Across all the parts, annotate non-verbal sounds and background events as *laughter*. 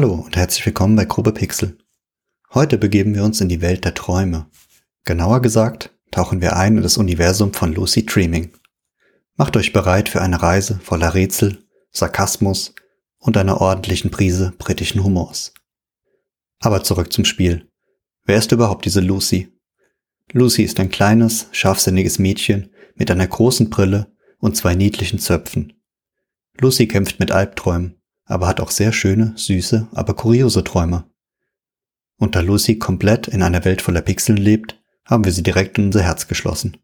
Hallo und herzlich willkommen bei Grube Pixel. Heute begeben wir uns in die Welt der Träume. Genauer gesagt tauchen wir ein in das Universum von Lucy Dreaming. Macht euch bereit für eine Reise voller Rätsel, Sarkasmus und einer ordentlichen Prise britischen Humors. Aber zurück zum Spiel. Wer ist überhaupt diese Lucy? Lucy ist ein kleines, scharfsinniges Mädchen mit einer großen Brille und zwei niedlichen Zöpfen. Lucy kämpft mit Albträumen aber hat auch sehr schöne, süße, aber kuriose Träume. Und da Lucy komplett in einer Welt voller Pixeln lebt, haben wir sie direkt in unser Herz geschlossen.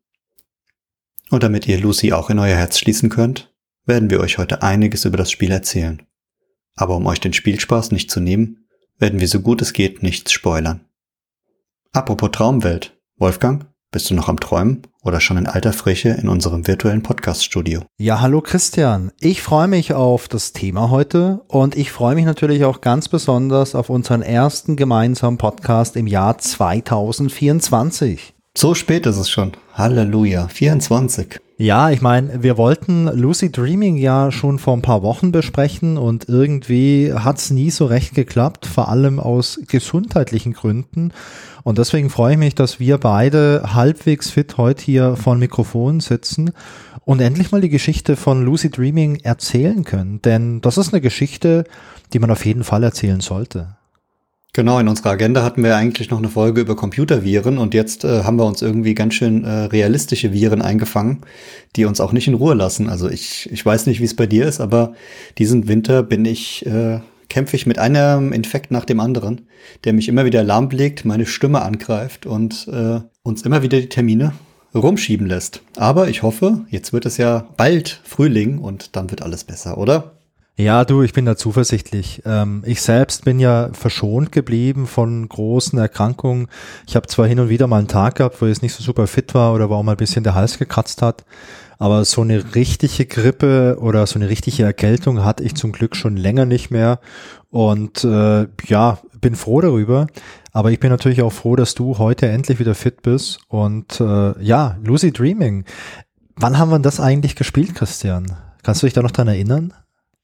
Und damit ihr Lucy auch in euer Herz schließen könnt, werden wir euch heute einiges über das Spiel erzählen. Aber um euch den Spielspaß nicht zu nehmen, werden wir so gut es geht nichts spoilern. Apropos Traumwelt, Wolfgang, bist du noch am Träumen oder schon in alter Frische in unserem virtuellen Podcast-Studio? Ja, hallo Christian. Ich freue mich auf das Thema heute und ich freue mich natürlich auch ganz besonders auf unseren ersten gemeinsamen Podcast im Jahr 2024. So spät ist es schon. Halleluja. 24. Ja, ich meine, wir wollten Lucy Dreaming ja schon vor ein paar Wochen besprechen und irgendwie hat es nie so recht geklappt, vor allem aus gesundheitlichen Gründen. Und deswegen freue ich mich, dass wir beide halbwegs fit heute hier vor dem Mikrofon sitzen und endlich mal die Geschichte von Lucy Dreaming erzählen können. Denn das ist eine Geschichte, die man auf jeden Fall erzählen sollte. Genau, in unserer Agenda hatten wir eigentlich noch eine Folge über Computerviren und jetzt äh, haben wir uns irgendwie ganz schön äh, realistische Viren eingefangen, die uns auch nicht in Ruhe lassen. Also ich, ich weiß nicht, wie es bei dir ist, aber diesen Winter bin ich, äh, kämpfe ich mit einem Infekt nach dem anderen, der mich immer wieder lahmlegt, meine Stimme angreift und äh, uns immer wieder die Termine rumschieben lässt. Aber ich hoffe, jetzt wird es ja bald Frühling und dann wird alles besser, oder? Ja, du, ich bin da zuversichtlich. Ähm, ich selbst bin ja verschont geblieben von großen Erkrankungen. Ich habe zwar hin und wieder mal einen Tag gehabt, wo ich nicht so super fit war oder wo auch mal ein bisschen der Hals gekratzt hat, aber so eine richtige Grippe oder so eine richtige Erkältung hatte ich zum Glück schon länger nicht mehr. Und äh, ja, bin froh darüber. Aber ich bin natürlich auch froh, dass du heute endlich wieder fit bist. Und äh, ja, Lucy Dreaming. Wann haben wir das eigentlich gespielt, Christian? Kannst du dich da noch dran erinnern?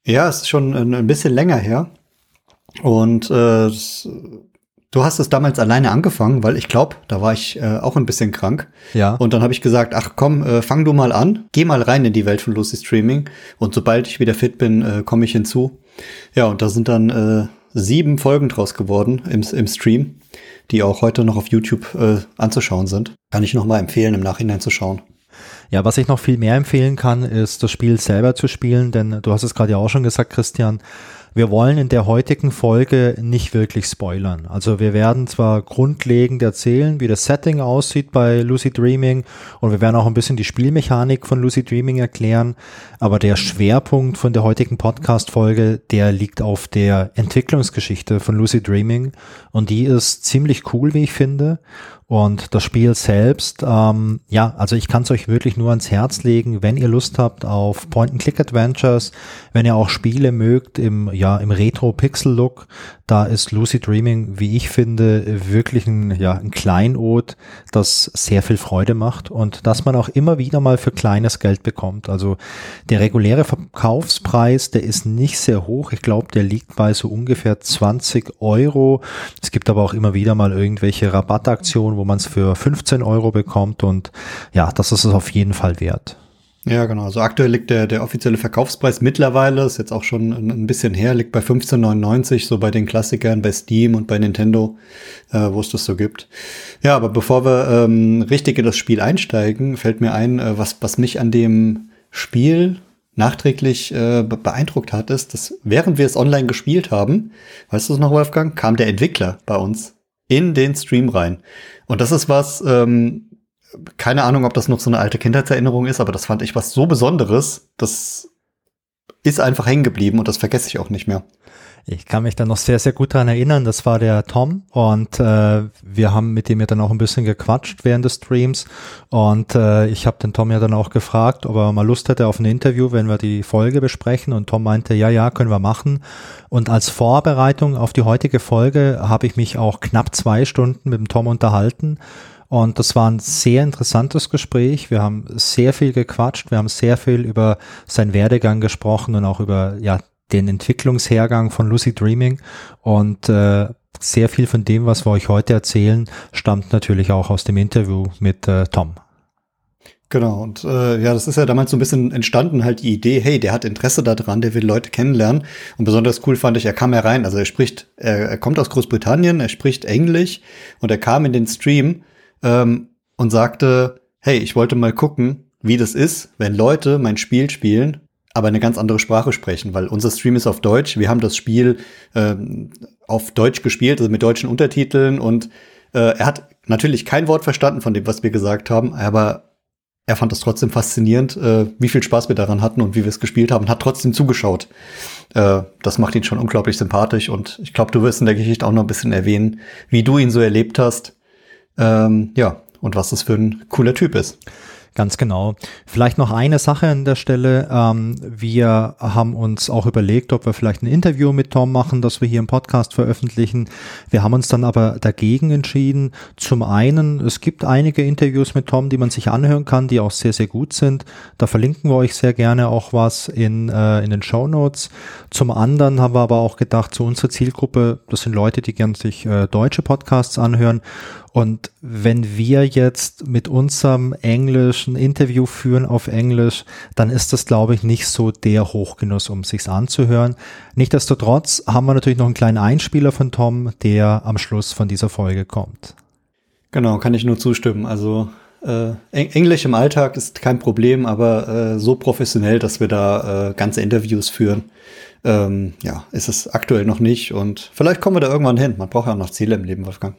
Ja, es ist schon ein bisschen länger her. Und äh, du hast es damals alleine angefangen, weil ich glaube, da war ich äh, auch ein bisschen krank. Ja. Und dann habe ich gesagt, ach komm, äh, fang du mal an, geh mal rein in die Welt von Lucy Streaming. Und sobald ich wieder fit bin, äh, komme ich hinzu. Ja, und da sind dann äh, sieben Folgen draus geworden im, im Stream, die auch heute noch auf YouTube äh, anzuschauen sind. Kann ich noch mal empfehlen, im Nachhinein zu schauen. Ja, was ich noch viel mehr empfehlen kann, ist das Spiel selber zu spielen, denn du hast es gerade ja auch schon gesagt, Christian, wir wollen in der heutigen Folge nicht wirklich spoilern. Also wir werden zwar grundlegend erzählen, wie das Setting aussieht bei Lucy Dreaming und wir werden auch ein bisschen die Spielmechanik von Lucy Dreaming erklären, aber der Schwerpunkt von der heutigen Podcast-Folge, der liegt auf der Entwicklungsgeschichte von Lucy Dreaming und die ist ziemlich cool, wie ich finde. Und das Spiel selbst, ähm, ja, also ich kann es euch wirklich nur ans Herz legen, wenn ihr Lust habt auf Point-and-Click-Adventures, wenn ihr auch Spiele mögt im, ja, im Retro-Pixel-Look, da ist Lucy Dreaming, wie ich finde, wirklich ein, ja, ein Kleinod, das sehr viel Freude macht und das man auch immer wieder mal für kleines Geld bekommt. Also der reguläre Verkaufspreis, der ist nicht sehr hoch. Ich glaube, der liegt bei so ungefähr 20 Euro. Es gibt aber auch immer wieder mal irgendwelche Rabattaktionen, wo man es für 15 Euro bekommt und ja, das ist es auf jeden Fall wert. Ja, genau. Also aktuell liegt der, der offizielle Verkaufspreis mittlerweile, ist jetzt auch schon ein, bisschen her, liegt bei 15,99, so bei den Klassikern, bei Steam und bei Nintendo, äh, wo es das so gibt. Ja, aber bevor wir ähm, richtig in das Spiel einsteigen, fällt mir ein, äh, was, was mich an dem Spiel nachträglich äh, beeindruckt hat, ist, dass während wir es online gespielt haben, weißt du es noch, Wolfgang, kam der Entwickler bei uns in den Stream rein. Und das ist was, ähm, keine Ahnung, ob das noch so eine alte Kindheitserinnerung ist, aber das fand ich was so Besonderes. Das ist einfach hängen geblieben und das vergesse ich auch nicht mehr. Ich kann mich da noch sehr, sehr gut daran erinnern. Das war der Tom und äh, wir haben mit dem ja dann auch ein bisschen gequatscht während des Streams und äh, ich habe den Tom ja dann auch gefragt, ob er mal Lust hätte auf ein Interview, wenn wir die Folge besprechen und Tom meinte, ja, ja, können wir machen. Und als Vorbereitung auf die heutige Folge habe ich mich auch knapp zwei Stunden mit dem Tom unterhalten und das war ein sehr interessantes Gespräch. Wir haben sehr viel gequatscht. Wir haben sehr viel über seinen Werdegang gesprochen und auch über, ja, den Entwicklungshergang von Lucy Dreaming und äh, sehr viel von dem, was wir euch heute erzählen, stammt natürlich auch aus dem Interview mit äh, Tom. Genau, und äh, ja, das ist ja damals so ein bisschen entstanden, halt die Idee, hey, der hat Interesse daran, der will Leute kennenlernen. Und besonders cool fand ich, er kam herein, also er spricht, er, er kommt aus Großbritannien, er spricht Englisch und er kam in den Stream ähm, und sagte, hey, ich wollte mal gucken, wie das ist, wenn Leute mein Spiel spielen, aber eine ganz andere Sprache sprechen, weil unser Stream ist auf Deutsch. Wir haben das Spiel ähm, auf Deutsch gespielt, also mit deutschen Untertiteln und äh, er hat natürlich kein Wort verstanden von dem, was wir gesagt haben, aber er fand es trotzdem faszinierend, äh, wie viel Spaß wir daran hatten und wie wir es gespielt haben, hat trotzdem zugeschaut. Äh, das macht ihn schon unglaublich sympathisch und ich glaube, du wirst in der Geschichte auch noch ein bisschen erwähnen, wie du ihn so erlebt hast. Ähm, ja, und was das für ein cooler Typ ist. Ganz genau. Vielleicht noch eine Sache an der Stelle. Ähm, wir haben uns auch überlegt, ob wir vielleicht ein Interview mit Tom machen, das wir hier im Podcast veröffentlichen. Wir haben uns dann aber dagegen entschieden. Zum einen, es gibt einige Interviews mit Tom, die man sich anhören kann, die auch sehr, sehr gut sind. Da verlinken wir euch sehr gerne auch was in, äh, in den Show Notes. Zum anderen haben wir aber auch gedacht, zu unserer Zielgruppe, das sind Leute, die gern sich äh, deutsche Podcasts anhören und wenn wir jetzt mit unserem englischen Interview führen auf Englisch, dann ist das, glaube ich, nicht so der Hochgenuss, um sich's anzuhören. Nichtsdestotrotz haben wir natürlich noch einen kleinen Einspieler von Tom, der am Schluss von dieser Folge kommt. Genau, kann ich nur zustimmen. Also äh, Englisch im Alltag ist kein Problem, aber äh, so professionell, dass wir da äh, ganze Interviews führen, ähm, ja, ist es aktuell noch nicht. Und vielleicht kommen wir da irgendwann hin. Man braucht ja auch noch Ziele im Leben, Wolfgang.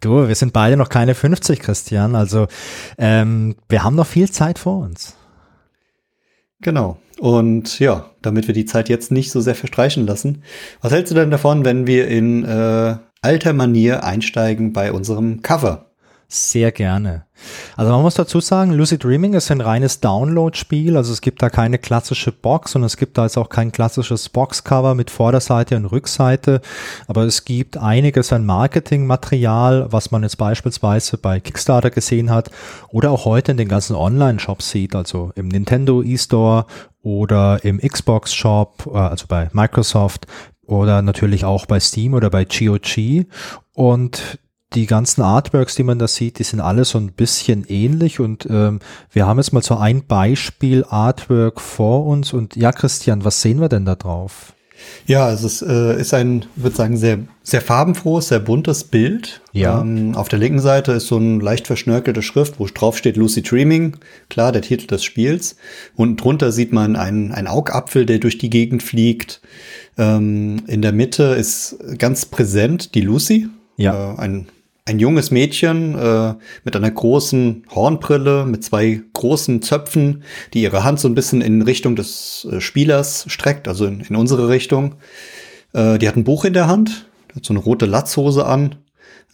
Du, wir sind beide noch keine 50, Christian. Also ähm, wir haben noch viel Zeit vor uns. Genau. Und ja, damit wir die Zeit jetzt nicht so sehr verstreichen lassen, was hältst du denn davon, wenn wir in äh, alter Manier einsteigen bei unserem Cover? Sehr gerne. Also man muss dazu sagen, Lucid Dreaming ist ein reines Download-Spiel, also es gibt da keine klassische Box und es gibt da jetzt auch kein klassisches Boxcover mit Vorderseite und Rückseite, aber es gibt einiges an Marketingmaterial, was man jetzt beispielsweise bei Kickstarter gesehen hat oder auch heute in den ganzen Online-Shops sieht, also im Nintendo eStore oder im Xbox Shop, äh, also bei Microsoft oder natürlich auch bei Steam oder bei GOG und die ganzen Artworks, die man da sieht, die sind alle so ein bisschen ähnlich und ähm, wir haben jetzt mal so ein Beispiel Artwork vor uns und ja, Christian, was sehen wir denn da drauf? Ja, also es äh, ist ein, würde sagen, sehr, sehr farbenfrohes, sehr buntes Bild. Ja. Ähm, auf der linken Seite ist so ein leicht verschnörkelte Schrift, wo drauf steht Lucy Dreaming, klar, der Titel des Spiels. Und drunter sieht man einen, einen Augapfel, der durch die Gegend fliegt. Ähm, in der Mitte ist ganz präsent die Lucy. Ja. Äh, ein ein junges Mädchen äh, mit einer großen Hornbrille, mit zwei großen Zöpfen, die ihre Hand so ein bisschen in Richtung des äh, Spielers streckt, also in, in unsere Richtung. Äh, die hat ein Buch in der Hand, hat so eine rote Latzhose an,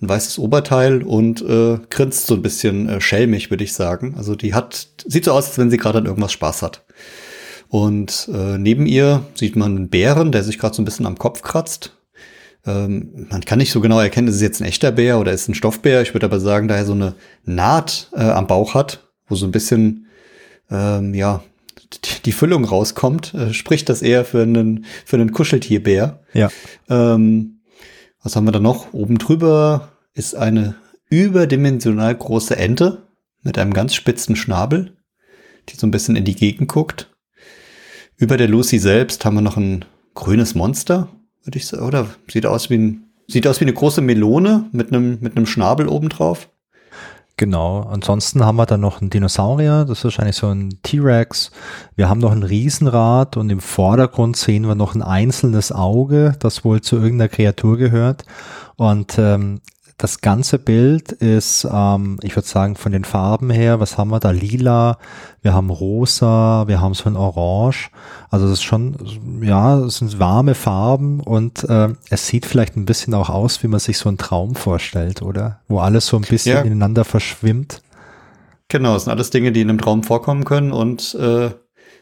ein weißes Oberteil und äh, grinst so ein bisschen äh, schelmig, würde ich sagen. Also die hat, sieht so aus, als wenn sie gerade an irgendwas Spaß hat. Und äh, neben ihr sieht man einen Bären, der sich gerade so ein bisschen am Kopf kratzt ähm, man kann nicht so genau erkennen, ist es jetzt ein echter Bär oder ist es ein Stoffbär. Ich würde aber sagen, da er so eine Naht äh, am Bauch hat, wo so ein bisschen, ähm, ja, die Füllung rauskommt, äh, spricht das eher für einen, für einen Kuscheltierbär. Ja. Ähm, was haben wir da noch? Oben drüber ist eine überdimensional große Ente mit einem ganz spitzen Schnabel, die so ein bisschen in die Gegend guckt. Über der Lucy selbst haben wir noch ein grünes Monster, würde ich sagen, oder? Sieht aus wie ein, sieht aus wie eine große Melone mit einem, mit einem Schnabel obendrauf. Genau. Ansonsten haben wir dann noch einen Dinosaurier, das ist wahrscheinlich so ein T-Rex. Wir haben noch ein Riesenrad und im Vordergrund sehen wir noch ein einzelnes Auge, das wohl zu irgendeiner Kreatur gehört. Und ähm, das ganze Bild ist, ähm, ich würde sagen, von den Farben her, was haben wir da? Lila, wir haben rosa, wir haben so ein Orange. Also es ist schon, ja, es sind warme Farben und äh, es sieht vielleicht ein bisschen auch aus, wie man sich so einen Traum vorstellt, oder? Wo alles so ein bisschen ja. ineinander verschwimmt. Genau, es sind alles Dinge, die in einem Traum vorkommen können und äh,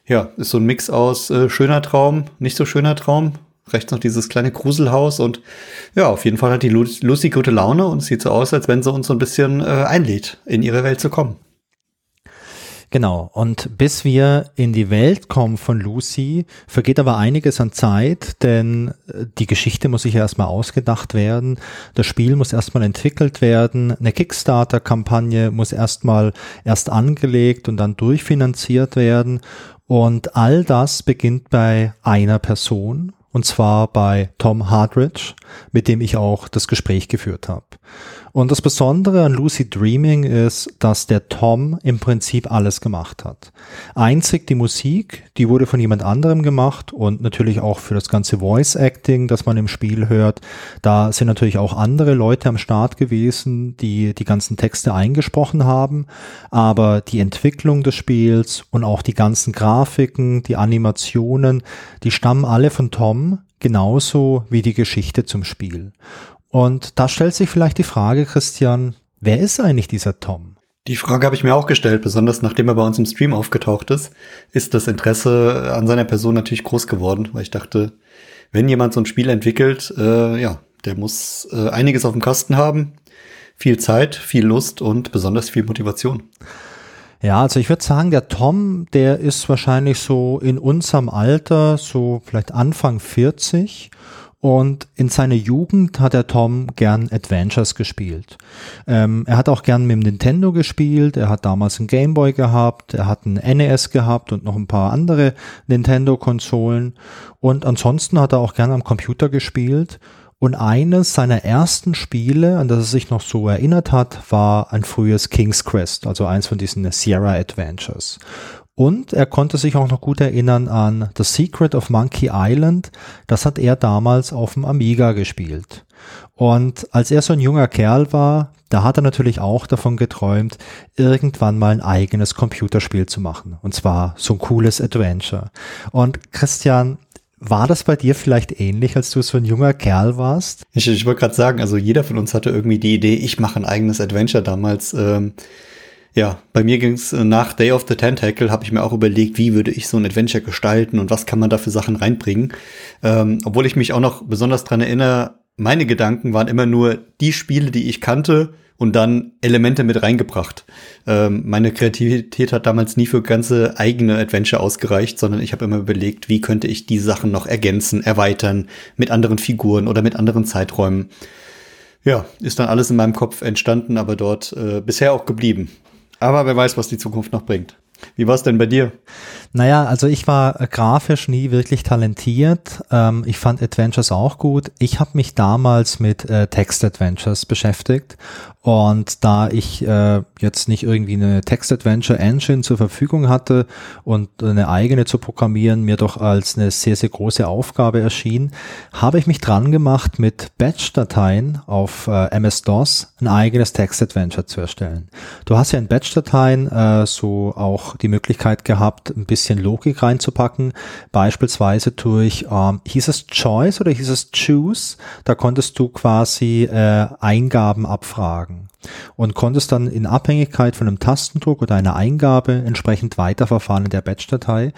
ja, ist so ein Mix aus äh, schöner Traum, nicht so schöner Traum, rechts noch dieses kleine Gruselhaus und ja, auf jeden Fall hat die Lucy gute Laune und sieht so aus, als wenn sie uns so ein bisschen äh, einlädt, in ihre Welt zu kommen. Genau. Und bis wir in die Welt kommen von Lucy, vergeht aber einiges an Zeit, denn äh, die Geschichte muss sich erstmal ausgedacht werden. Das Spiel muss erstmal entwickelt werden. Eine Kickstarter-Kampagne muss erstmal erst angelegt und dann durchfinanziert werden. Und all das beginnt bei einer Person, und zwar bei Tom Hardridge, mit dem ich auch das Gespräch geführt habe. Und das Besondere an Lucid Dreaming ist, dass der Tom im Prinzip alles gemacht hat. Einzig die Musik, die wurde von jemand anderem gemacht und natürlich auch für das ganze Voice Acting, das man im Spiel hört. Da sind natürlich auch andere Leute am Start gewesen, die die ganzen Texte eingesprochen haben. Aber die Entwicklung des Spiels und auch die ganzen Grafiken, die Animationen, die stammen alle von Tom, genauso wie die Geschichte zum Spiel. Und da stellt sich vielleicht die Frage, Christian, wer ist eigentlich dieser Tom? Die Frage habe ich mir auch gestellt, besonders nachdem er bei uns im Stream aufgetaucht ist, ist das Interesse an seiner Person natürlich groß geworden, weil ich dachte, wenn jemand so ein Spiel entwickelt, äh, ja, der muss äh, einiges auf dem Kasten haben, viel Zeit, viel Lust und besonders viel Motivation. Ja, also ich würde sagen, der Tom, der ist wahrscheinlich so in unserem Alter, so vielleicht Anfang 40 und in seiner Jugend hat er Tom gern Adventures gespielt. Ähm, er hat auch gern mit dem Nintendo gespielt. Er hat damals einen Gameboy gehabt. Er hat einen NES gehabt und noch ein paar andere Nintendo-Konsolen. Und ansonsten hat er auch gern am Computer gespielt. Und eines seiner ersten Spiele, an das er sich noch so erinnert hat, war ein frühes King's Quest, also eins von diesen Sierra Adventures. Und er konnte sich auch noch gut erinnern an The Secret of Monkey Island. Das hat er damals auf dem Amiga gespielt. Und als er so ein junger Kerl war, da hat er natürlich auch davon geträumt, irgendwann mal ein eigenes Computerspiel zu machen. Und zwar so ein cooles Adventure. Und Christian, war das bei dir vielleicht ähnlich, als du so ein junger Kerl warst? Ich, ich wollte gerade sagen, also jeder von uns hatte irgendwie die Idee, ich mache ein eigenes Adventure damals. Ähm ja, bei mir ging es äh, nach Day of the Tentacle, habe ich mir auch überlegt, wie würde ich so ein Adventure gestalten und was kann man da für Sachen reinbringen. Ähm, obwohl ich mich auch noch besonders dran erinnere, meine Gedanken waren immer nur die Spiele, die ich kannte und dann Elemente mit reingebracht. Ähm, meine Kreativität hat damals nie für ganze eigene Adventure ausgereicht, sondern ich habe immer überlegt, wie könnte ich die Sachen noch ergänzen, erweitern mit anderen Figuren oder mit anderen Zeiträumen. Ja, ist dann alles in meinem Kopf entstanden, aber dort äh, bisher auch geblieben. Aber wer weiß, was die Zukunft noch bringt. Wie war es denn bei dir? Naja, also ich war äh, grafisch nie wirklich talentiert. Ähm, ich fand Adventures auch gut. Ich habe mich damals mit äh, Text-Adventures beschäftigt und da ich äh, jetzt nicht irgendwie eine Text-Adventure-Engine zur Verfügung hatte und eine eigene zu programmieren mir doch als eine sehr, sehr große Aufgabe erschien, habe ich mich dran gemacht, mit Batch-Dateien auf äh, MS-DOS ein eigenes Text-Adventure zu erstellen. Du hast ja in Batch-Dateien äh, so auch die Möglichkeit gehabt, ein bisschen Logik reinzupacken, beispielsweise durch, ähm, hieß es Choice oder hieß es Choose? Da konntest du quasi äh, Eingaben abfragen und konntest dann in Abhängigkeit von einem Tastendruck oder einer Eingabe entsprechend weiterverfahren in der Batch-Datei.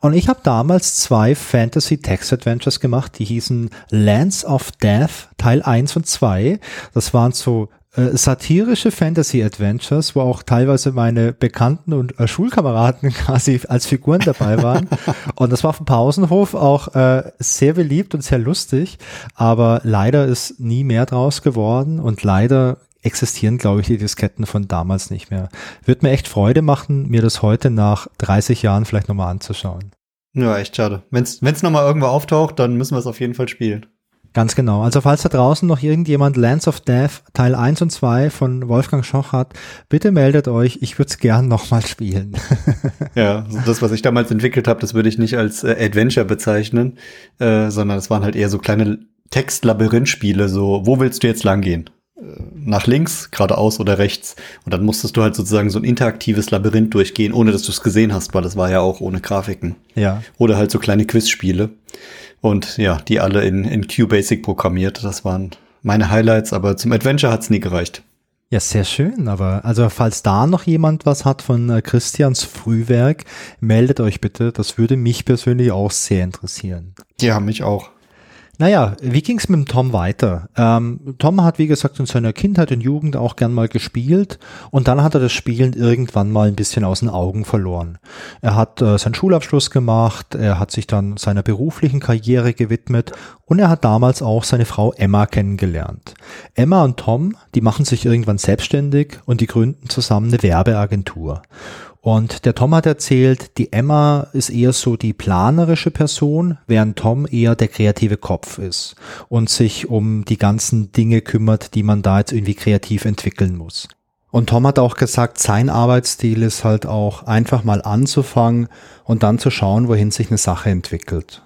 Und ich habe damals zwei Fantasy Text Adventures gemacht, die hießen Lands of Death Teil 1 und 2. Das waren so äh, satirische Fantasy-Adventures, wo auch teilweise meine Bekannten und äh, Schulkameraden *laughs* quasi als Figuren dabei waren. und das war auf dem Pausenhof auch äh, sehr beliebt und sehr lustig, aber leider ist nie mehr draus geworden und leider existieren, glaube ich, die Disketten von damals nicht mehr. Wird mir echt Freude machen, mir das heute nach 30 Jahren vielleicht nochmal anzuschauen. Ja, echt schade. Wenn es nochmal irgendwo auftaucht, dann müssen wir es auf jeden Fall spielen. Ganz genau. Also falls da draußen noch irgendjemand Lands of Death Teil 1 und 2 von Wolfgang Schoch hat, bitte meldet euch. Ich würde es gern nochmal spielen. *laughs* ja, also das, was ich damals entwickelt habe, das würde ich nicht als äh, Adventure bezeichnen, äh, sondern es waren halt eher so kleine Textlabyrinth-Spiele, so, wo willst du jetzt lang gehen? Nach links, geradeaus oder rechts. Und dann musstest du halt sozusagen so ein interaktives Labyrinth durchgehen, ohne dass du es gesehen hast, weil das war ja auch ohne Grafiken. Ja. Oder halt so kleine Quizspiele. Und ja, die alle in, in QBasic programmiert. Das waren meine Highlights, aber zum Adventure hat's nie gereicht. Ja, sehr schön. Aber also falls da noch jemand was hat von äh, Christians Frühwerk, meldet euch bitte. Das würde mich persönlich auch sehr interessieren. Ja, mich auch. Naja, wie ging es mit dem Tom weiter? Ähm, Tom hat, wie gesagt, in seiner Kindheit und Jugend auch gern mal gespielt und dann hat er das Spielen irgendwann mal ein bisschen aus den Augen verloren. Er hat äh, seinen Schulabschluss gemacht, er hat sich dann seiner beruflichen Karriere gewidmet und er hat damals auch seine Frau Emma kennengelernt. Emma und Tom, die machen sich irgendwann selbstständig und die gründen zusammen eine Werbeagentur. Und der Tom hat erzählt, die Emma ist eher so die planerische Person, während Tom eher der kreative Kopf ist und sich um die ganzen Dinge kümmert, die man da jetzt irgendwie kreativ entwickeln muss. Und Tom hat auch gesagt, sein Arbeitsstil ist halt auch einfach mal anzufangen und dann zu schauen, wohin sich eine Sache entwickelt.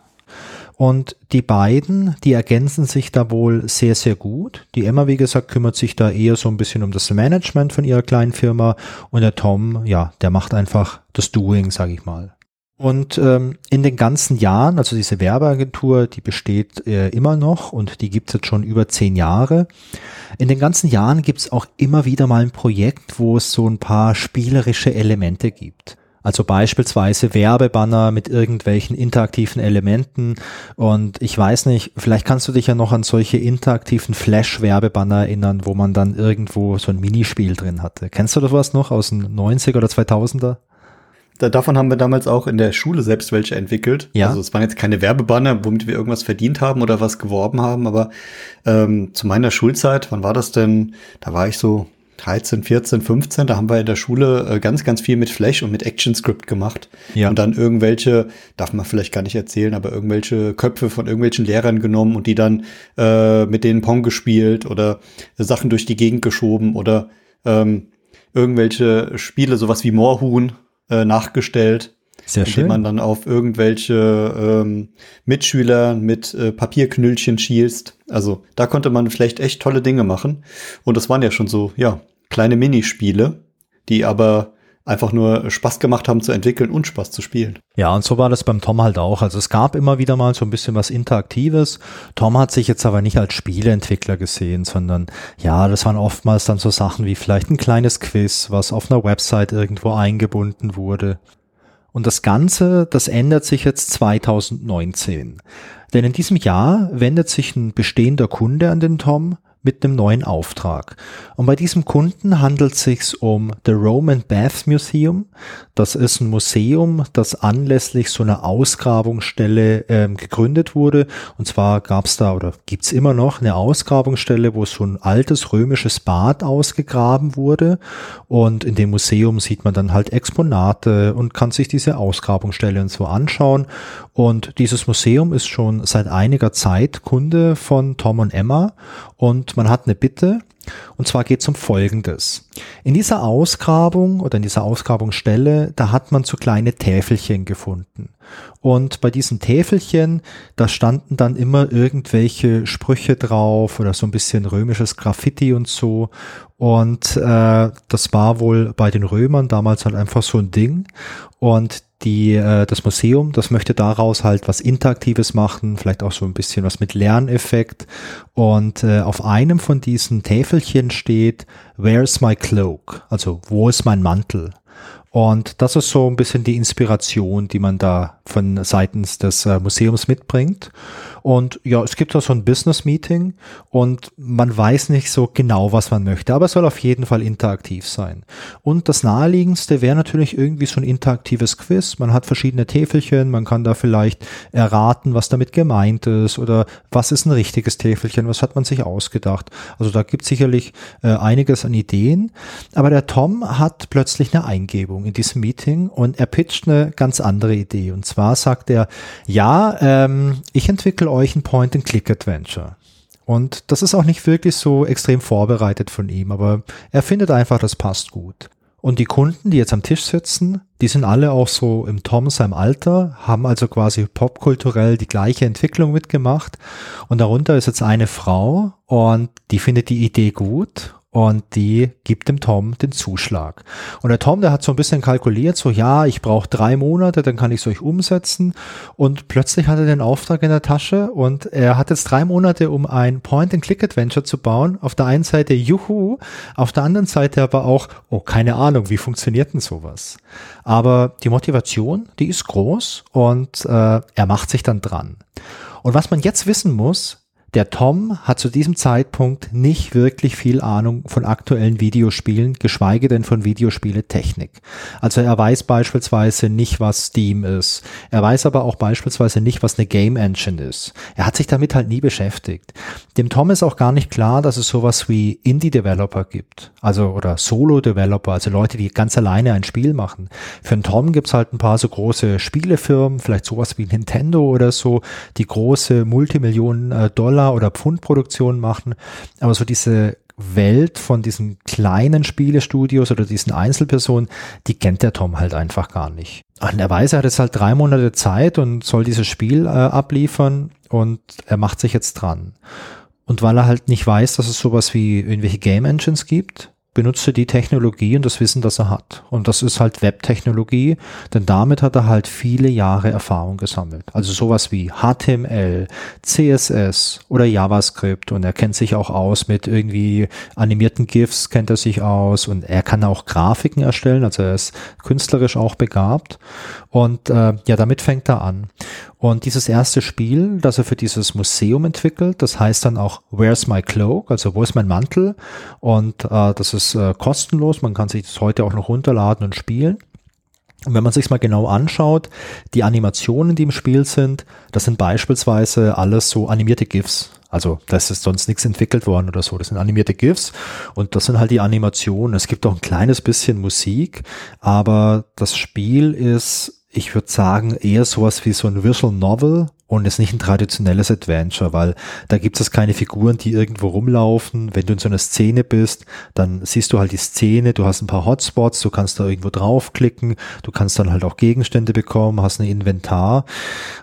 Und die beiden, die ergänzen sich da wohl sehr, sehr gut. Die Emma, wie gesagt, kümmert sich da eher so ein bisschen um das Management von ihrer kleinen Firma und der Tom, ja, der macht einfach das Doing, sage ich mal. Und ähm, in den ganzen Jahren, also diese Werbeagentur, die besteht äh, immer noch und die gibt's jetzt schon über zehn Jahre. In den ganzen Jahren gibt's auch immer wieder mal ein Projekt, wo es so ein paar spielerische Elemente gibt. Also beispielsweise Werbebanner mit irgendwelchen interaktiven Elementen. Und ich weiß nicht, vielleicht kannst du dich ja noch an solche interaktiven Flash-Werbebanner erinnern, wo man dann irgendwo so ein Minispiel drin hatte. Kennst du das was noch aus den 90er oder 2000er? Da, davon haben wir damals auch in der Schule selbst welche entwickelt. Ja. Also es waren jetzt keine Werbebanner, womit wir irgendwas verdient haben oder was geworben haben, aber ähm, zu meiner Schulzeit, wann war das denn? Da war ich so 13, 14, 15, da haben wir in der Schule äh, ganz, ganz viel mit Flash und mit ActionScript gemacht. Ja. Und dann irgendwelche, darf man vielleicht gar nicht erzählen, aber irgendwelche Köpfe von irgendwelchen Lehrern genommen und die dann äh, mit denen Pong gespielt oder Sachen durch die Gegend geschoben oder ähm, irgendwelche Spiele, sowas wie Moorhuhn, äh, nachgestellt. Sehr schön. Indem man dann auf irgendwelche ähm, Mitschüler mit äh, Papierknüllchen schießt. Also da konnte man vielleicht echt tolle Dinge machen. Und das waren ja schon so, ja, kleine Minispiele, die aber einfach nur Spaß gemacht haben zu entwickeln und Spaß zu spielen. Ja, und so war das beim Tom halt auch. Also es gab immer wieder mal so ein bisschen was Interaktives. Tom hat sich jetzt aber nicht als Spieleentwickler gesehen, sondern ja, das waren oftmals dann so Sachen wie vielleicht ein kleines Quiz, was auf einer Website irgendwo eingebunden wurde. Und das Ganze, das ändert sich jetzt 2019. Denn in diesem Jahr wendet sich ein bestehender Kunde an den Tom mit einem neuen Auftrag. Und bei diesem Kunden handelt es sich um The Roman Bath Museum. Das ist ein Museum, das anlässlich so einer Ausgrabungsstelle ähm, gegründet wurde. Und zwar gab es da oder gibt es immer noch eine Ausgrabungsstelle, wo so ein altes römisches Bad ausgegraben wurde. Und in dem Museum sieht man dann halt Exponate und kann sich diese Ausgrabungsstelle und so anschauen. Und dieses Museum ist schon seit einiger Zeit Kunde von Tom und Emma und man hat eine Bitte. Und zwar geht es um Folgendes. In dieser Ausgrabung oder in dieser Ausgrabungsstelle, da hat man so kleine Täfelchen gefunden. Und bei diesen Täfelchen, da standen dann immer irgendwelche Sprüche drauf oder so ein bisschen römisches Graffiti und so. Und äh, das war wohl bei den Römern damals halt einfach so ein Ding. Und die, äh, das Museum, das möchte daraus halt was Interaktives machen, vielleicht auch so ein bisschen was mit Lerneffekt. Und äh, auf einem von diesen Täfelchen steht, Where's my cloak? Also, wo ist mein Mantel? Und das ist so ein bisschen die Inspiration, die man da von seitens des äh, Museums mitbringt. Und ja, es gibt da so ein Business-Meeting und man weiß nicht so genau, was man möchte, aber es soll auf jeden Fall interaktiv sein. Und das naheliegendste wäre natürlich irgendwie so ein interaktives Quiz. Man hat verschiedene Täfelchen, man kann da vielleicht erraten, was damit gemeint ist oder was ist ein richtiges Täfelchen, was hat man sich ausgedacht. Also da gibt es sicherlich äh, einiges an Ideen. Aber der Tom hat plötzlich eine Eingebung in diesem Meeting und er pitcht eine ganz andere Idee. Und zwar sagt er, ja, ähm, ich entwickle euch ein Point-and-Click-Adventure. Und das ist auch nicht wirklich so extrem vorbereitet von ihm, aber er findet einfach, das passt gut. Und die Kunden, die jetzt am Tisch sitzen, die sind alle auch so im Tom seinem Alter, haben also quasi popkulturell die gleiche Entwicklung mitgemacht. Und darunter ist jetzt eine Frau und die findet die Idee gut und die gibt dem Tom den Zuschlag. Und der Tom, der hat so ein bisschen kalkuliert, so ja, ich brauche drei Monate, dann kann ich es euch umsetzen. Und plötzlich hat er den Auftrag in der Tasche und er hat jetzt drei Monate, um ein Point-and-Click-Adventure zu bauen. Auf der einen Seite Juhu, auf der anderen Seite aber auch, oh, keine Ahnung, wie funktioniert denn sowas? Aber die Motivation, die ist groß und äh, er macht sich dann dran. Und was man jetzt wissen muss, der Tom hat zu diesem Zeitpunkt nicht wirklich viel Ahnung von aktuellen Videospielen, geschweige denn von Videospieletechnik. Also er weiß beispielsweise nicht, was Steam ist. Er weiß aber auch beispielsweise nicht, was eine Game Engine ist. Er hat sich damit halt nie beschäftigt. Dem Tom ist auch gar nicht klar, dass es sowas wie Indie-Developer gibt. Also oder Solo-Developer, also Leute, die ganz alleine ein Spiel machen. Für den Tom gibt's halt ein paar so große Spielefirmen, vielleicht sowas wie Nintendo oder so, die große Multimillionen äh, Dollar Dollar- oder Pfundproduktionen machen. Aber so diese Welt von diesen kleinen Spielestudios oder diesen Einzelpersonen, die kennt der Tom halt einfach gar nicht. Und er weiß, er hat jetzt halt drei Monate Zeit und soll dieses Spiel äh, abliefern und er macht sich jetzt dran. Und weil er halt nicht weiß, dass es sowas wie irgendwelche Game Engines gibt, benutzt er die Technologie und das Wissen, das er hat. Und das ist halt Webtechnologie, denn damit hat er halt viele Jahre Erfahrung gesammelt. Also sowas wie HTML, CSS oder JavaScript und er kennt sich auch aus mit irgendwie animierten GIFs, kennt er sich aus und er kann auch Grafiken erstellen, also er ist künstlerisch auch begabt. Und äh, ja, damit fängt er an. Und dieses erste Spiel, das er für dieses Museum entwickelt, das heißt dann auch Where's My Cloak, also wo ist mein Mantel? Und äh, das ist äh, kostenlos, man kann sich das heute auch noch runterladen und spielen. Und wenn man sich mal genau anschaut, die Animationen, die im Spiel sind, das sind beispielsweise alles so animierte GIFs. Also das ist sonst nichts entwickelt worden oder so. Das sind animierte GIFs und das sind halt die Animationen. Es gibt auch ein kleines bisschen Musik, aber das Spiel ist ich würde sagen, eher sowas wie so ein Visual Novel und ist nicht ein traditionelles Adventure, weil da gibt es keine Figuren, die irgendwo rumlaufen. Wenn du in so einer Szene bist, dann siehst du halt die Szene, du hast ein paar Hotspots, du kannst da irgendwo draufklicken, du kannst dann halt auch Gegenstände bekommen, hast ein Inventar.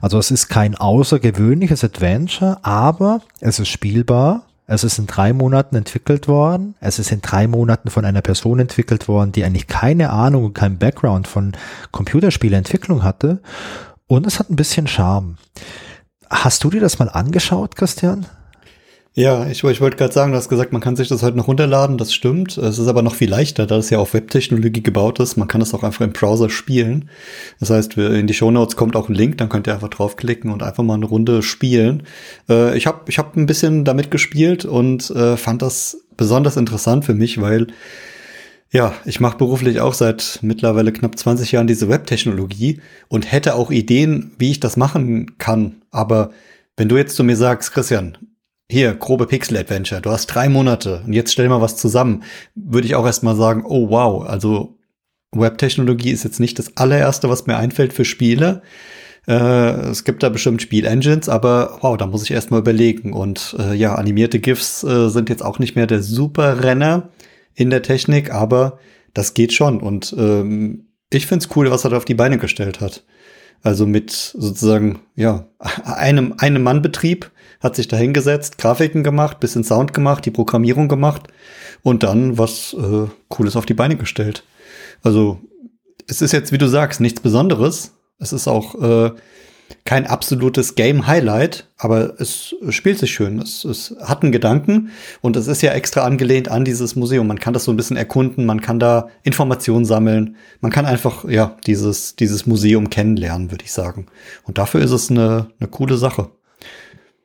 Also es ist kein außergewöhnliches Adventure, aber es ist spielbar es ist in drei Monaten entwickelt worden. Es ist in drei Monaten von einer Person entwickelt worden, die eigentlich keine Ahnung und keinen Background von Computerspieleentwicklung hatte. Und es hat ein bisschen Charme. Hast du dir das mal angeschaut, Christian? Ja, ich, ich wollte gerade sagen, du hast gesagt, man kann sich das heute noch runterladen, das stimmt. Es ist aber noch viel leichter, da es ja auf Webtechnologie gebaut ist. Man kann es auch einfach im Browser spielen. Das heißt, in die Shownotes kommt auch ein Link, dann könnt ihr einfach draufklicken und einfach mal eine Runde spielen. Äh, ich habe ich hab ein bisschen damit gespielt und äh, fand das besonders interessant für mich, weil ja, ich mache beruflich auch seit mittlerweile knapp 20 Jahren diese Webtechnologie und hätte auch Ideen, wie ich das machen kann. Aber wenn du jetzt zu mir sagst, Christian, hier, grobe Pixel-Adventure, du hast drei Monate und jetzt stell mal was zusammen, würde ich auch erstmal sagen, oh wow, also Webtechnologie ist jetzt nicht das allererste, was mir einfällt für Spiele. Äh, es gibt da bestimmt Spiel-Engines, aber wow, da muss ich erstmal überlegen. Und äh, ja, animierte GIFs äh, sind jetzt auch nicht mehr der super Renner in der Technik, aber das geht schon. Und ähm, ich find's cool, was er da auf die Beine gestellt hat. Also mit sozusagen, ja, *laughs* einem, einem Mannbetrieb hat sich da hingesetzt, Grafiken gemacht, bisschen Sound gemacht, die Programmierung gemacht und dann was äh, Cooles auf die Beine gestellt. Also es ist jetzt, wie du sagst, nichts Besonderes. Es ist auch äh, kein absolutes Game-Highlight, aber es spielt sich schön. Es, es hat einen Gedanken und es ist ja extra angelehnt an dieses Museum. Man kann das so ein bisschen erkunden, man kann da Informationen sammeln, man kann einfach ja dieses dieses Museum kennenlernen, würde ich sagen. Und dafür ist es eine, eine coole Sache.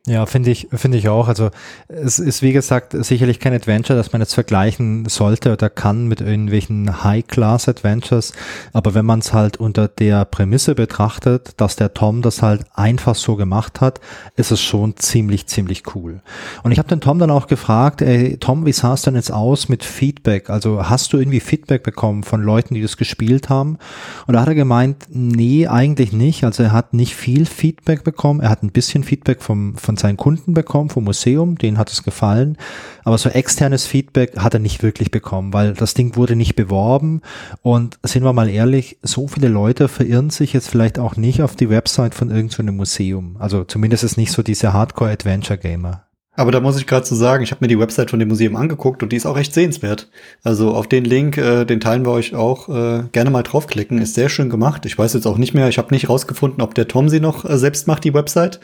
Ja, finde ich, finde ich auch. Also es ist wie gesagt sicherlich kein Adventure, das man jetzt vergleichen sollte oder kann mit irgendwelchen High-Class-Adventures. Aber wenn man es halt unter der Prämisse betrachtet, dass der Tom das halt einfach so gemacht hat, ist es schon ziemlich, ziemlich cool. Und ich habe den Tom dann auch gefragt, ey, Tom, wie sah es denn jetzt aus mit Feedback? Also hast du irgendwie Feedback bekommen von Leuten, die das gespielt haben? Und da hat er gemeint, nee, eigentlich nicht. Also er hat nicht viel Feedback bekommen. Er hat ein bisschen Feedback vom, von von seinen Kunden bekommen, vom Museum, denen hat es gefallen. Aber so externes Feedback hat er nicht wirklich bekommen, weil das Ding wurde nicht beworben. Und sind wir mal ehrlich, so viele Leute verirren sich jetzt vielleicht auch nicht auf die Website von irgendeinem so Museum. Also zumindest ist nicht so diese Hardcore-Adventure-Gamer. Aber da muss ich gerade zu so sagen, ich habe mir die Website von dem Museum angeguckt und die ist auch recht sehenswert. Also auf den Link, äh, den teilen wir euch auch äh, gerne mal draufklicken. Ist sehr schön gemacht. Ich weiß jetzt auch nicht mehr, ich habe nicht rausgefunden, ob der Tom sie noch äh, selbst macht, die Website,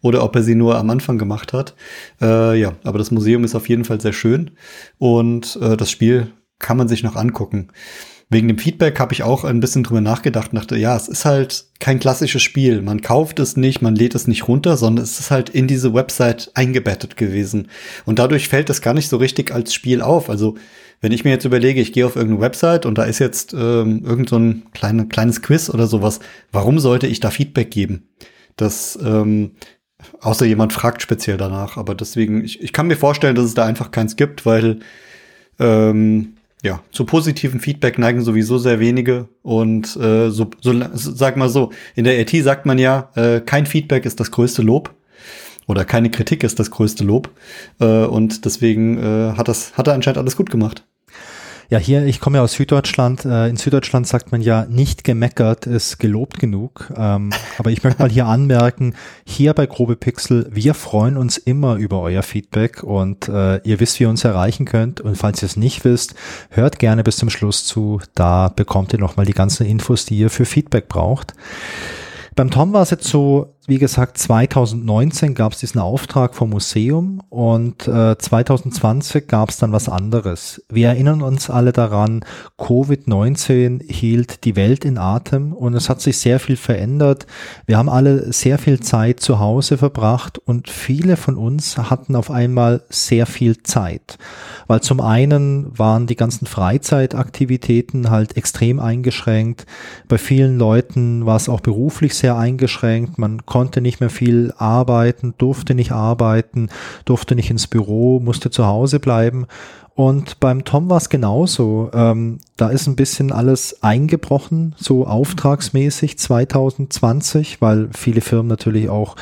oder ob er sie nur am Anfang gemacht hat. Äh, ja, aber das Museum ist auf jeden Fall sehr schön und äh, das Spiel kann man sich noch angucken wegen dem Feedback habe ich auch ein bisschen drüber nachgedacht dachte, ja, es ist halt kein klassisches Spiel. Man kauft es nicht, man lädt es nicht runter, sondern es ist halt in diese Website eingebettet gewesen. Und dadurch fällt es gar nicht so richtig als Spiel auf. Also wenn ich mir jetzt überlege, ich gehe auf irgendeine Website und da ist jetzt ähm, irgend so ein kleine, kleines Quiz oder sowas, warum sollte ich da Feedback geben? Das, ähm, außer jemand fragt speziell danach. Aber deswegen, ich, ich kann mir vorstellen, dass es da einfach keins gibt, weil ähm, ja, zu positiven Feedback neigen sowieso sehr wenige. Und äh, so, so sag mal so, in der IT sagt man ja, äh, kein Feedback ist das größte Lob. Oder keine Kritik ist das größte Lob. Äh, und deswegen äh, hat das, hat er anscheinend alles gut gemacht. Ja, hier, ich komme ja aus Süddeutschland. Äh, in Süddeutschland sagt man ja, nicht gemeckert ist gelobt genug. Ähm, *laughs* aber ich möchte mal hier anmerken, hier bei Grobe Pixel, wir freuen uns immer über euer Feedback und äh, ihr wisst, wie ihr uns erreichen könnt. Und falls ihr es nicht wisst, hört gerne bis zum Schluss zu. Da bekommt ihr nochmal die ganzen Infos, die ihr für Feedback braucht. Beim Tom war es jetzt so, wie gesagt, 2019 gab es diesen Auftrag vom Museum und äh, 2020 gab es dann was anderes. Wir erinnern uns alle daran, Covid-19 hielt die Welt in Atem und es hat sich sehr viel verändert. Wir haben alle sehr viel Zeit zu Hause verbracht und viele von uns hatten auf einmal sehr viel Zeit. Weil zum einen waren die ganzen Freizeitaktivitäten halt extrem eingeschränkt. Bei vielen Leuten war es auch beruflich sehr eingeschränkt. Man konnte nicht mehr viel arbeiten, durfte nicht arbeiten, durfte nicht ins Büro, musste zu Hause bleiben. Und beim Tom war es genauso. Ähm, da ist ein bisschen alles eingebrochen, so auftragsmäßig 2020, weil viele Firmen natürlich auch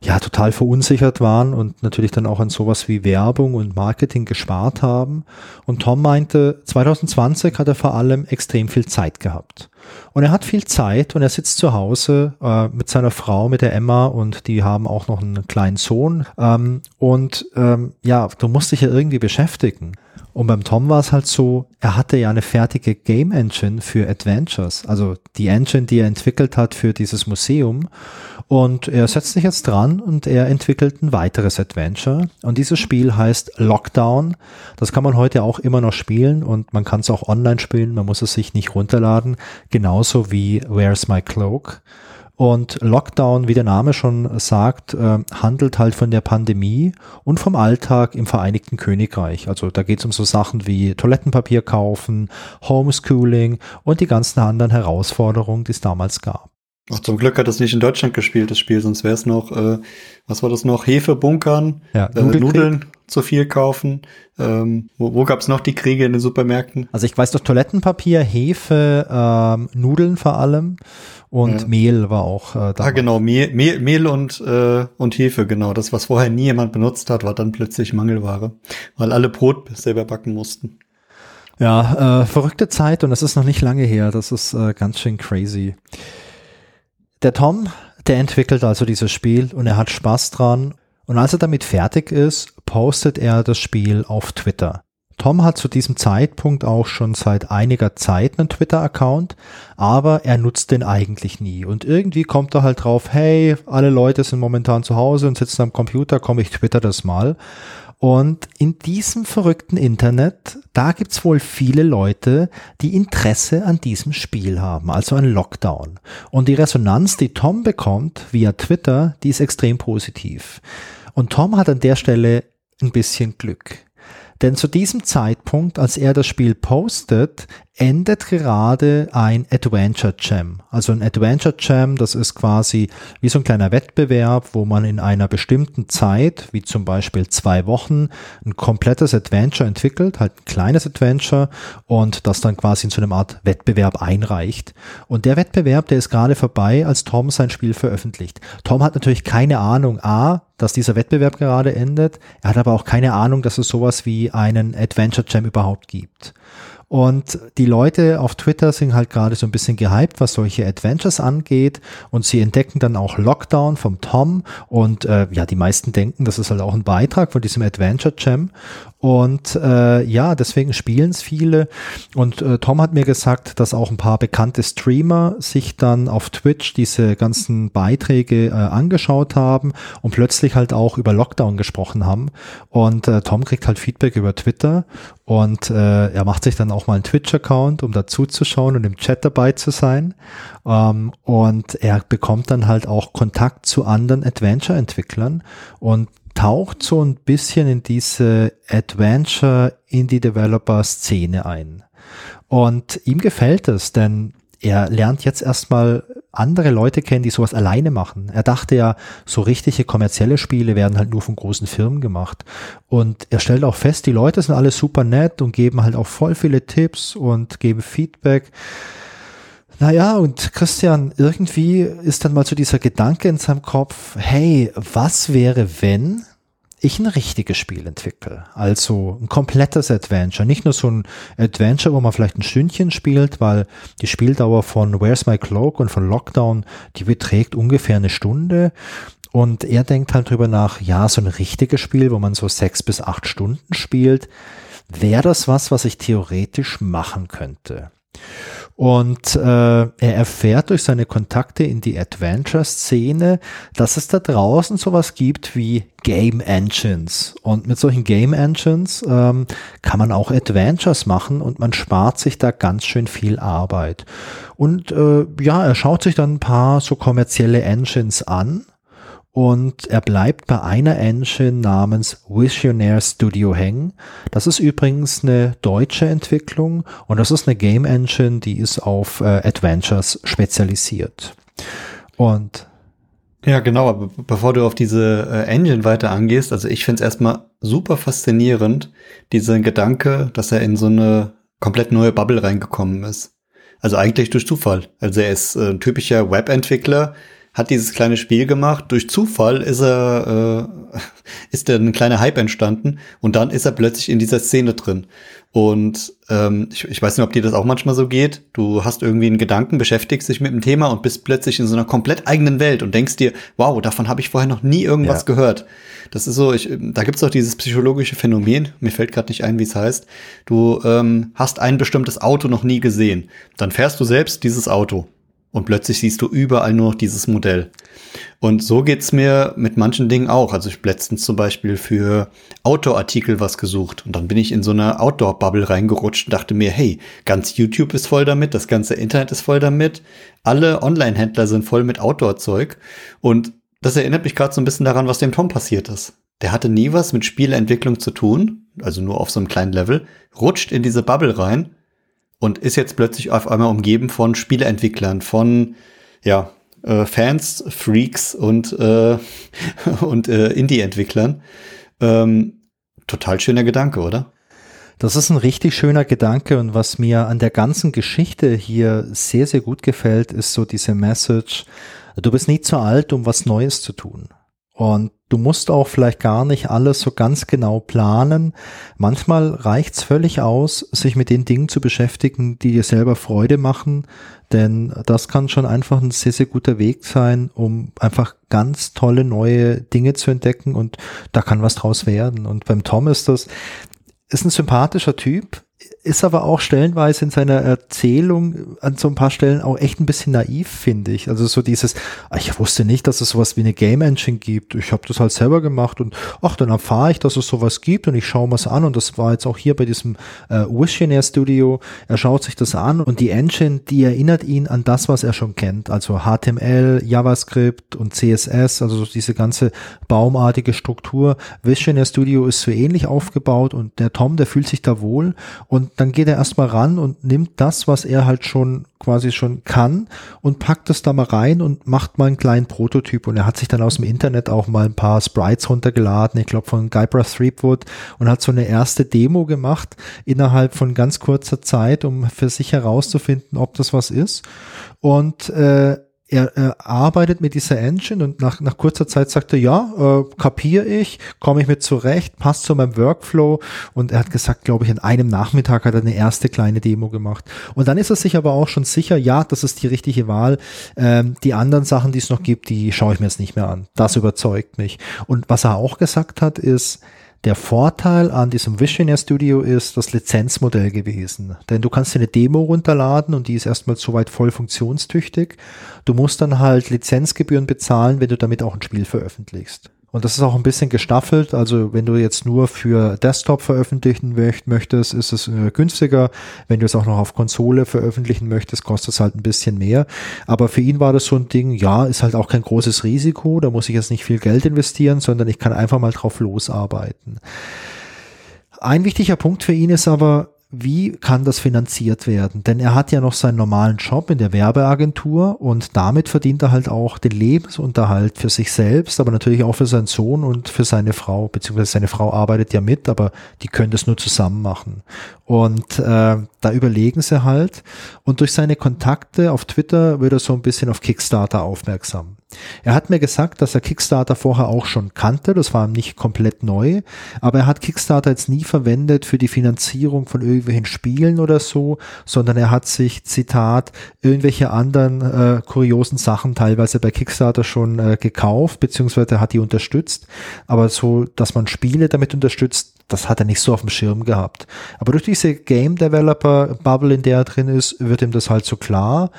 ja total verunsichert waren und natürlich dann auch an sowas wie Werbung und Marketing gespart haben. Und Tom meinte, 2020 hat er vor allem extrem viel Zeit gehabt. Und er hat viel Zeit und er sitzt zu Hause äh, mit seiner Frau, mit der Emma und die haben auch noch einen kleinen Sohn. Ähm, und ähm, ja, du musst dich ja irgendwie beschäftigen. Und beim Tom war es halt so, er hatte ja eine fertige Game Engine für Adventures, also die Engine, die er entwickelt hat für dieses Museum. Und er setzt sich jetzt dran und er entwickelt ein weiteres Adventure. Und dieses Spiel heißt Lockdown. Das kann man heute auch immer noch spielen und man kann es auch online spielen. Man muss es sich nicht runterladen. Genauso wie Where's My Cloak. Und Lockdown, wie der Name schon sagt, äh, handelt halt von der Pandemie und vom Alltag im Vereinigten Königreich. Also da geht es um so Sachen wie Toilettenpapier kaufen, Homeschooling und die ganzen anderen Herausforderungen, die es damals gab. Ach, zum Glück hat es nicht in Deutschland gespielt, das Spiel, sonst wäre es noch, äh, was war das noch, Hefe bunkern, ja, äh, Nudeln zu viel kaufen. Ähm, wo wo gab es noch die Kriege in den Supermärkten? Also ich weiß doch Toilettenpapier, Hefe, ähm, Nudeln vor allem und ja. Mehl war auch äh, da. Ah, genau, Mehl, Mehl, Mehl und, äh, und Hefe, genau. Das, was vorher nie jemand benutzt hat, war dann plötzlich Mangelware, weil alle Brot selber backen mussten. Ja, äh, verrückte Zeit und es ist noch nicht lange her. Das ist äh, ganz schön crazy. Der Tom, der entwickelt also dieses Spiel und er hat Spaß dran. Und als er damit fertig ist, postet er das Spiel auf Twitter. Tom hat zu diesem Zeitpunkt auch schon seit einiger Zeit einen Twitter-Account, aber er nutzt den eigentlich nie. Und irgendwie kommt er halt drauf, hey, alle Leute sind momentan zu Hause und sitzen am Computer, komm, ich twitter das mal. Und in diesem verrückten Internet, da gibt's wohl viele Leute, die Interesse an diesem Spiel haben, also an Lockdown. Und die Resonanz, die Tom bekommt via Twitter, die ist extrem positiv. Und Tom hat an der Stelle ein bisschen Glück. Denn zu diesem Zeitpunkt, als er das Spiel postet, endet gerade ein Adventure Jam. Also ein Adventure Jam, das ist quasi wie so ein kleiner Wettbewerb, wo man in einer bestimmten Zeit, wie zum Beispiel zwei Wochen, ein komplettes Adventure entwickelt, halt ein kleines Adventure und das dann quasi in so einer Art Wettbewerb einreicht. Und der Wettbewerb, der ist gerade vorbei, als Tom sein Spiel veröffentlicht. Tom hat natürlich keine Ahnung, A, dass dieser Wettbewerb gerade endet. Er hat aber auch keine Ahnung, dass es sowas wie einen Adventure Jam überhaupt gibt. Und die Leute auf Twitter sind halt gerade so ein bisschen gehypt, was solche Adventures angeht. Und sie entdecken dann auch Lockdown vom Tom. Und äh, ja, die meisten denken, das ist halt auch ein Beitrag von diesem Adventure Jam. Und äh, ja, deswegen spielen es viele. Und äh, Tom hat mir gesagt, dass auch ein paar bekannte Streamer sich dann auf Twitch diese ganzen Beiträge äh, angeschaut haben und plötzlich halt auch über Lockdown gesprochen haben. Und äh, Tom kriegt halt Feedback über Twitter und äh, er macht sich dann auch mal einen Twitch-Account, um dazuzuschauen und im Chat dabei zu sein. Ähm, und er bekommt dann halt auch Kontakt zu anderen Adventure-Entwicklern und taucht so ein bisschen in diese Adventure Indie Developer Szene ein. Und ihm gefällt es, denn er lernt jetzt erstmal andere Leute kennen, die sowas alleine machen. Er dachte ja, so richtige kommerzielle Spiele werden halt nur von großen Firmen gemacht. Und er stellt auch fest, die Leute sind alle super nett und geben halt auch voll viele Tipps und geben Feedback. Naja, und Christian, irgendwie ist dann mal so dieser Gedanke in seinem Kopf, hey, was wäre, wenn ich ein richtiges Spiel entwickle? Also ein komplettes Adventure, nicht nur so ein Adventure, wo man vielleicht ein Stündchen spielt, weil die Spieldauer von Where's My Cloak und von Lockdown, die beträgt ungefähr eine Stunde. Und er denkt halt drüber nach, ja, so ein richtiges Spiel, wo man so sechs bis acht Stunden spielt, wäre das was, was ich theoretisch machen könnte. Und äh, er erfährt durch seine Kontakte in die Adventure-Szene, dass es da draußen sowas gibt wie Game Engines. Und mit solchen Game Engines ähm, kann man auch Adventures machen und man spart sich da ganz schön viel Arbeit. Und äh, ja, er schaut sich dann ein paar so kommerzielle Engines an und er bleibt bei einer Engine namens Visionaire Studio hängen. Das ist übrigens eine deutsche Entwicklung und das ist eine Game Engine, die ist auf äh, Adventures spezialisiert. Und ja, genau, aber bevor du auf diese äh, Engine weiter angehst, also ich finde es erstmal super faszinierend, dieser Gedanke, dass er in so eine komplett neue Bubble reingekommen ist. Also eigentlich durch Zufall. Also er ist äh, ein typischer Webentwickler, hat dieses kleine Spiel gemacht. Durch Zufall ist er, äh, *laughs* ist da ein kleiner Hype entstanden und dann ist er plötzlich in dieser Szene drin. Und ähm, ich, ich weiß nicht, ob dir das auch manchmal so geht. Du hast irgendwie einen Gedanken, beschäftigst dich mit dem Thema und bist plötzlich in so einer komplett eigenen Welt und denkst dir, wow, davon habe ich vorher noch nie irgendwas ja. gehört. Das ist so, ich, da gibt's auch dieses psychologische Phänomen, mir fällt gerade nicht ein, wie es heißt. Du ähm, hast ein bestimmtes Auto noch nie gesehen. Dann fährst du selbst dieses Auto und plötzlich siehst du überall nur noch dieses Modell. Und so geht's mir mit manchen Dingen auch. Also ich habe letztens zum Beispiel für Outdoor-Artikel was gesucht und dann bin ich in so eine Outdoor-Bubble reingerutscht und dachte mir, hey, ganz YouTube ist voll damit, das ganze Internet ist voll damit, alle Online-Händler sind voll mit Outdoor-Zeug und das erinnert mich gerade so ein bisschen daran, was dem Tom passiert ist. Der hatte nie was mit Spieleentwicklung zu tun, also nur auf so einem kleinen Level, rutscht in diese Bubble rein und ist jetzt plötzlich auf einmal umgeben von Spieleentwicklern, von ja, äh, Fans, Freaks und, äh, *laughs* und äh, Indie-Entwicklern. Ähm, total schöner Gedanke, oder? Das ist ein richtig schöner Gedanke und was mir an der ganzen Geschichte hier sehr, sehr gut gefällt, ist so diese Message, du bist nie zu alt, um was Neues zu tun. Und du musst auch vielleicht gar nicht alles so ganz genau planen. Manchmal reicht's völlig aus, sich mit den Dingen zu beschäftigen, die dir selber Freude machen, denn das kann schon einfach ein sehr, sehr guter Weg sein, um einfach ganz tolle neue Dinge zu entdecken und da kann was draus werden. Und beim Tom ist das, ist ein sympathischer Typ, ist aber auch stellenweise in seiner Erzählung an so ein paar Stellen auch echt ein bisschen naiv, finde ich. Also so dieses, ah, ich wusste nicht, dass es sowas wie eine Game Engine gibt. Ich habe das halt selber gemacht und ach, dann erfahre ich, dass es sowas gibt und ich schaue mir es an und das war jetzt auch hier bei diesem äh, Visionaire Studio. Er schaut sich das an und die Engine, die erinnert ihn an das, was er schon kennt. Also HTML, JavaScript und CSS, also diese ganze baumartige Struktur. Visionaire Studio ist so ähnlich aufgebaut und der Tom, der fühlt sich da wohl und dann geht er erstmal ran und nimmt das, was er halt schon quasi schon kann und packt es da mal rein und macht mal einen kleinen Prototyp. Und er hat sich dann aus dem Internet auch mal ein paar Sprites runtergeladen, ich glaube von Guybrush Threepwood und hat so eine erste Demo gemacht innerhalb von ganz kurzer Zeit, um für sich herauszufinden, ob das was ist. Und äh, er, er arbeitet mit dieser Engine und nach, nach kurzer Zeit sagt er, ja, äh, kapiere ich, komme ich mit zurecht, passt zu meinem Workflow und er hat gesagt, glaube ich, in einem Nachmittag hat er eine erste kleine Demo gemacht. Und dann ist er sich aber auch schon sicher, ja, das ist die richtige Wahl. Ähm, die anderen Sachen, die es noch gibt, die schaue ich mir jetzt nicht mehr an. Das überzeugt mich. Und was er auch gesagt hat, ist, der Vorteil an diesem Visionaire Studio ist das Lizenzmodell gewesen. Denn du kannst dir eine Demo runterladen und die ist erstmal soweit voll funktionstüchtig. Du musst dann halt Lizenzgebühren bezahlen, wenn du damit auch ein Spiel veröffentlichst. Und das ist auch ein bisschen gestaffelt. Also wenn du jetzt nur für Desktop veröffentlichen möchtest, ist es äh, günstiger. Wenn du es auch noch auf Konsole veröffentlichen möchtest, kostet es halt ein bisschen mehr. Aber für ihn war das so ein Ding, ja, ist halt auch kein großes Risiko. Da muss ich jetzt nicht viel Geld investieren, sondern ich kann einfach mal drauf losarbeiten. Ein wichtiger Punkt für ihn ist aber, wie kann das finanziert werden? Denn er hat ja noch seinen normalen Job in der Werbeagentur und damit verdient er halt auch den Lebensunterhalt für sich selbst, aber natürlich auch für seinen Sohn und für seine Frau, beziehungsweise seine Frau arbeitet ja mit, aber die können das nur zusammen machen. Und äh, da überlegen sie halt und durch seine Kontakte auf Twitter wird er so ein bisschen auf Kickstarter aufmerksam. Er hat mir gesagt, dass er Kickstarter vorher auch schon kannte, das war ihm nicht komplett neu, aber er hat Kickstarter jetzt nie verwendet für die Finanzierung von irgendwelchen Spielen oder so, sondern er hat sich, Zitat, irgendwelche anderen äh, kuriosen Sachen teilweise bei Kickstarter schon äh, gekauft, beziehungsweise hat die unterstützt, aber so, dass man Spiele damit unterstützt, das hat er nicht so auf dem Schirm gehabt. Aber durch diese Game Developer Bubble, in der er drin ist, wird ihm das halt so klar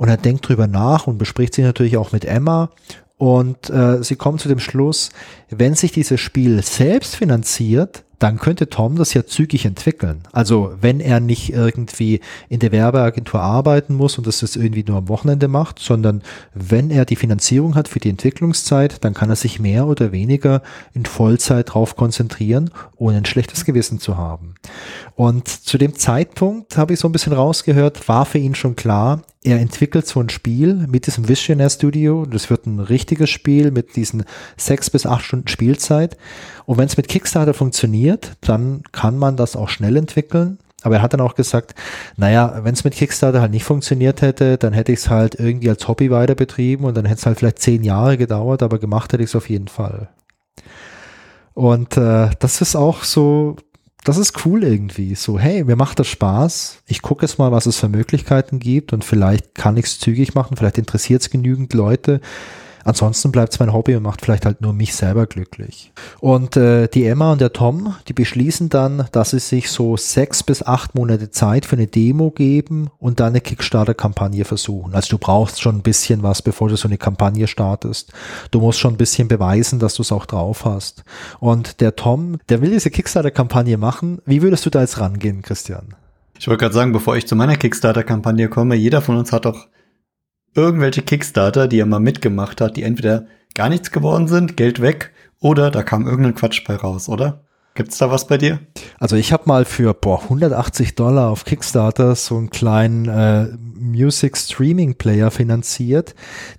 und er denkt drüber nach und bespricht sich natürlich auch mit Emma. Und äh, sie kommen zu dem Schluss, wenn sich dieses Spiel selbst finanziert, dann könnte Tom das ja zügig entwickeln. Also wenn er nicht irgendwie in der Werbeagentur arbeiten muss und das jetzt irgendwie nur am Wochenende macht, sondern wenn er die Finanzierung hat für die Entwicklungszeit, dann kann er sich mehr oder weniger in Vollzeit drauf konzentrieren, ohne ein schlechtes Gewissen zu haben. Und zu dem Zeitpunkt habe ich so ein bisschen rausgehört, war für ihn schon klar, er entwickelt so ein Spiel mit diesem Visionaire Studio. Das wird ein richtiges Spiel mit diesen sechs bis acht Stunden Spielzeit. Und wenn es mit Kickstarter funktioniert, dann kann man das auch schnell entwickeln. Aber er hat dann auch gesagt, naja, wenn es mit Kickstarter halt nicht funktioniert hätte, dann hätte ich es halt irgendwie als Hobby weiter betrieben und dann hätte es halt vielleicht zehn Jahre gedauert, aber gemacht hätte ich es auf jeden Fall. Und äh, das ist auch so das ist cool irgendwie. So, hey, mir macht das Spaß. Ich gucke jetzt mal, was es für Möglichkeiten gibt und vielleicht kann ich es zügig machen, vielleicht interessiert es genügend Leute. Ansonsten bleibt es mein Hobby und macht vielleicht halt nur mich selber glücklich. Und äh, die Emma und der Tom, die beschließen dann, dass sie sich so sechs bis acht Monate Zeit für eine Demo geben und dann eine Kickstarter-Kampagne versuchen. Also du brauchst schon ein bisschen was, bevor du so eine Kampagne startest. Du musst schon ein bisschen beweisen, dass du es auch drauf hast. Und der Tom, der will diese Kickstarter-Kampagne machen. Wie würdest du da jetzt rangehen, Christian? Ich wollte gerade sagen, bevor ich zu meiner Kickstarter-Kampagne komme, jeder von uns hat doch irgendwelche Kickstarter, die er mal mitgemacht hat, die entweder gar nichts geworden sind, Geld weg, oder da kam irgendein Quatsch bei raus, oder? Gibt's da was bei dir? Also ich habe mal für boah, 180 Dollar auf Kickstarter so einen kleinen äh, Music Streaming Player finanziert.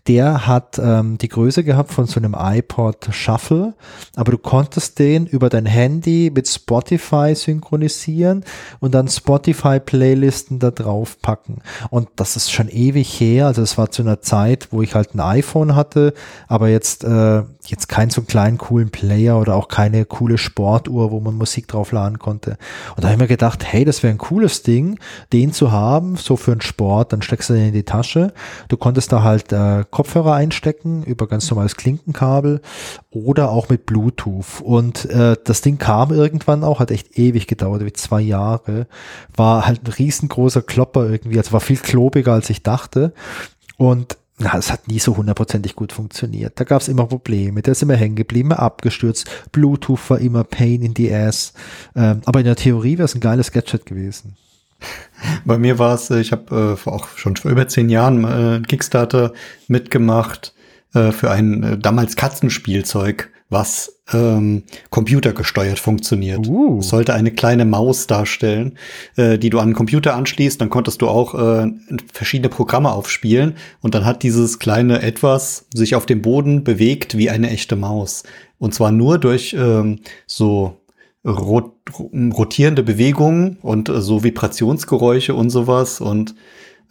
Der hat ähm, die Größe gehabt von so einem iPod Shuffle, aber du konntest den über dein Handy mit Spotify synchronisieren und dann Spotify Playlisten da drauf packen. Und das ist schon ewig her. Also es war zu einer Zeit, wo ich halt ein iPhone hatte, aber jetzt äh, jetzt keinen so kleinen coolen Player oder auch keine coole Sportuhr, wo man Musik drauf laden konnte. Und da habe ich mir gedacht, hey, das wäre ein cooles Ding, den zu haben, so für einen Sport, dann steckst du den in die Tasche. Du konntest da halt äh, Kopfhörer einstecken über ganz normales Klinkenkabel oder auch mit Bluetooth. Und äh, das Ding kam irgendwann auch, hat echt ewig gedauert, wie zwei Jahre. War halt ein riesengroßer Klopper irgendwie, also war viel klobiger, als ich dachte. Und na, es hat nie so hundertprozentig gut funktioniert. Da gab es immer Probleme. Der ist immer hängen geblieben, abgestürzt. Bluetooth war immer Pain in the Ass. Ähm, aber in der Theorie wäre es ein geiles Gadget gewesen. Bei mir war es, ich habe äh, auch schon vor über zehn Jahren äh, Kickstarter mitgemacht äh, für ein äh, damals Katzenspielzeug, was ähm, computergesteuert funktioniert. Uh. sollte eine kleine Maus darstellen, äh, die du an den Computer anschließt. Dann konntest du auch äh, verschiedene Programme aufspielen und dann hat dieses kleine Etwas sich auf dem Boden bewegt wie eine echte Maus. Und zwar nur durch ähm, so rot rotierende Bewegungen und äh, so Vibrationsgeräusche und sowas und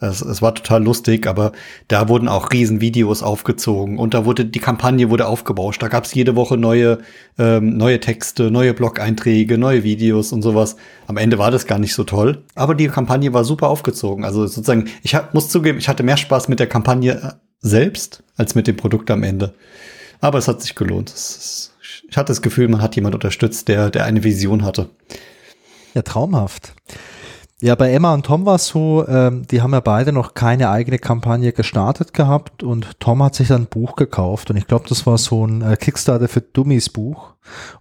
Es, es war total lustig, aber da wurden auch Riesenvideos aufgezogen und da wurde die Kampagne wurde aufgebauscht. Da gab es jede Woche neue, ähm, neue Texte, neue Blog-Einträge, neue Videos und sowas. Am Ende war das gar nicht so toll, aber die Kampagne war super aufgezogen. Also sozusagen, ich hab, muss zugeben, ich hatte mehr Spaß mit der Kampagne äh, selbst als mit dem Produkt am Ende. Aber es hat sich gelohnt. Ist, ich hatte das Gefühl, man hat jemand unterstützt, der, der eine Vision hatte. Ja, traumhaft. Ja, bei Emma und Tom war es so, ähm, die haben ja beide noch keine eigene Kampagne gestartet gehabt und Tom hat sich dann ein Buch gekauft und ich glaube, das war so ein äh, Kickstarter für Dummies Buch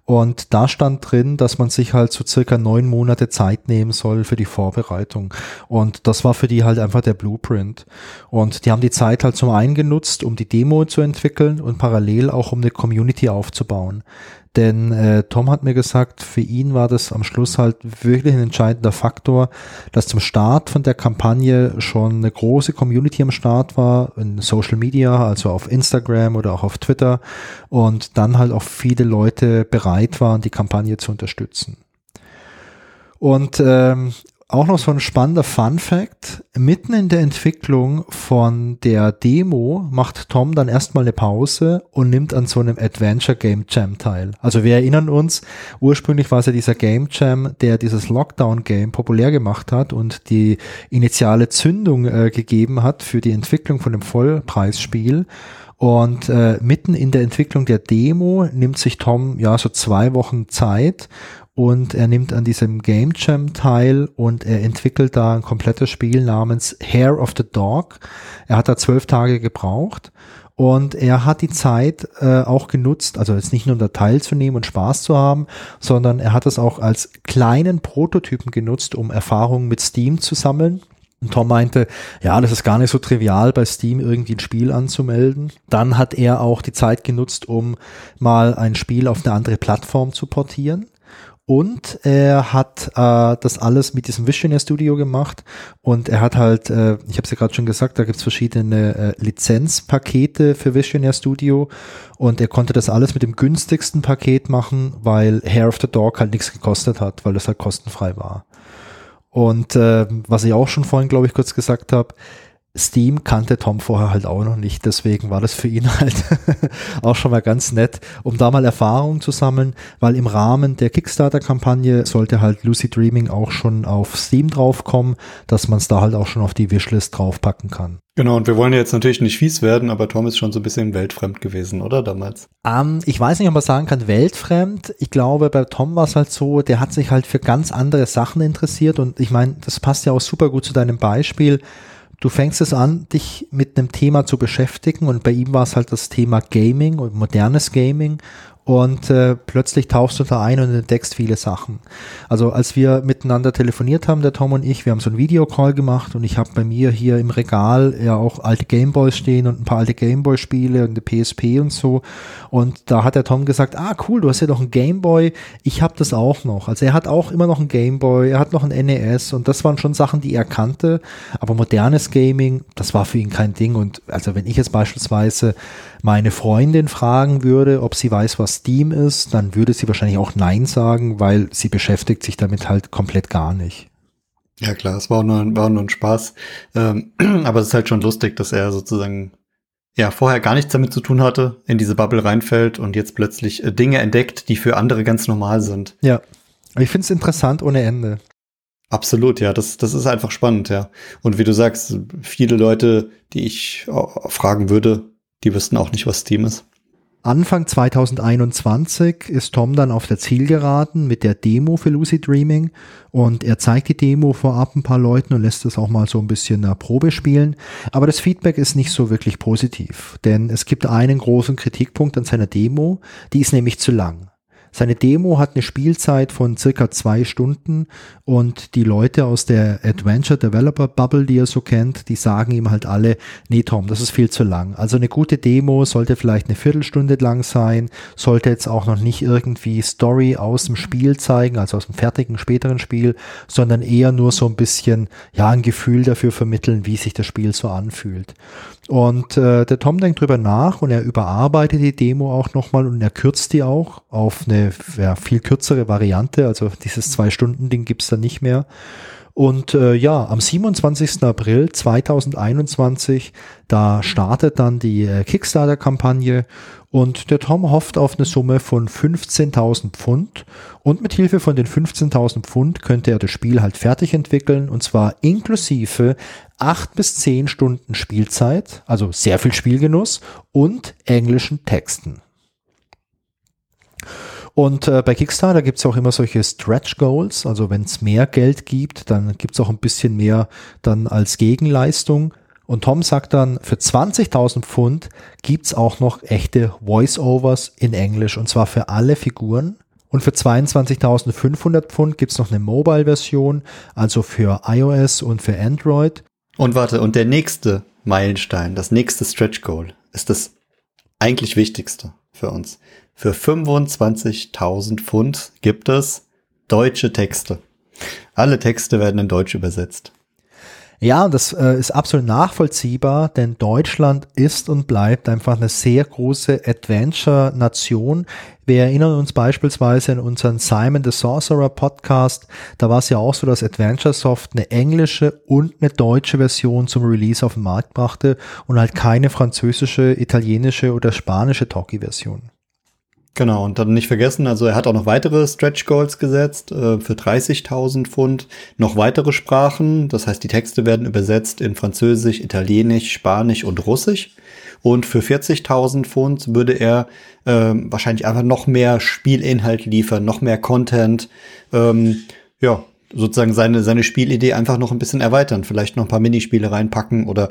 und da stand drin, dass man sich halt so circa neun Monate Zeit nehmen soll für die Vorbereitung. Und das war für die halt einfach der Blueprint. Und die haben die Zeit halt zum einen genutzt, um die Demo zu entwickeln und parallel auch um eine Community aufzubauen. Denn äh, Tom hat mir gesagt, für ihn war das am Schluss halt wirklich ein entscheidender Faktor, dass zum Start von der Kampagne schon eine große Community am Start war, in Social Media, also auf Instagram oder auch auf Twitter. Und dann halt auch viele Leute bereit waren, die Kampagne zu unterstützen. Und ähm, auch noch so ein spannender Fun Fact. Mitten in der Entwicklung von der Demo macht Tom dann erstmal eine Pause und nimmt an so einem Adventure Game Jam teil. Also wir erinnern uns, ursprünglich war es ja dieser Game Jam, der dieses Lockdown Game populär gemacht hat und die initiale Zündung äh, gegeben hat für die Entwicklung von dem Vollpreisspiel. Und äh, mitten in der Entwicklung der Demo nimmt sich Tom ja so zwei Wochen Zeit und er nimmt an diesem Game Jam teil und er entwickelt da ein komplettes Spiel namens Hair of the Dog. Er hat da zwölf Tage gebraucht und er hat die Zeit äh, auch genutzt, also jetzt nicht nur da teilzunehmen und Spaß zu haben, sondern er hat es auch als kleinen Prototypen genutzt, um Erfahrungen mit Steam zu sammeln. Und Tom meinte, ja, das ist gar nicht so trivial, bei Steam irgendwie ein Spiel anzumelden. Dann hat er auch die Zeit genutzt, um mal ein Spiel auf eine andere Plattform zu portieren. Und er hat äh, das alles mit diesem Visionaire Studio gemacht und er hat halt, äh, ich habe es ja gerade schon gesagt, da gibt's verschiedene äh, Lizenzpakete für Visionaire Studio und er konnte das alles mit dem günstigsten Paket machen, weil Hair of the Dog halt nichts gekostet hat, weil das halt kostenfrei war. Und äh, was ich auch schon vorhin, glaube ich, kurz gesagt habe, Steam kannte Tom vorher halt auch noch nicht, deswegen war das für ihn *laughs* halt auch schon mal ganz nett, um da mal Erfahrungen zu sammeln, weil im Rahmen der Kickstarter-Kampagne sollte halt Lucy Dreaming auch schon auf Steam draufkommen, dass man es da halt auch schon auf die Wishlist draufpacken kann. Genau, und wir wollen jetzt natürlich nicht fies werden, aber Tom ist schon so ein bisschen weltfremd gewesen, oder damals? Um, ähm, ich weiß nicht, ob man sagen kann, weltfremd. Ich glaube, bei Tom war es halt so, der hat sich halt für ganz andere Sachen interessiert und ich meine, das passt ja auch super gut zu deinem Beispiel du fängst es an, dich mit einem Thema zu beschäftigen und bei ihm war es halt das Thema Gaming und modernes Gaming und äh, plötzlich tauchst du da ein und entdeckst viele Sachen. Also als wir miteinander telefoniert haben, der Tom und ich, wir haben so einen Videocall gemacht und ich habe bei mir hier im Regal ja auch alte Gameboys stehen und ein paar alte Gameboy-Spiele und eine PSP und so. Und da hat der Tom gesagt, ah cool, du hast ja noch einen Gameboy, ich habe das auch noch. Also er hat auch immer noch einen Gameboy, er hat noch ein NES und das waren schon Sachen, die er kannte. Aber modernes Gaming, das war für ihn kein Ding. Und also wenn ich jetzt beispielsweise meine Freundin fragen würde, ob sie weiß, was Steam ist, dann würde sie wahrscheinlich auch Nein sagen, weil sie beschäftigt sich damit halt komplett gar nicht. Ja klar, es war nur, war nur ein Spaß. Ähm, *clears throat* aber es ist halt schon lustig, dass er sozusagen ja vorher gar nichts damit zu tun hatte, in diese Bubble reinfällt und jetzt plötzlich äh, Dinge entdeckt, die für andere ganz normal sind. Ja, ich finde es interessant ohne Ende. Absolut, ja, das, das ist einfach spannend, ja. Und wie du sagst, viele Leute, die ich fragen würde, die wüssten auch nicht, was Steam ist. Anfang 2021 ist Tom dann auf der Zielgeraden mit der Demo für Lucid Dreaming und er zeigt die Demo vorab ein paar Leuten und lässt es auch mal so ein bisschen eine Probe spielen. Aber das Feedback ist nicht so wirklich positiv, denn es gibt einen großen Kritikpunkt an seiner Demo, die ist nämlich zu lang. Seine Demo hat eine Spielzeit von circa zwei Stunden und die Leute aus der Adventure Developer Bubble, die er so kennt, die sagen ihm halt alle, nee Tom, das ist viel zu lang. Also eine gute Demo sollte vielleicht eine Viertelstunde lang sein, sollte jetzt auch noch nicht irgendwie Story aus dem Spiel zeigen, also aus dem fertigen späteren Spiel, sondern eher nur so ein bisschen, ja, ein Gefühl dafür vermitteln, wie sich das Spiel so anfühlt. Und äh, der Tom denkt drüber nach und er überarbeitet die Demo auch nochmal und er kürzt die auch auf eine ja, viel kürzere Variante. Also dieses Zwei-Stunden-Ding gibt's dann nicht mehr. Und äh, ja, am 27. April 2021, da startet dann die äh, Kickstarter-Kampagne und der Tom hofft auf eine Summe von 15.000 Pfund und mit Hilfe von den 15.000 Pfund könnte er das Spiel halt fertig entwickeln und zwar inklusive 8 bis 10 Stunden Spielzeit, also sehr viel Spielgenuss und englischen Texten. Und äh, bei Kickstarter gibt es auch immer solche Stretch Goals, also wenn es mehr Geld gibt, dann gibt es auch ein bisschen mehr dann als Gegenleistung. Und Tom sagt dann, für 20.000 Pfund gibt's auch noch echte Voice-Overs in Englisch und zwar für alle Figuren. Und für 22.500 Pfund gibt's noch eine Mobile-Version, also für iOS und für Android. Und warte, und der nächste Meilenstein, das nächste Stretch Goal ist das eigentlich Wichtigste für uns. Für 25.000 Pfund gibt es deutsche Texte. Alle Texte werden in Deutsch übersetzt. Ja, und das äh, ist absolut nachvollziehbar, denn Deutschland ist und bleibt einfach eine sehr große Adventure-Nation. Wir erinnern uns beispielsweise an unseren Simon the Sorcerer Podcast. Da war es ja auch so, dass Adventure Soft eine englische und eine deutsche Version zum Release auf den Markt brachte und halt keine französische, italienische oder spanische Talkie-Version. Genau, und dann nicht vergessen, also er hat auch noch weitere Stretch Goals gesetzt äh, für 30.000 Pfund, noch weitere Sprachen, das heißt, die Texte werden übersetzt in Französisch, Italienisch, Spanisch und Russisch. Und für 40.000 Pfund würde er äh, wahrscheinlich einfach noch mehr Spielinhalt liefern, noch mehr Content, ähm, ja, sozusagen seine, seine Spielidee einfach noch ein bisschen erweitern, vielleicht noch ein paar Minispiele reinpacken oder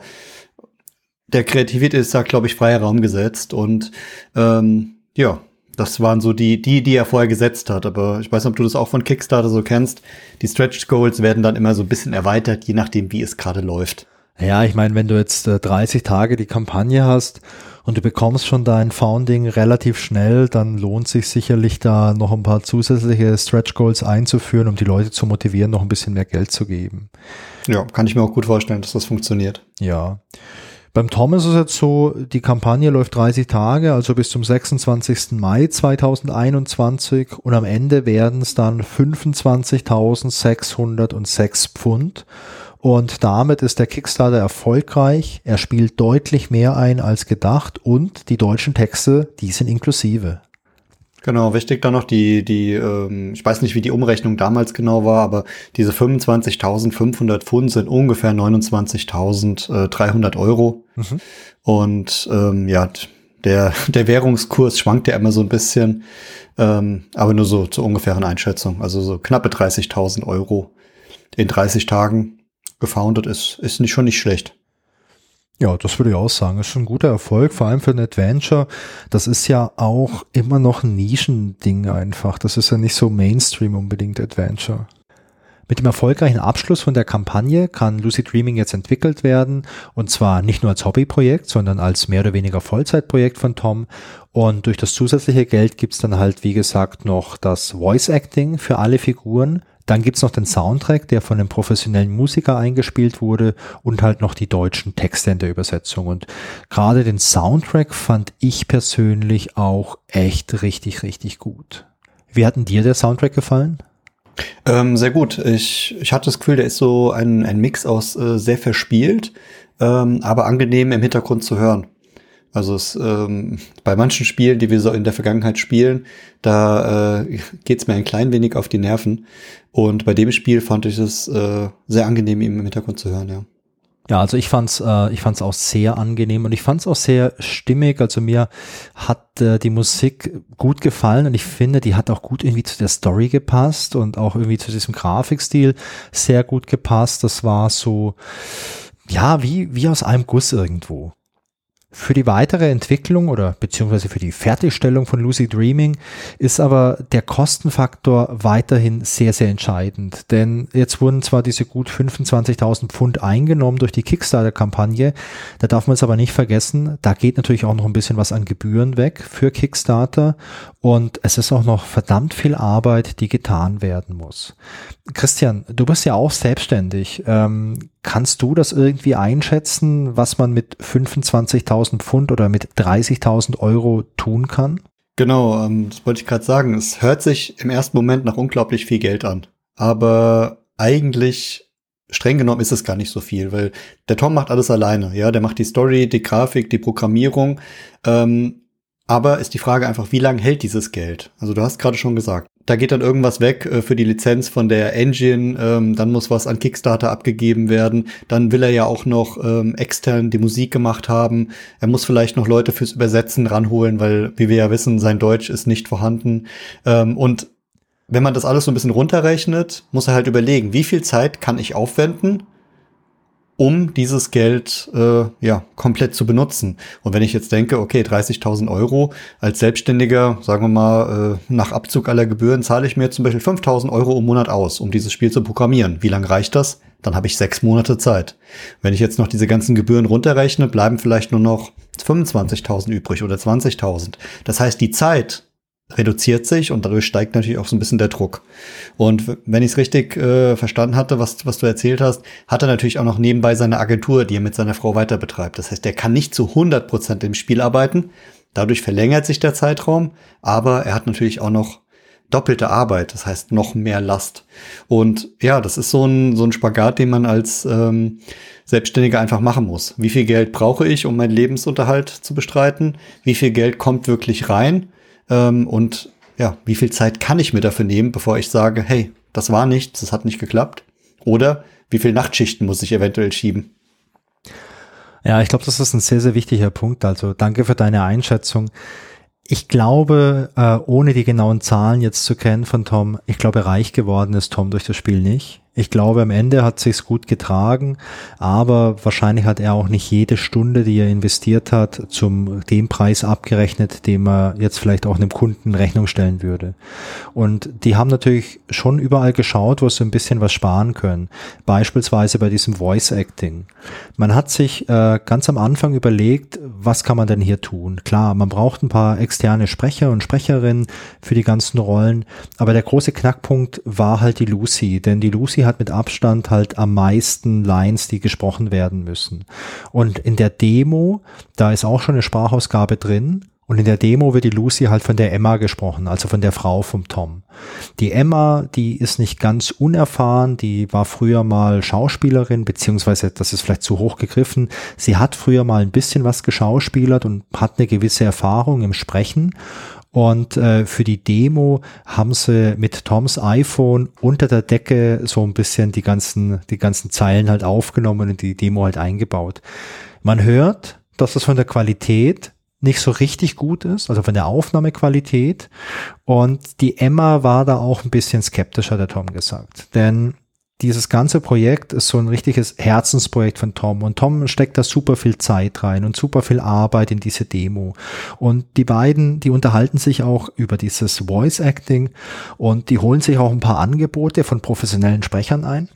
der Kreativität ist da, glaube ich, freier Raum gesetzt und ähm, ja, das waren so die, die, die er vorher gesetzt hat. Aber ich weiß nicht, ob du das auch von Kickstarter so kennst. Die Stretch Goals werden dann immer so ein bisschen erweitert, je nachdem, wie es gerade läuft. Ja, ich meine, wenn du jetzt äh, 30 Tage die Kampagne hast und du bekommst schon dein Founding relativ schnell, dann lohnt sich sicherlich da noch ein paar zusätzliche Stretch Goals einzuführen, um die Leute zu motivieren, noch ein bisschen mehr Geld zu geben. Ja, kann ich mir auch gut vorstellen, dass das funktioniert. Ja. Beim Tom ist es jetzt so, die Kampagne läuft 30 Tage, also bis zum 26. Mai 2021 und am Ende werden es dann 25.606 Pfund. Und damit ist der Kickstarter erfolgreich. Er spielt deutlich mehr ein als gedacht und die deutschen Texte, die sind inklusive. Genau, wichtig dann noch die, die, ähm, ich weiß nicht, wie die Umrechnung damals genau war, aber diese 25.500 Pfund sind ungefähr 29.300 Euro. Mhm. Und ähm, ja, der, der Währungskurs schwankt ja immer so ein bisschen, ähm, aber nur so zur ungefähren Einschätzung. Also so knappe 30.000 Euro in 30 Tagen gefoundet ist, ist nicht schon nicht schlecht. Ja, das würde ich auch sagen. Ist schon ein guter Erfolg, vor allem für ein Adventure. Das ist ja auch immer noch ein Nischending einfach. Das ist ja nicht so Mainstream unbedingt Adventure. Mit dem erfolgreichen Abschluss von der Kampagne kann Lucid Dreaming jetzt entwickelt werden und zwar nicht nur als Hobbyprojekt, sondern als mehr oder weniger Vollzeitprojekt von Tom. Und durch das zusätzliche Geld gibt's dann halt, wie gesagt, noch das Voice Acting für alle Figuren, dann gibt's noch den Soundtrack, der von einem professionellen Musiker eingespielt wurde und halt noch die deutschen Texte in der Übersetzung. Und gerade den Soundtrack fand ich persönlich auch echt richtig, richtig gut. Wie hat denn dir der Soundtrack gefallen? Ähm, sehr gut. Ich, ich hatte das Gefühl, der ist so ein, ein Mix aus äh, sehr verspielt, ähm, aber angenehm im Hintergrund zu hören. Also es, ähm, bei manchen Spielen, die wir so in der Vergangenheit spielen, da äh, geht es mir ein klein wenig auf die Nerven. Und bei dem Spiel fand ich es äh, sehr angenehm, ihm im Hintergrund zu hören, ja. Ja, also ich fand's, äh, ich fand's auch sehr angenehm und ich fand's auch sehr stimmig. Also mir hat äh, die Musik gut gefallen und ich finde, die hat auch gut irgendwie zu der Story gepasst und auch irgendwie zu diesem Grafikstil sehr gut gepasst. Das war so, ja, wie, wie aus einem Guss irgendwo. Für die weitere Entwicklung oder beziehungsweise für die Fertigstellung von Lucy Dreaming ist aber der Kostenfaktor weiterhin sehr, sehr entscheidend. Denn jetzt wurden zwar diese gut 25.000 Pfund eingenommen durch die Kickstarter-Kampagne, da darf man es aber nicht vergessen, da geht natürlich auch noch ein bisschen was an Gebühren weg für Kickstarter und es ist auch noch verdammt viel Arbeit, die getan werden muss. Christian, du bist ja auch selbstständig. Ähm, kannst du das irgendwie einschätzen, was man mit 25.000 Pfund oder mit 30.000 Euro tun kann? Genau, ähm, das wollte ich gerade sagen. Es hört sich im ersten Moment nach unglaublich viel Geld an. Aber eigentlich streng genommen ist es gar nicht so viel, weil der Tom macht alles alleine. Ja, der macht die Story, die Grafik, die Programmierung. Ähm, aber ist die Frage einfach, wie lange hält dieses Geld? Also du hast gerade schon gesagt, da geht dann irgendwas weg äh, für die Lizenz von der Engine, ähm, dann muss was an Kickstarter abgegeben werden, dann will er ja auch noch ähm, extern die Musik gemacht haben, er muss vielleicht noch Leute fürs Übersetzen ranholen, weil, wie wir ja wissen, sein Deutsch ist nicht vorhanden. Ähm, und wenn man das alles so ein bisschen runterrechnet, muss er halt überlegen, wie viel Zeit kann ich aufwenden, um dieses Geld äh, ja komplett zu benutzen. Und wenn ich jetzt denke, okay, 30.000 Euro als Selbstständiger, sagen wir mal, äh, nach Abzug aller Gebühren zahle ich mir zum Beispiel 5.000 Euro im Monat aus, um dieses Spiel zu programmieren. Wie lange reicht das? Dann habe ich sechs Monate Zeit. Wenn ich jetzt noch diese ganzen Gebühren runterrechne, bleiben vielleicht nur noch 25.000 übrig oder 20.000. Das heißt, die Zeit, reduziert sich und dadurch steigt natürlich auch so ein bisschen der Druck. Und wenn ich es richtig äh, verstanden hatte, was, was du erzählt hast, hat er natürlich auch noch nebenbei seine Agentur, die er mit seiner Frau weiter betreibt. Das heißt, er kann nicht zu 100 Prozent im Spiel arbeiten. Dadurch verlängert sich der Zeitraum, aber er hat natürlich auch noch doppelte Arbeit, das heißt noch mehr Last. Und ja, das ist so ein, so ein Spagat, den man als ähm, Selbstständiger einfach machen muss. Wie viel Geld brauche ich, um meinen Lebensunterhalt zu bestreiten? Wie viel Geld kommt wirklich rein? Ähm, und ja, wie viel Zeit kann ich mir dafür nehmen, bevor ich sage, hey, das war nichts, das hat nicht geklappt? Oder wie viel Nachtschichten muss ich eventuell schieben? Ja, ich glaube, das ist ein sehr, sehr wichtiger Punkt. Also danke für deine Einschätzung. Ich glaube, äh, ohne die genauen Zahlen jetzt zu kennen von Tom, ich glaube, reich geworden ist Tom durch das Spiel nicht. Ich glaube, am Ende hat sich's gut getragen, aber wahrscheinlich hat er auch nicht jede Stunde, die er investiert hat, zum dem Preis abgerechnet, dem er jetzt vielleicht auch einem Kunden Rechnung stellen würde. Und die haben natürlich schon überall geschaut, wo sie ein bisschen was sparen können. Beispielsweise bei diesem Voice Acting. Man hat sich äh, ganz am Anfang überlegt, was kann man denn hier tun? Klar, man braucht ein paar externe Sprecher und Sprecherinnen für die ganzen Rollen, aber der große Knackpunkt war halt die Lucy, denn die Lucy hat mit Abstand halt am meisten Lines, die gesprochen werden müssen. Und in der Demo, da ist auch schon eine Sprachausgabe drin. Und in der Demo wird die Lucy halt von der Emma gesprochen, also von der Frau vom Tom. Die Emma, die ist nicht ganz unerfahren, die war früher mal Schauspielerin, beziehungsweise das ist vielleicht zu hoch gegriffen. Sie hat früher mal ein bisschen was geschauspielert und hat eine gewisse Erfahrung im Sprechen. Und äh, für die Demo haben sie mit Toms iPhone unter der Decke so ein bisschen die ganzen, die ganzen Zeilen halt aufgenommen und die Demo halt eingebaut. Man hört, dass das von der Qualität nicht so richtig gut ist, also von der Aufnahmequalität. Und die Emma war da auch ein bisschen skeptischer, der Tom gesagt. Denn dieses ganze Projekt ist so ein richtiges Herzensprojekt von Tom und Tom steckt da super viel Zeit rein und super viel Arbeit in diese Demo. Und die beiden, die unterhalten sich auch über dieses Voice Acting und die holen sich auch ein paar Angebote von professionellen Sprechern ein.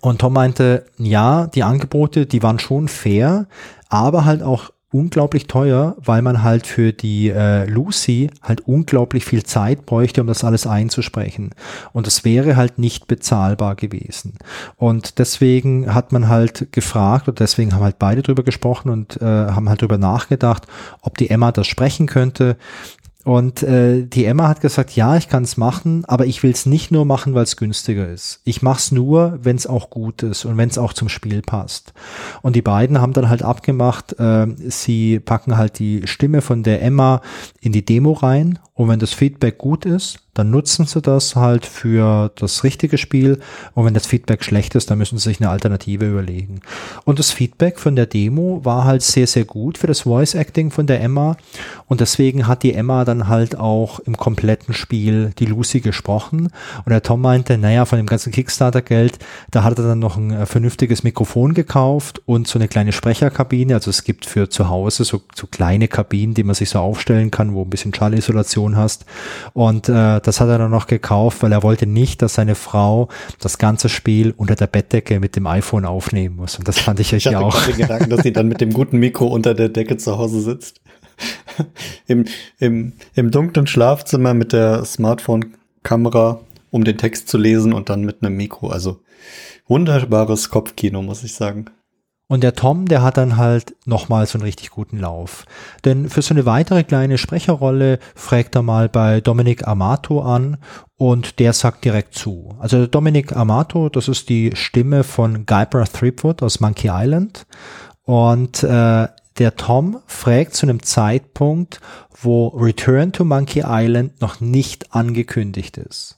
Und Tom meinte, ja, die Angebote, die waren schon fair, aber halt auch unglaublich teuer, weil man halt für die äh, Lucy halt unglaublich viel Zeit bräuchte, um das alles einzusprechen. Und es wäre halt nicht bezahlbar gewesen. Und deswegen hat man halt gefragt, und deswegen haben halt beide drüber gesprochen und äh, haben halt drüber nachgedacht, ob die Emma das sprechen könnte. Und äh, die Emma hat gesagt, ja, ich kann es machen, aber ich will es nicht nur machen, weil es günstiger ist. Ich mache es nur, wenn es auch gut ist und wenn es auch zum Spiel passt. Und die beiden haben dann halt abgemacht, äh, sie packen halt die Stimme von der Emma in die Demo rein und wenn das Feedback gut ist, dann nutzen sie das halt für das richtige Spiel. Und wenn das Feedback schlecht ist, dann müssen sie sich eine Alternative überlegen. Und das Feedback von der Demo war halt sehr, sehr gut für das Voice Acting von der Emma. Und deswegen hat die Emma dann halt auch im kompletten Spiel die Lucy gesprochen. Und der Tom meinte, naja, von dem ganzen Kickstarter-Geld, da hat er dann noch ein äh, vernünftiges Mikrofon gekauft und so eine kleine Sprecherkabine. Also es gibt für zu Hause so, so kleine Kabinen, die man sich so aufstellen kann, wo ein bisschen Schallisolation hast. Und äh, das hat er dann noch gekauft, weil er wollte nicht, dass seine Frau das ganze Spiel unter der Bettdecke mit dem iPhone aufnehmen muss. Und das fand ich, ich auch. Ich den Gedanken, dass sie dann mit dem guten Mikro unter der Decke zu Hause sitzt. Im, im, Im dunklen Schlafzimmer mit der Smartphone-Kamera, um den Text zu lesen und dann mit einem Mikro. Also wunderbares Kopfkino, muss ich sagen. Und der Tom, der hat dann halt nochmal so einen richtig guten Lauf. Denn für so eine weitere kleine Sprecherrolle fragt er mal bei Dominic Amato an und der sagt direkt zu. Also Dominic Amato, das ist die Stimme von Guybrush Threepwood aus Monkey Island und äh, der Tom fragt zu einem Zeitpunkt, wo Return to Monkey Island noch nicht angekündigt ist.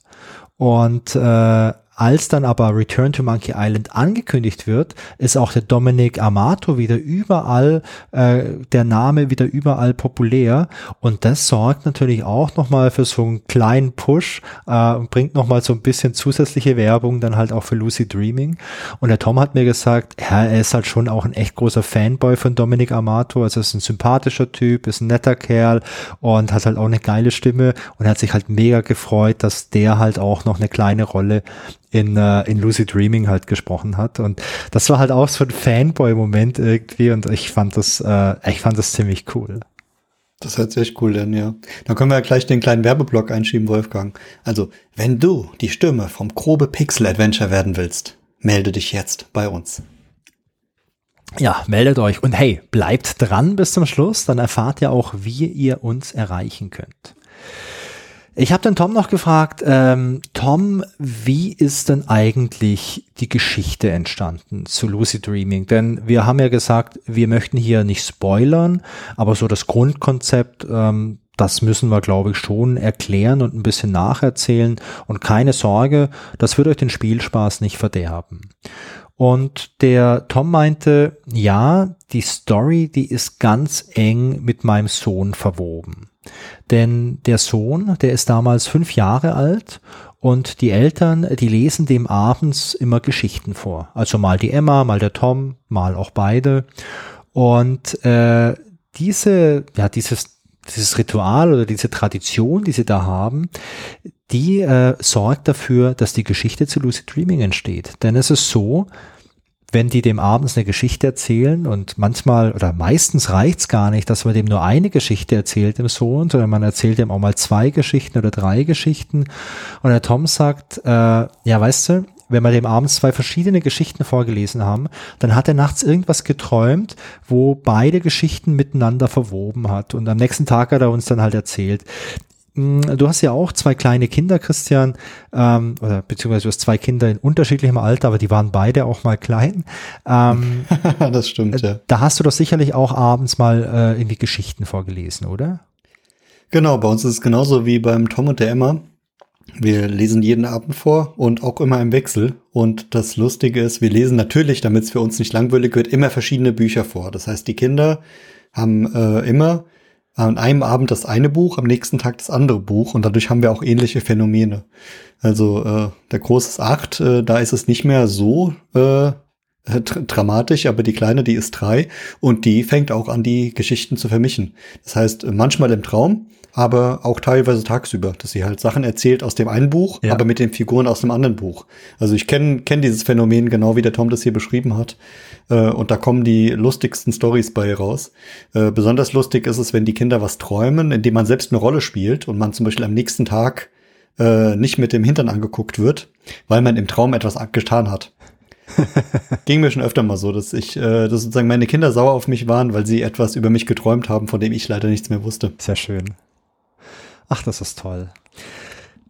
Und äh, als dann aber Return to Monkey Island angekündigt wird, ist auch der Dominic Amato wieder überall, äh, der Name wieder überall populär. Und das sorgt natürlich auch nochmal für so einen kleinen Push äh, und bringt nochmal so ein bisschen zusätzliche Werbung dann halt auch für Lucy Dreaming. Und der Tom hat mir gesagt, ja, er ist halt schon auch ein echt großer Fanboy von Dominic Amato. Also ist ein sympathischer Typ, ist ein netter Kerl und hat halt auch eine geile Stimme und er hat sich halt mega gefreut, dass der halt auch noch eine kleine Rolle in, äh, in Lucid Dreaming halt gesprochen hat. Und das war halt auch so ein Fanboy-Moment irgendwie und ich fand das, äh, ich fand das ziemlich cool. Das hört sich cool an, ja. Dann können wir ja gleich den kleinen Werbeblock einschieben, Wolfgang. Also, wenn du die Stimme vom grobe Pixel Adventure werden willst, melde dich jetzt bei uns. Ja, meldet euch und hey, bleibt dran bis zum Schluss, dann erfahrt ihr auch, wie ihr uns erreichen könnt. Ich habe den Tom noch gefragt, ähm, Tom, wie ist denn eigentlich die Geschichte entstanden zu Lucy Dreaming? Denn wir haben ja gesagt, wir möchten hier nicht spoilern, aber so das Grundkonzept, ähm, das müssen wir, glaube ich, schon erklären und ein bisschen nacherzählen. Und keine Sorge, das wird euch den Spielspaß nicht verderben. Und der Tom meinte, ja, die Story, die ist ganz eng mit meinem Sohn verwoben. Denn der Sohn, der ist damals fünf Jahre alt und die Eltern, die lesen dem abends immer Geschichten vor. Also mal die Emma, mal der Tom, mal auch beide. Und äh, diese, ja, dieses, dieses Ritual oder diese Tradition, die sie da haben, die äh, sorgt dafür, dass die Geschichte zu Lucid Dreaming entsteht. Denn es ist so, wenn die dem abends eine Geschichte erzählen und manchmal oder meistens reicht's gar nicht, dass man dem nur eine Geschichte erzählt dem Sohn, sondern man erzählt dem auch mal zwei Geschichten oder drei Geschichten. Und der Tom sagt, äh, ja, weißt du, wenn wir dem abends zwei verschiedene Geschichten vorgelesen haben, dann hat er nachts irgendwas geträumt, wo beide Geschichten miteinander verwoben hat. Und am nächsten Tag hat er uns dann halt erzählt, du hast ja auch zwei kleine Kinder, Christian, ähm, oder beziehungsweise du hast zwei Kinder in unterschiedlichem Alter, aber die waren beide auch mal klein. Ähm, *laughs* das stimmt, ja. Da hast du doch sicherlich auch abends mal äh, irgendwie Geschichten vorgelesen, oder? Genau, bei uns ist es genauso wie beim Tom und der Emma. Wir lesen jeden Abend vor und auch immer im Wechsel. Und das Lustige ist, wir lesen natürlich, damit es für uns nicht langweilig wird, immer verschiedene Bücher vor. Das heißt, die Kinder haben äh, immer an einem Abend das eine Buch, am nächsten Tag das andere Buch und dadurch haben wir auch ähnliche Phänomene. Also äh, der Große ist acht, äh, da ist es nicht mehr so äh, dramatisch, aber die Kleine, die ist drei und die fängt auch an, die Geschichten zu vermischen. Das heißt, manchmal im Traum, aber auch teilweise tagsüber, dass sie halt Sachen erzählt aus dem einen Buch, ja. aber mit den Figuren aus dem anderen Buch. Also ich kenne kenn dieses Phänomen genau, wie der Tom das hier beschrieben hat. Äh, und da kommen die lustigsten Stories bei raus. Äh, besonders lustig ist es, wenn die Kinder was träumen, indem man selbst eine Rolle spielt und man zum Beispiel am nächsten Tag äh, nicht mit dem Hintern angeguckt wird, weil man im Traum etwas getan hat. *laughs* Ging mir schon öfter mal so, dass ich, äh, dass sozusagen meine Kinder sauer auf mich waren, weil sie etwas über mich geträumt haben, von dem ich leider nichts mehr wusste. Sehr schön. Ach, das ist toll.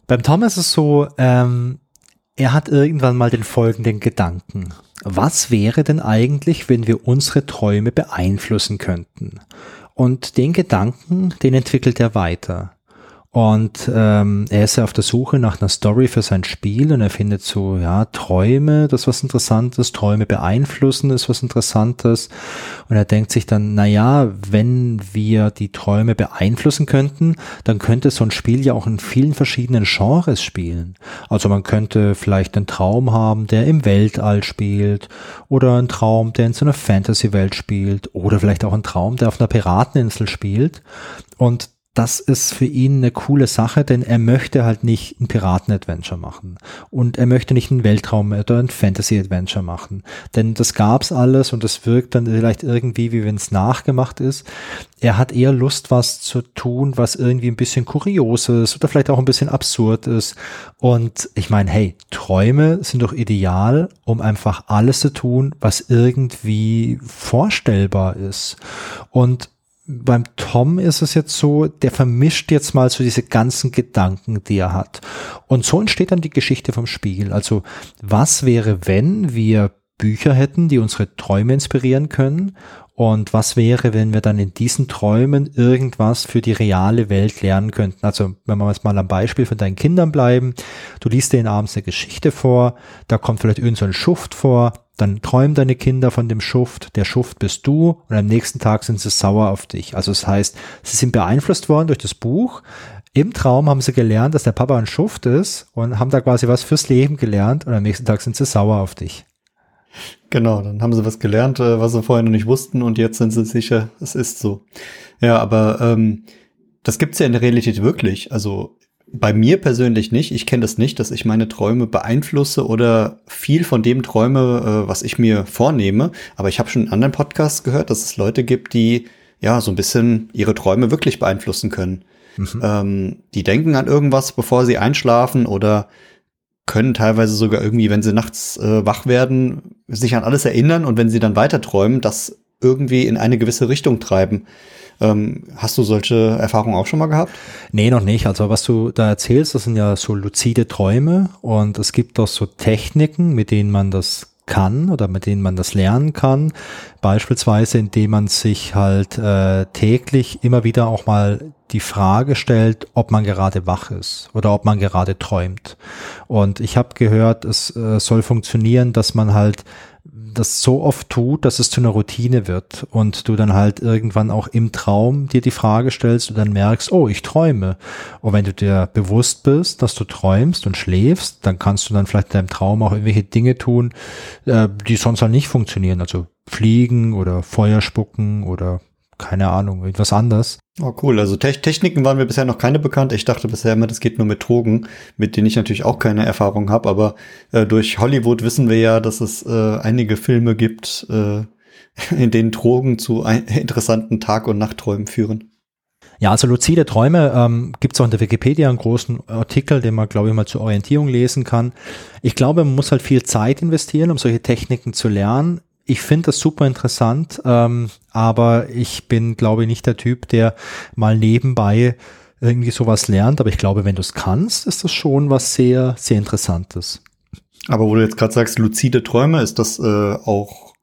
Beim Tom ist es so, ähm, er hat irgendwann mal den folgenden Gedanken. Was wäre denn eigentlich, wenn wir unsere Träume beeinflussen könnten? Und den Gedanken, den entwickelt er weiter. Und ähm, er ist ja auf der Suche nach einer Story für sein Spiel und er findet so, ja, Träume, das ist was Interessantes, Träume beeinflussen ist was Interessantes. Und er denkt sich dann, na ja, wenn wir die Träume beeinflussen könnten, dann könnte so ein Spiel ja auch in vielen verschiedenen Genres spielen. Also man könnte vielleicht einen Traum haben, der im Weltall spielt oder einen Traum, der in so einer Fantasy-Welt spielt oder vielleicht auch einen Traum, der auf einer Pirateninsel spielt. Und das ist für ihn eine coole Sache, denn er möchte halt nicht ein Piraten-Adventure machen und er möchte nicht ein Weltraum- oder ein Fantasy-Adventure machen, denn das gab's alles und das wirkt dann vielleicht irgendwie, wie wenn es nachgemacht ist. Er hat eher Lust, was zu tun, was irgendwie ein bisschen kurios ist oder vielleicht auch ein bisschen absurd ist. Und ich meine, hey, Träume sind doch ideal, um einfach alles zu tun, was irgendwie vorstellbar ist. Und beim Tom ist es jetzt so, der vermischt jetzt mal so diese ganzen Gedanken, die er hat. Und so entsteht dann die Geschichte vom Spiel. Also was wäre, wenn wir Bücher hätten, die unsere Träume inspirieren können? Und was wäre, wenn wir dann in diesen Träumen irgendwas für die reale Welt lernen könnten? Also, wenn wir jetzt mal am Beispiel von deinen Kindern bleiben, du liest denen abends eine Geschichte vor, da kommt vielleicht irgend so Schuft vor, dann träumen deine Kinder von dem Schuft, der Schuft bist du und am nächsten Tag sind sie sauer auf dich. Also das heißt, sie sind beeinflusst worden durch das Buch. Im Traum haben sie gelernt, dass der Papa ein Schuft ist und haben da quasi was fürs Leben gelernt und am nächsten Tag sind sie sauer auf dich. Genau, dann haben sie was gelernt, äh, was sie vorher noch nicht wussten und jetzt sind sie sicher, es ist so. Ja, aber ähm, das gibt's ja in der Realität wirklich. Also bei mir persönlich nicht. Ich kenne das nicht, dass ich meine Träume beeinflusse oder viel von dem träume, äh, was ich mir vornehme. Aber ich habe schon in anderen Podcasts gehört, dass es Leute gibt, die ja so ein bisschen ihre Träume wirklich beeinflussen können. Mhm. Ähm, die denken an irgendwas, bevor sie einschlafen oder können teilweise sogar irgendwie, wenn sie nachts äh, wach werden, sich an alles erinnern und wenn sie dann weiter träumen, das irgendwie in eine gewisse Richtung treiben. Ähm, hast du solche Erfahrungen auch schon mal gehabt? Nee, noch nicht. Also was du da erzählst, das sind ja so luzide Träume und es gibt auch so Techniken, mit denen man das kann oder mit denen man das lernen kann. Beispielsweise, indem man sich halt äh, täglich immer wieder auch mal die Frage stellt, ob man gerade wach ist oder ob man gerade träumt. Und ich habe gehört, es äh, soll funktionieren, dass man halt das so oft tut, dass es zu einer Routine wird und du dann halt irgendwann auch im Traum dir die Frage stellst und dann merkst, oh, ich träume. Und wenn du dir bewusst bist, dass du träumst und schläfst, dann kannst du dann vielleicht in deinem Traum auch irgendwelche Dinge tun, äh, die sonst halt nicht funktionieren. Also fliegen oder Feuer spucken oder keine Ahnung, etwas anders. Oh cool, also Te Techniken waren mir bisher noch keine bekannt. Ich dachte bisher immer, das geht nur mit Drogen, mit denen ich natürlich auch keine Erfahrung habe. Aber äh, durch Hollywood wissen wir ja, dass es äh, einige Filme gibt, äh, *laughs* in denen Drogen zu interessanten Tag- und Nachtträumen führen. Ja, also luzide Träume ähm, gibt es auch in der Wikipedia einen großen Artikel, den man, glaube ich, mal zur Orientierung lesen kann. Ich glaube, man muss halt viel Zeit investieren, um solche Techniken zu lernen ich finde das super interessant, ähm, aber ich bin, glaube ich, nicht der Typ, der mal nebenbei irgendwie sowas lernt. Aber ich glaube, wenn du es kannst, ist das schon was sehr, sehr Interessantes. Aber wo du jetzt gerade sagst, luzide Träume, ist das äh, auch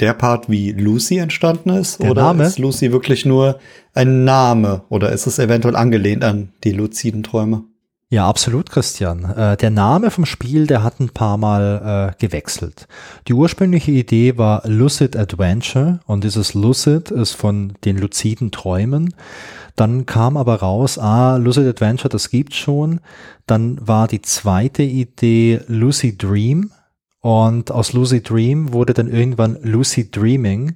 der Part, wie Lucy entstanden ist? Der oder Name? ist Lucy wirklich nur ein Name? Oder ist es eventuell angelehnt an die luziden Träume? Ja, absolut, Christian. Äh, der Name vom Spiel, der hat ein paar Mal äh, gewechselt. Die ursprüngliche Idee war Lucid Adventure und dieses Lucid ist von den luziden Träumen. Dann kam aber raus, ah, Lucid Adventure, das gibt's schon. Dann war die zweite Idee Lucy Dream und aus Lucy Dream wurde dann irgendwann Lucy Dreaming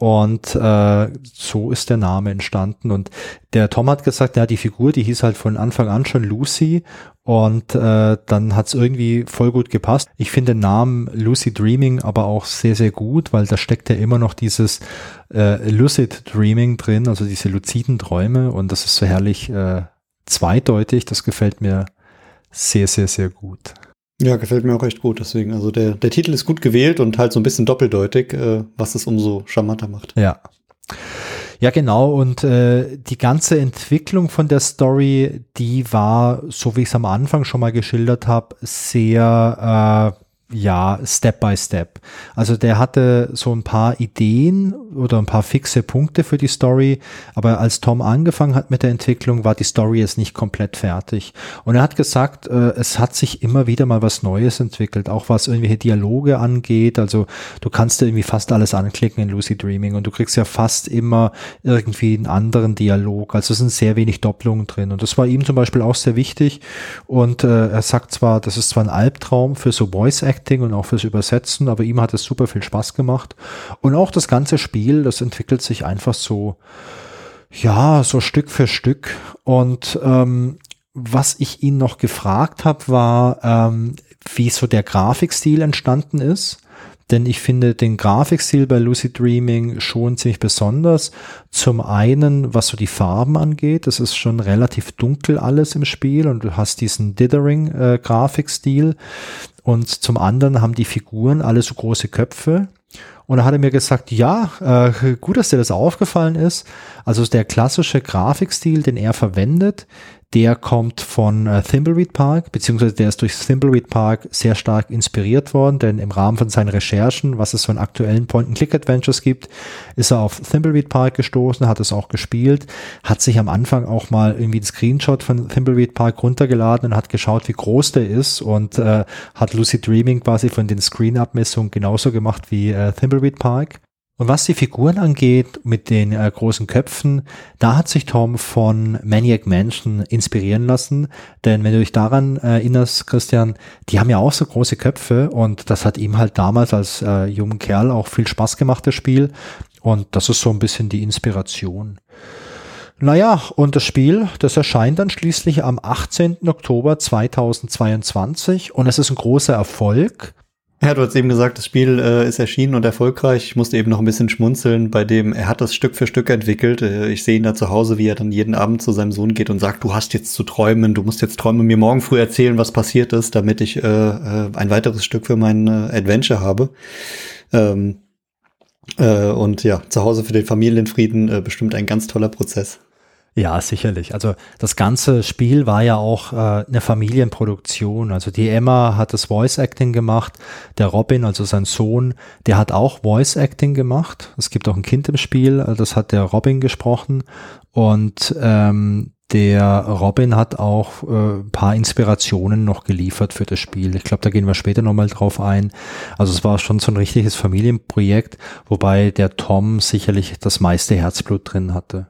und äh, so ist der Name entstanden. Und der Tom hat gesagt, ja, die Figur, die hieß halt von Anfang an schon Lucy. Und äh, dann hat es irgendwie voll gut gepasst. Ich finde den Namen Lucy Dreaming aber auch sehr, sehr gut, weil da steckt ja immer noch dieses äh, Lucid Dreaming drin, also diese luziden Träume. Und das ist so herrlich äh, zweideutig. Das gefällt mir sehr, sehr, sehr gut. Ja, gefällt mir auch echt gut. Deswegen, also der, der Titel ist gut gewählt und halt so ein bisschen doppeldeutig, äh, was es umso charmanter macht. Ja. Ja, genau. Und äh, die ganze Entwicklung von der Story, die war, so wie ich es am Anfang schon mal geschildert habe, sehr äh, ja, Step by Step. Also der hatte so ein paar Ideen oder ein paar fixe Punkte für die Story, aber als Tom angefangen hat mit der Entwicklung, war die Story jetzt nicht komplett fertig. Und er hat gesagt, äh, es hat sich immer wieder mal was Neues entwickelt, auch was irgendwelche Dialoge angeht. Also du kannst irgendwie fast alles anklicken in Lucy Dreaming und du kriegst ja fast immer irgendwie einen anderen Dialog. Also es sind sehr wenig Doppelungen drin. Und das war ihm zum Beispiel auch sehr wichtig. Und äh, er sagt zwar, das ist zwar ein Albtraum für so Voice Acting, Acting und auch fürs Übersetzen, aber ihm hat es super viel Spaß gemacht. Und auch das ganze Spiel, das entwickelt sich einfach so, Ja, so Stück für Stück. Und ähm, was ich ihn noch gefragt habe, war, ähm, wie so der Grafikstil entstanden ist denn ich finde den Grafikstil bei Lucid Dreaming schon ziemlich besonders. Zum einen, was so die Farben angeht, das ist schon relativ dunkel alles im Spiel und du hast diesen Dithering-Grafikstil. Äh, und zum anderen haben die Figuren alle so große Köpfe. Und da hat er mir gesagt, ja, äh, gut, dass dir das aufgefallen ist. Also der klassische Grafikstil, den er verwendet, der kommt von äh, Thimbleweed Park, beziehungsweise der ist durch Thimbleweed Park sehr stark inspiriert worden, denn im Rahmen von seinen Recherchen, was es so aktuellen Point-and-Click-Adventures gibt, ist er auf Thimbleweed Park gestoßen, hat es auch gespielt, hat sich am Anfang auch mal irgendwie einen Screenshot von Thimbleweed Park runtergeladen und hat geschaut, wie groß der ist und äh, hat Lucid Dreaming quasi von den Screen-Abmessungen genauso gemacht wie äh, Thimbleweed Park. Und was die Figuren angeht, mit den äh, großen Köpfen, da hat sich Tom von Maniac Mansion inspirieren lassen. Denn wenn du dich daran äh, erinnerst, Christian, die haben ja auch so große Köpfe und das hat ihm halt damals als äh, jungen Kerl auch viel Spaß gemacht, das Spiel. Und das ist so ein bisschen die Inspiration. Naja, und das Spiel, das erscheint dann schließlich am 18. Oktober 2022 und es ist ein großer Erfolg. Ja, du hast eben gesagt, das Spiel äh, ist erschienen und erfolgreich. Ich musste eben noch ein bisschen schmunzeln, bei dem er hat das Stück für Stück entwickelt. Äh, ich sehe ihn da zu Hause, wie er dann jeden Abend zu seinem Sohn geht und sagt, du hast jetzt zu träumen, du musst jetzt träumen mir morgen früh erzählen, was passiert ist, damit ich äh, äh, ein weiteres Stück für mein äh, Adventure habe. Ähm, äh, und ja, zu Hause für den Familienfrieden äh, bestimmt ein ganz toller Prozess. Ja, sicherlich. Also das ganze Spiel war ja auch äh, eine Familienproduktion. Also die Emma hat das Voice Acting gemacht, der Robin, also sein Sohn, der hat auch Voice Acting gemacht. Es gibt auch ein Kind im Spiel, äh, das hat der Robin gesprochen und ähm, der Robin hat auch äh, paar Inspirationen noch geliefert für das Spiel. Ich glaube, da gehen wir später nochmal drauf ein. Also es war schon so ein richtiges Familienprojekt, wobei der Tom sicherlich das meiste Herzblut drin hatte.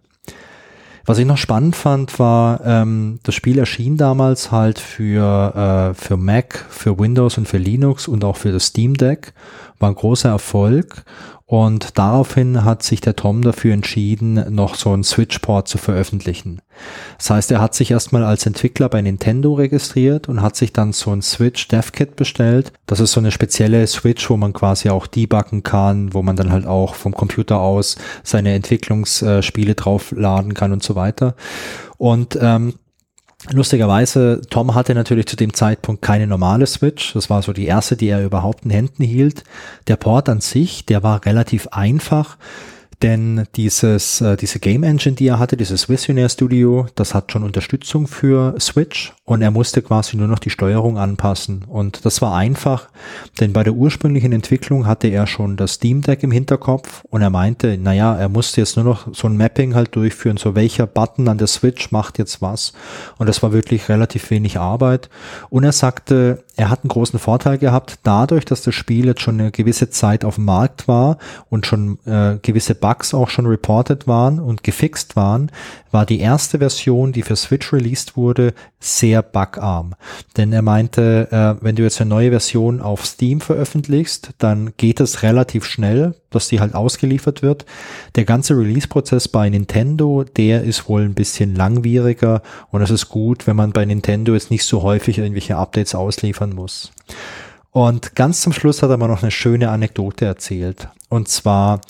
Was ich noch spannend fand, war, ähm, das Spiel erschien damals halt für, äh, für Mac, für Windows und für Linux und auch für das Steam Deck. War ein großer Erfolg und daraufhin hat sich der Tom dafür entschieden, noch so einen Switch-Port zu veröffentlichen. Das heißt, er hat sich erstmal als Entwickler bei Nintendo registriert und hat sich dann so ein Switch DevKit bestellt. Das ist so eine spezielle Switch, wo man quasi auch debuggen kann, wo man dann halt auch vom Computer aus seine Entwicklungsspiele draufladen kann und so weiter. Und ähm, Lustigerweise, Tom hatte natürlich zu dem Zeitpunkt keine normale Switch. Das war so die erste, die er überhaupt in Händen hielt. Der Port an sich, der war relativ einfach. Denn dieses, äh, diese Game Engine, die er hatte, dieses Visionaire Studio, das hat schon Unterstützung für Switch und er musste quasi nur noch die Steuerung anpassen. Und das war einfach, denn bei der ursprünglichen Entwicklung hatte er schon das Steam Deck im Hinterkopf und er meinte, naja, er musste jetzt nur noch so ein Mapping halt durchführen, so welcher Button an der Switch macht jetzt was. Und das war wirklich relativ wenig Arbeit. Und er sagte, er hat einen großen Vorteil gehabt, dadurch, dass das Spiel jetzt schon eine gewisse Zeit auf dem Markt war und schon äh, gewisse Bugs auch schon reported waren und gefixt waren, war die erste Version, die für Switch released wurde, sehr bugarm. Denn er meinte, äh, wenn du jetzt eine neue Version auf Steam veröffentlichst, dann geht es relativ schnell, dass die halt ausgeliefert wird. Der ganze Release-Prozess bei Nintendo, der ist wohl ein bisschen langwieriger und es ist gut, wenn man bei Nintendo jetzt nicht so häufig irgendwelche Updates ausliefern muss. Und ganz zum Schluss hat er mal noch eine schöne Anekdote erzählt. Und zwar,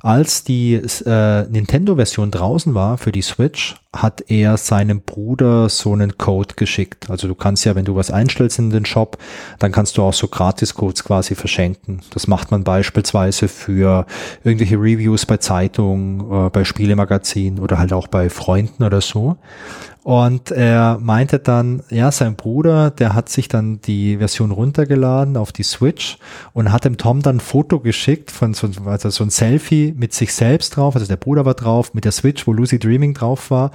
als die äh, Nintendo-Version draußen war für die Switch, hat er seinem Bruder so einen Code geschickt. Also du kannst ja, wenn du was einstellst in den Shop, dann kannst du auch so Gratis-Codes quasi verschenken. Das macht man beispielsweise für irgendwelche Reviews bei Zeitungen, äh, bei Spielemagazinen oder halt auch bei Freunden oder so. Und er meinte dann, ja, sein Bruder, der hat sich dann die Version runtergeladen auf die Switch und hat dem Tom dann ein Foto geschickt von so, also so ein Selfie mit sich selbst drauf, also der Bruder war drauf, mit der Switch, wo Lucy Dreaming drauf war.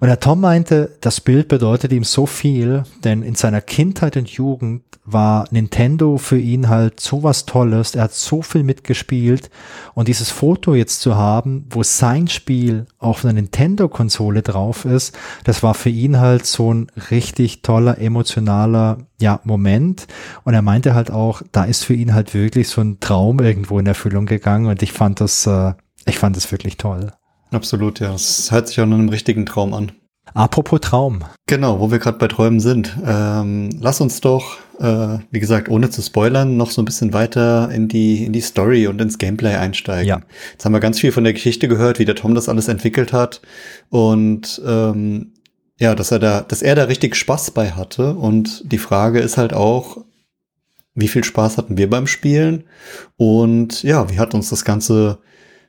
Und der Tom meinte, das Bild bedeutet ihm so viel, denn in seiner Kindheit und Jugend war Nintendo für ihn halt so was Tolles. Er hat so viel mitgespielt und dieses Foto jetzt zu haben, wo sein Spiel auf einer Nintendo-Konsole drauf ist, das war für ihn halt so ein richtig toller emotionaler ja, Moment. Und er meinte halt auch, da ist für ihn halt wirklich so ein Traum irgendwo in Erfüllung gegangen und ich fand das, äh, ich fand das wirklich toll. Absolut, ja. Das hört sich nach einem richtigen Traum an. Apropos Traum. Genau, wo wir gerade bei Träumen sind. Ähm, lass uns doch, äh, wie gesagt, ohne zu spoilern, noch so ein bisschen weiter in die, in die Story und ins Gameplay einsteigen. Ja. Jetzt haben wir ganz viel von der Geschichte gehört, wie der Tom das alles entwickelt hat. Und ähm, ja, dass er da, dass er da richtig Spaß bei hatte. Und die Frage ist halt auch, wie viel Spaß hatten wir beim Spielen? Und ja, wie hat uns das Ganze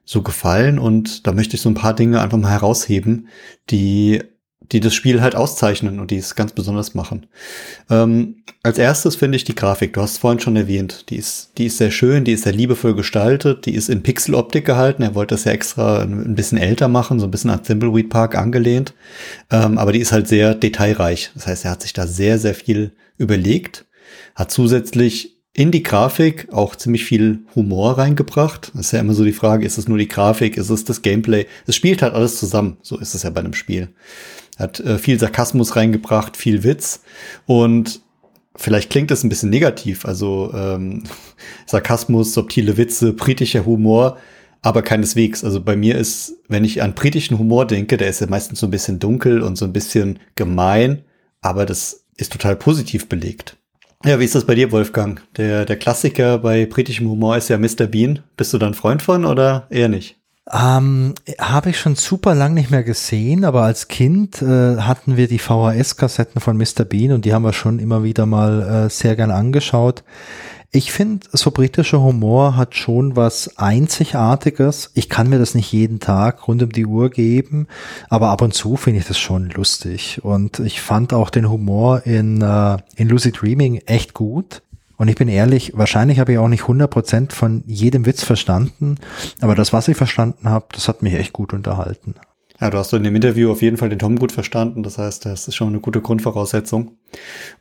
so gefallen? Und da möchte ich so ein paar Dinge einfach mal herausheben, die die das Spiel halt auszeichnen und die es ganz besonders machen. Ähm, als erstes finde ich die Grafik, du hast es vorhin schon erwähnt, die ist, die ist sehr schön, die ist sehr liebevoll gestaltet, die ist in Pixeloptik gehalten, er wollte das ja extra ein bisschen älter machen, so ein bisschen an Thimbleweed Park angelehnt, ähm, aber die ist halt sehr detailreich, das heißt, er hat sich da sehr, sehr viel überlegt, hat zusätzlich in die Grafik auch ziemlich viel Humor reingebracht. Das ist ja immer so die Frage, ist es nur die Grafik, ist es das Gameplay? Es spielt halt alles zusammen, so ist es ja bei einem Spiel hat äh, viel Sarkasmus reingebracht, viel Witz und vielleicht klingt es ein bisschen negativ, also ähm, *laughs* Sarkasmus, subtile Witze, britischer Humor, aber keineswegs. Also bei mir ist, wenn ich an britischen Humor denke, der ist ja meistens so ein bisschen dunkel und so ein bisschen gemein, aber das ist total positiv belegt. Ja, wie ist das bei dir, Wolfgang? Der, der Klassiker bei britischem Humor ist ja Mr. Bean. Bist du dann Freund von oder eher nicht? Ähm, Habe ich schon super lang nicht mehr gesehen, aber als Kind äh, hatten wir die VHS-Kassetten von Mr. Bean und die haben wir schon immer wieder mal äh, sehr gern angeschaut. Ich finde, so britischer Humor hat schon was Einzigartiges. Ich kann mir das nicht jeden Tag rund um die Uhr geben, aber ab und zu finde ich das schon lustig. Und ich fand auch den Humor in, äh, in Lucid Dreaming echt gut. Und ich bin ehrlich, wahrscheinlich habe ich auch nicht 100% von jedem Witz verstanden, aber das, was ich verstanden habe, das hat mich echt gut unterhalten. Ja, du hast in dem Interview auf jeden Fall den Tom gut verstanden. Das heißt, das ist schon eine gute Grundvoraussetzung.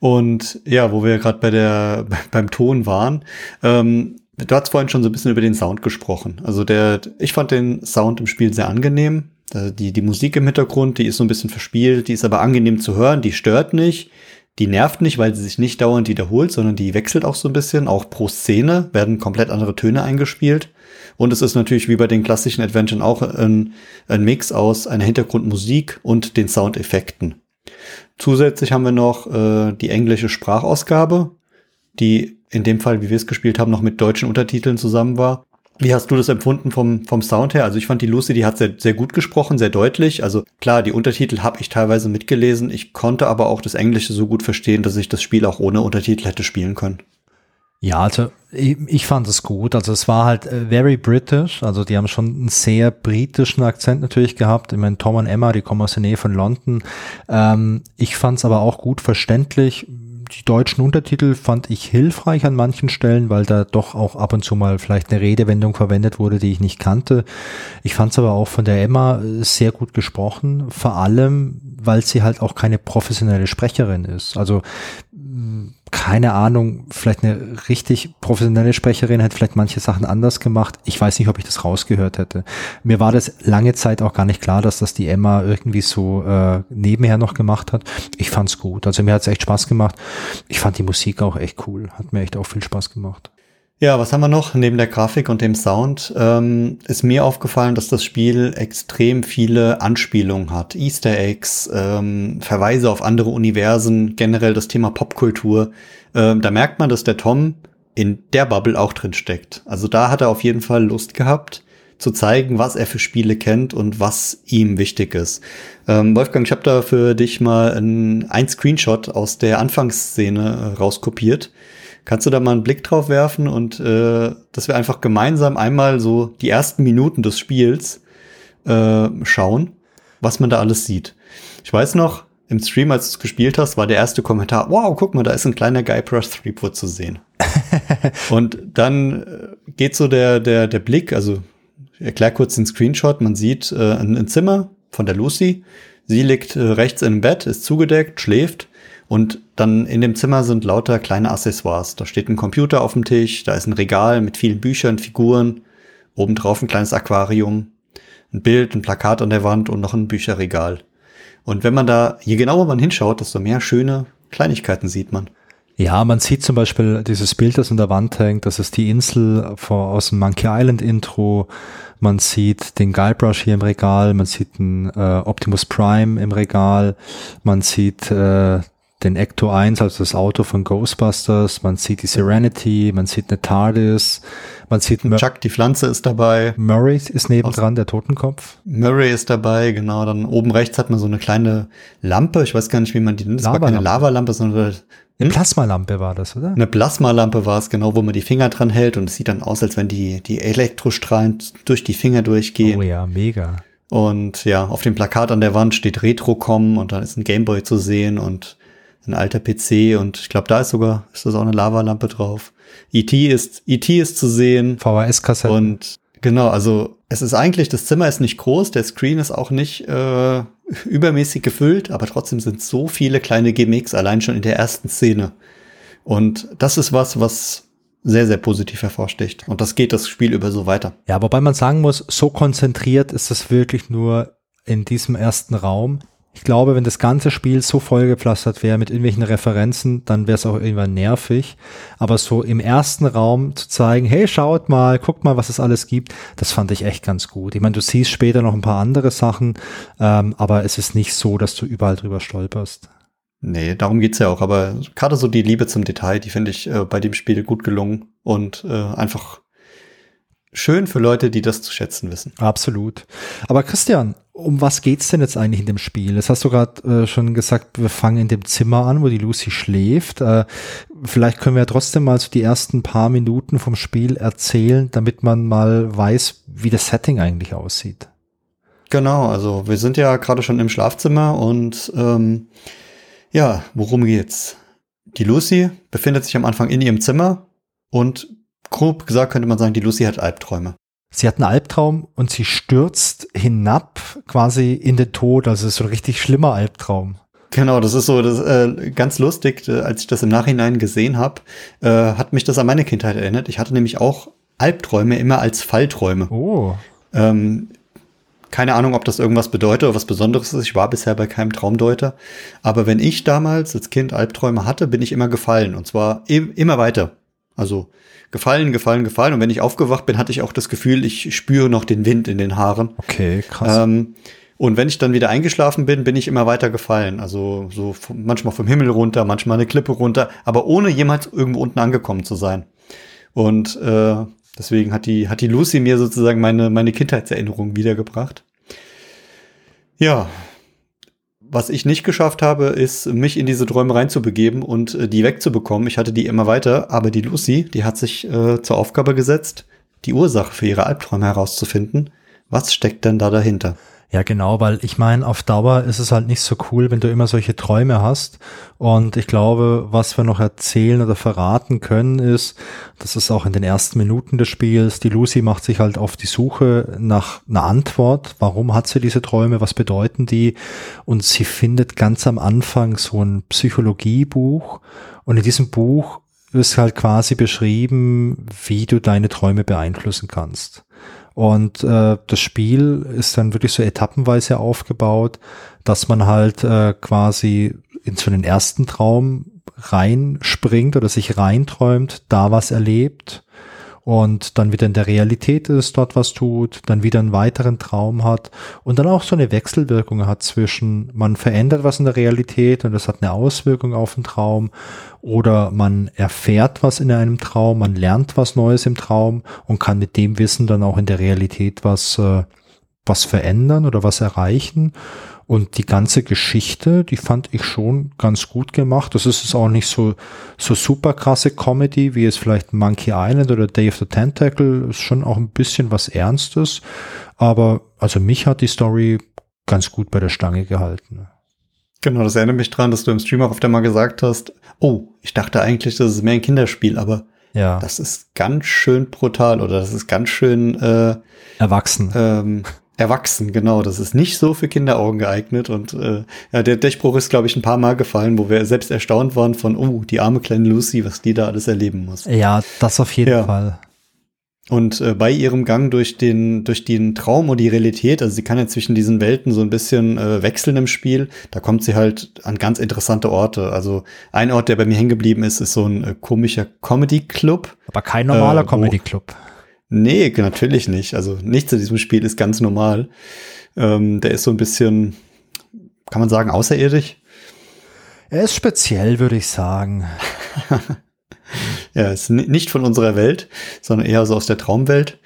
Und ja, wo wir gerade bei der *laughs* beim Ton waren, ähm, du hast vorhin schon so ein bisschen über den Sound gesprochen. Also der, ich fand den Sound im Spiel sehr angenehm. Die, die Musik im Hintergrund, die ist so ein bisschen verspielt, die ist aber angenehm zu hören, die stört nicht. Die nervt nicht, weil sie sich nicht dauernd wiederholt, sondern die wechselt auch so ein bisschen. Auch pro Szene werden komplett andere Töne eingespielt. Und es ist natürlich wie bei den klassischen Adventuren auch ein, ein Mix aus einer Hintergrundmusik und den Soundeffekten. Zusätzlich haben wir noch äh, die englische Sprachausgabe, die in dem Fall, wie wir es gespielt haben, noch mit deutschen Untertiteln zusammen war. Wie hast du das empfunden vom, vom Sound her? Also ich fand die Lucy, die hat sehr, sehr gut gesprochen, sehr deutlich. Also klar, die Untertitel habe ich teilweise mitgelesen. Ich konnte aber auch das Englische so gut verstehen, dass ich das Spiel auch ohne Untertitel hätte spielen können. Ja, also ich, ich fand es gut. Also es war halt äh, very British. Also die haben schon einen sehr britischen Akzent natürlich gehabt. Ich meine, Tom und Emma, die kommen aus der Nähe von London. Ähm, ich fand es aber auch gut verständlich die deutschen Untertitel fand ich hilfreich an manchen Stellen, weil da doch auch ab und zu mal vielleicht eine Redewendung verwendet wurde, die ich nicht kannte. Ich fand es aber auch von der Emma äh, sehr gut gesprochen, vor allem, weil sie halt auch keine professionelle Sprecherin ist. Also keine Ahnung, vielleicht eine richtig professionelle Sprecherin hätte vielleicht manche Sachen anders gemacht. Ich weiß nicht, ob ich das rausgehört hätte. Mir war das lange Zeit auch gar nicht klar, dass das die Emma irgendwie so äh, nebenher noch gemacht hat. Ich fand's gut. Also mir hat's echt Spaß gemacht. Ich fand die Musik auch echt cool. Hat mir echt auch viel Spaß gemacht. Ja, was haben wir noch? Neben der Grafik und dem Sound ähm, ist mir aufgefallen, dass das Spiel extrem viele Anspielungen hat. Easter Eggs, ähm, Verweise auf andere Universen, generell das Thema Popkultur. Ähm, da merkt man, dass der Tom in der Bubble auch drin steckt. Also da hat er auf jeden Fall Lust gehabt zu zeigen, was er für Spiele kennt und was ihm wichtig ist. Ähm, Wolfgang, ich habe da für dich mal ein, ein Screenshot aus der Anfangsszene äh, rauskopiert. Kannst du da mal einen Blick drauf werfen und äh, dass wir einfach gemeinsam einmal so die ersten Minuten des Spiels äh, schauen, was man da alles sieht. Ich weiß noch, im Stream, als du es gespielt hast, war der erste Kommentar, wow, guck mal, da ist ein kleiner Guybrush Threepwood zu sehen. *laughs* und dann äh, geht so der, der, der Blick, also ich erklär kurz den Screenshot, man sieht äh, ein, ein Zimmer von der Lucy, sie liegt äh, rechts im Bett, ist zugedeckt, schläft und dann in dem Zimmer sind lauter kleine Accessoires. Da steht ein Computer auf dem Tisch, da ist ein Regal mit vielen Büchern, Figuren, obendrauf ein kleines Aquarium, ein Bild, ein Plakat an der Wand und noch ein Bücherregal. Und wenn man da, je genauer man hinschaut, desto mehr schöne Kleinigkeiten sieht man. Ja, man sieht zum Beispiel dieses Bild, das an der Wand hängt, das ist die Insel aus dem Monkey Island Intro. man sieht den Guybrush hier im Regal, man sieht einen äh, Optimus Prime im Regal, man sieht äh, den Ecto 1, also das Auto von Ghostbusters, man sieht die Serenity, man sieht eine TARDIS, man sieht Mur Chuck, die Pflanze ist dabei. Murray ist nebendran, der Totenkopf. Murray ist dabei, genau. Dann oben rechts hat man so eine kleine Lampe, ich weiß gar nicht, wie man die nennt. Das war keine Lavalampe, sondern eine Plasmalampe war das, oder? Eine Plasmalampe war es, genau, wo man die Finger dran hält und es sieht dann aus, als wenn die, die Elektrostrahlen durch die Finger durchgehen. Oh ja, mega. Und ja, auf dem Plakat an der Wand steht Retrocom und dann ist ein Gameboy zu sehen und ein alter PC und ich glaube, da ist sogar, ist das auch eine Lavalampe drauf. E.T. ist, E.T. ist zu sehen. VHS-Kassette. Und genau, also es ist eigentlich, das Zimmer ist nicht groß, der Screen ist auch nicht äh, *laughs* übermäßig gefüllt, aber trotzdem sind so viele kleine Gimmicks allein schon in der ersten Szene. Und das ist was, was sehr, sehr positiv hervorsticht. Und das geht das Spiel über so weiter. Ja, wobei man sagen muss, so konzentriert ist es wirklich nur in diesem ersten Raum. Ich glaube, wenn das ganze Spiel so vollgepflastert wäre mit irgendwelchen Referenzen, dann wäre es auch irgendwann nervig. Aber so im ersten Raum zu zeigen, hey, schaut mal, guckt mal, was es alles gibt, das fand ich echt ganz gut. Ich meine, du siehst später noch ein paar andere Sachen, ähm, aber es ist nicht so, dass du überall drüber stolperst. Nee, darum geht's ja auch. Aber gerade so die Liebe zum Detail, die finde ich äh, bei dem Spiel gut gelungen und äh, einfach schön für Leute, die das zu schätzen wissen. Absolut. Aber Christian, um was geht's denn jetzt eigentlich in dem Spiel? Das hast du gerade äh, schon gesagt, wir fangen in dem Zimmer an, wo die Lucy schläft. Äh, vielleicht können wir ja trotzdem mal so die ersten paar Minuten vom Spiel erzählen, damit man mal weiß, wie das Setting eigentlich aussieht. Genau, also wir sind ja gerade schon im Schlafzimmer und ähm, ja, worum geht's? Die Lucy befindet sich am Anfang in ihrem Zimmer und grob gesagt könnte man sagen, die Lucy hat Albträume. Sie hat einen Albtraum und sie stürzt hinab quasi in den Tod. Also es ist so ein richtig schlimmer Albtraum. Genau, das ist so das, äh, ganz lustig. Äh, als ich das im Nachhinein gesehen habe, äh, hat mich das an meine Kindheit erinnert. Ich hatte nämlich auch Albträume immer als Fallträume. Oh. Ähm, keine Ahnung, ob das irgendwas bedeutet oder was Besonderes ist. Ich war bisher bei keinem Traumdeuter. Aber wenn ich damals als Kind Albträume hatte, bin ich immer gefallen. Und zwar im, immer weiter. Also gefallen, gefallen, gefallen. Und wenn ich aufgewacht bin, hatte ich auch das Gefühl, ich spüre noch den Wind in den Haaren. Okay, krass. Ähm, und wenn ich dann wieder eingeschlafen bin, bin ich immer weiter gefallen. Also so manchmal vom Himmel runter, manchmal eine Klippe runter, aber ohne jemals irgendwo unten angekommen zu sein. Und äh, deswegen hat die, hat die Lucy mir sozusagen meine, meine Kindheitserinnerung wiedergebracht. Ja, was ich nicht geschafft habe, ist, mich in diese Träume reinzubegeben und äh, die wegzubekommen. Ich hatte die immer weiter, aber die Lucy, die hat sich äh, zur Aufgabe gesetzt, die Ursache für ihre Albträume herauszufinden. Was steckt denn da dahinter? Ja, genau, weil ich meine, auf Dauer ist es halt nicht so cool, wenn du immer solche Träume hast. Und ich glaube, was wir noch erzählen oder verraten können, ist, das ist auch in den ersten Minuten des Spiels, die Lucy macht sich halt auf die Suche nach einer Antwort. Warum hat sie diese Träume? Was bedeuten die? Und sie findet ganz am Anfang so ein Psychologiebuch. Und in diesem Buch ist halt quasi beschrieben, wie du deine Träume beeinflussen kannst. Und äh, das Spiel ist dann wirklich so etappenweise aufgebaut, dass man halt äh, quasi in so einen ersten Traum reinspringt oder sich reinträumt, da was erlebt und dann wieder in der Realität ist, dort was tut, dann wieder einen weiteren Traum hat und dann auch so eine Wechselwirkung hat zwischen, man verändert was in der Realität und das hat eine Auswirkung auf den Traum oder man erfährt was in einem Traum, man lernt was Neues im Traum und kann mit dem Wissen dann auch in der Realität was, äh, was verändern oder was erreichen. Und die ganze Geschichte, die fand ich schon ganz gut gemacht. Das ist es auch nicht so, so super krasse Comedy, wie es vielleicht Monkey Island oder Day of the Tentacle. Ist schon auch ein bisschen was Ernstes. Aber also mich hat die Story ganz gut bei der Stange gehalten. Genau, das erinnert mich dran, dass du im Stream auch öfter mal gesagt hast, oh, ich dachte eigentlich, das ist mehr ein Kinderspiel, aber ja. das ist ganz schön brutal oder das ist ganz schön äh, erwachsen. Ähm, *laughs* Erwachsen, genau. Das ist nicht so für Kinderaugen geeignet. Und äh, ja, der Durchbruch ist, glaube ich, ein paar Mal gefallen, wo wir selbst erstaunt waren von, oh, die arme kleine Lucy, was die da alles erleben muss. Ja, das auf jeden ja. Fall. Und äh, bei ihrem Gang durch den, durch den Traum und die Realität, also sie kann ja zwischen diesen Welten so ein bisschen äh, wechseln im Spiel, da kommt sie halt an ganz interessante Orte. Also ein Ort, der bei mir hängen geblieben ist, ist so ein äh, komischer Comedy-Club. Aber kein normaler äh, Comedy-Club Nee, natürlich nicht. Also nichts in diesem Spiel ist ganz normal. Ähm, der ist so ein bisschen, kann man sagen, außerirdisch. Er ist speziell, würde ich sagen. *laughs* ja, ist nicht von unserer Welt, sondern eher so aus der Traumwelt.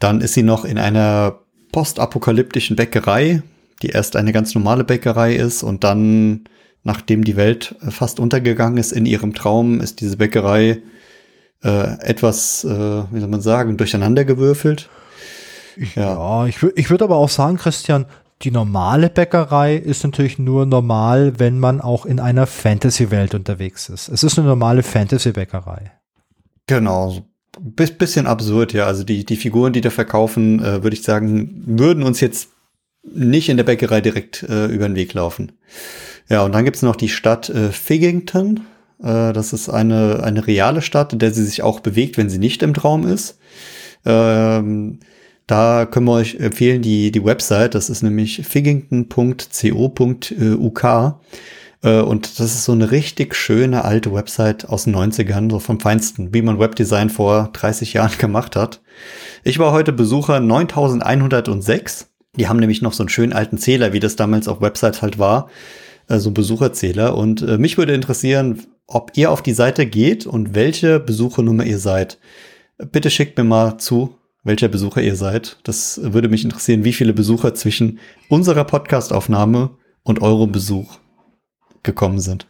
Dann ist sie noch in einer postapokalyptischen Bäckerei, die erst eine ganz normale Bäckerei ist und dann, nachdem die Welt fast untergegangen ist in ihrem Traum, ist diese Bäckerei äh, etwas, äh, wie soll man sagen, durcheinandergewürfelt. Ja, ja ich, ich würde aber auch sagen, Christian, die normale Bäckerei ist natürlich nur normal, wenn man auch in einer Fantasy-Welt unterwegs ist. Es ist eine normale Fantasy-Bäckerei. Genau. Biss, bisschen absurd, ja. Also die, die Figuren, die da verkaufen, äh, würde ich sagen, würden uns jetzt nicht in der Bäckerei direkt äh, über den Weg laufen. Ja, und dann gibt's noch die Stadt äh, Figington. Äh, das ist eine, eine reale Stadt, in der sie sich auch bewegt, wenn sie nicht im Traum ist. Ähm, da können wir euch empfehlen, die, die Website, das ist nämlich figington.co.uk. Äh, und das ist so eine richtig schöne alte Website aus den 90ern, so vom Feinsten, wie man Webdesign vor 30 Jahren *laughs* gemacht hat. Ich war heute Besucher 9106. Die haben nämlich noch so einen schönen alten Zähler, wie das damals auf Websites halt war, äh, so einen Besucherzähler. Und äh, mich würde interessieren, ob ihr auf die Seite geht und welche Besuchernummer ihr seid. Bitte schickt mir mal zu, welcher Besucher ihr seid. Das würde mich interessieren, wie viele Besucher zwischen unserer Podcastaufnahme und eurem Besuch gekommen sind.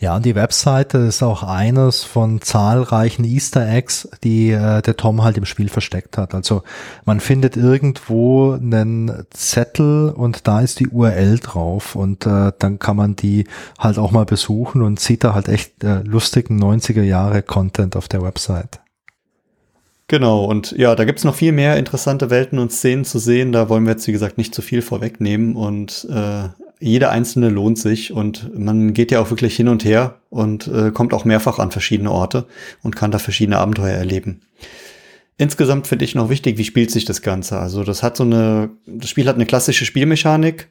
Ja, und die Webseite ist auch eines von zahlreichen Easter Eggs, die äh, der Tom halt im Spiel versteckt hat. Also man findet irgendwo einen Zettel und da ist die URL drauf und äh, dann kann man die halt auch mal besuchen und sieht da halt echt äh, lustigen 90er Jahre Content auf der Website. Genau, und ja, da gibt's noch viel mehr interessante Welten und Szenen zu sehen. Da wollen wir jetzt, wie gesagt, nicht zu viel vorwegnehmen. Und äh, jeder einzelne lohnt sich und man geht ja auch wirklich hin und her und äh, kommt auch mehrfach an verschiedene Orte und kann da verschiedene Abenteuer erleben. Insgesamt finde ich noch wichtig, wie spielt sich das Ganze? Also das hat so eine, das Spiel hat eine klassische Spielmechanik.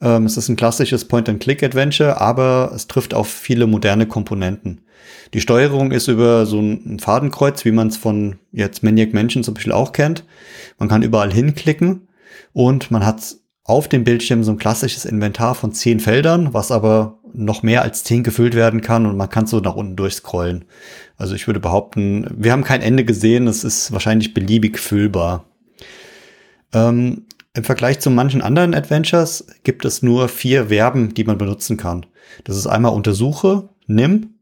Ähm, es ist ein klassisches Point-and-Click-Adventure, aber es trifft auf viele moderne Komponenten. Die Steuerung ist über so ein Fadenkreuz, wie man es von jetzt Maniac Mansion zum Beispiel auch kennt. Man kann überall hinklicken und man hat auf dem Bildschirm so ein klassisches Inventar von zehn Feldern, was aber noch mehr als zehn gefüllt werden kann und man kann so nach unten durchscrollen. Also ich würde behaupten, wir haben kein Ende gesehen, es ist wahrscheinlich beliebig füllbar. Ähm, Im Vergleich zu manchen anderen Adventures gibt es nur vier Verben, die man benutzen kann. Das ist einmal untersuche, nimm,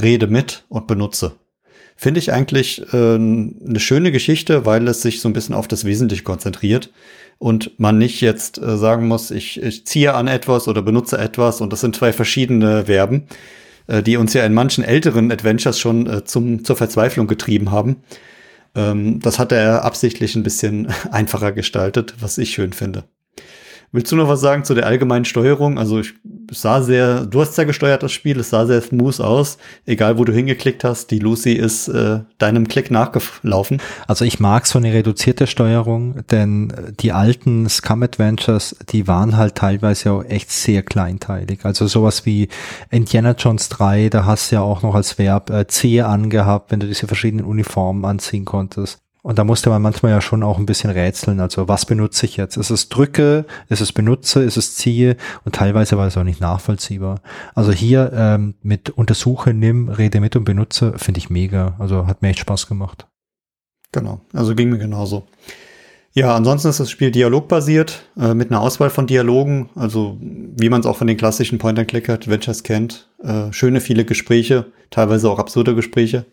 rede mit und benutze. Finde ich eigentlich äh, eine schöne Geschichte, weil es sich so ein bisschen auf das Wesentliche konzentriert und man nicht jetzt äh, sagen muss, ich, ich ziehe an etwas oder benutze etwas und das sind zwei verschiedene Verben, äh, die uns ja in manchen älteren Adventures schon äh, zum, zur Verzweiflung getrieben haben. Ähm, das hat er absichtlich ein bisschen *laughs* einfacher gestaltet, was ich schön finde. Willst du noch was sagen zu der allgemeinen Steuerung? Also ich sah sehr, du hast ja gesteuert das Spiel, es sah sehr smooth aus. Egal wo du hingeklickt hast, die Lucy ist äh, deinem Klick nachgelaufen. Also ich mag so eine reduzierte Steuerung, denn die alten Scum Adventures, die waren halt teilweise auch echt sehr kleinteilig. Also sowas wie Indiana Jones 3, da hast du ja auch noch als Verb äh, C angehabt, wenn du diese verschiedenen Uniformen anziehen konntest. Und da musste man manchmal ja schon auch ein bisschen rätseln. Also was benutze ich jetzt? Ist es drücke? Ist es benutze? Ist es ziehe? Und teilweise war es auch nicht nachvollziehbar. Also hier ähm, mit untersuche, nimm, rede mit und benutze finde ich mega. Also hat mir echt Spaß gemacht. Genau. Also ging mir genauso. Ja, ansonsten ist das Spiel dialogbasiert, äh, mit einer Auswahl von Dialogen, also wie man es auch von den klassischen Point-and-Click-Adventures kennt. Äh, schöne, viele Gespräche, teilweise auch absurde Gespräche.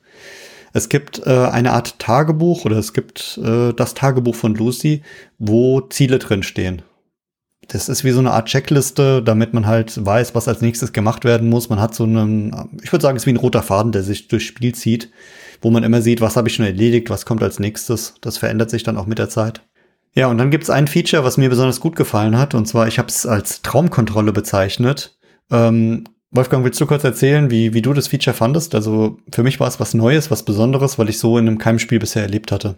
Es gibt äh, eine Art Tagebuch oder es gibt äh, das Tagebuch von Lucy, wo Ziele drin stehen. Das ist wie so eine Art Checkliste, damit man halt weiß, was als nächstes gemacht werden muss. Man hat so einen, ich würde sagen, es ist wie ein roter Faden, der sich durchs Spiel zieht, wo man immer sieht, was habe ich schon erledigt, was kommt als nächstes. Das verändert sich dann auch mit der Zeit. Ja, und dann gibt es ein Feature, was mir besonders gut gefallen hat, und zwar, ich habe es als Traumkontrolle bezeichnet. Ähm, Wolfgang, willst du kurz erzählen, wie, wie du das Feature fandest? Also für mich war es was Neues, was Besonderes, weil ich so in einem Keimspiel bisher erlebt hatte.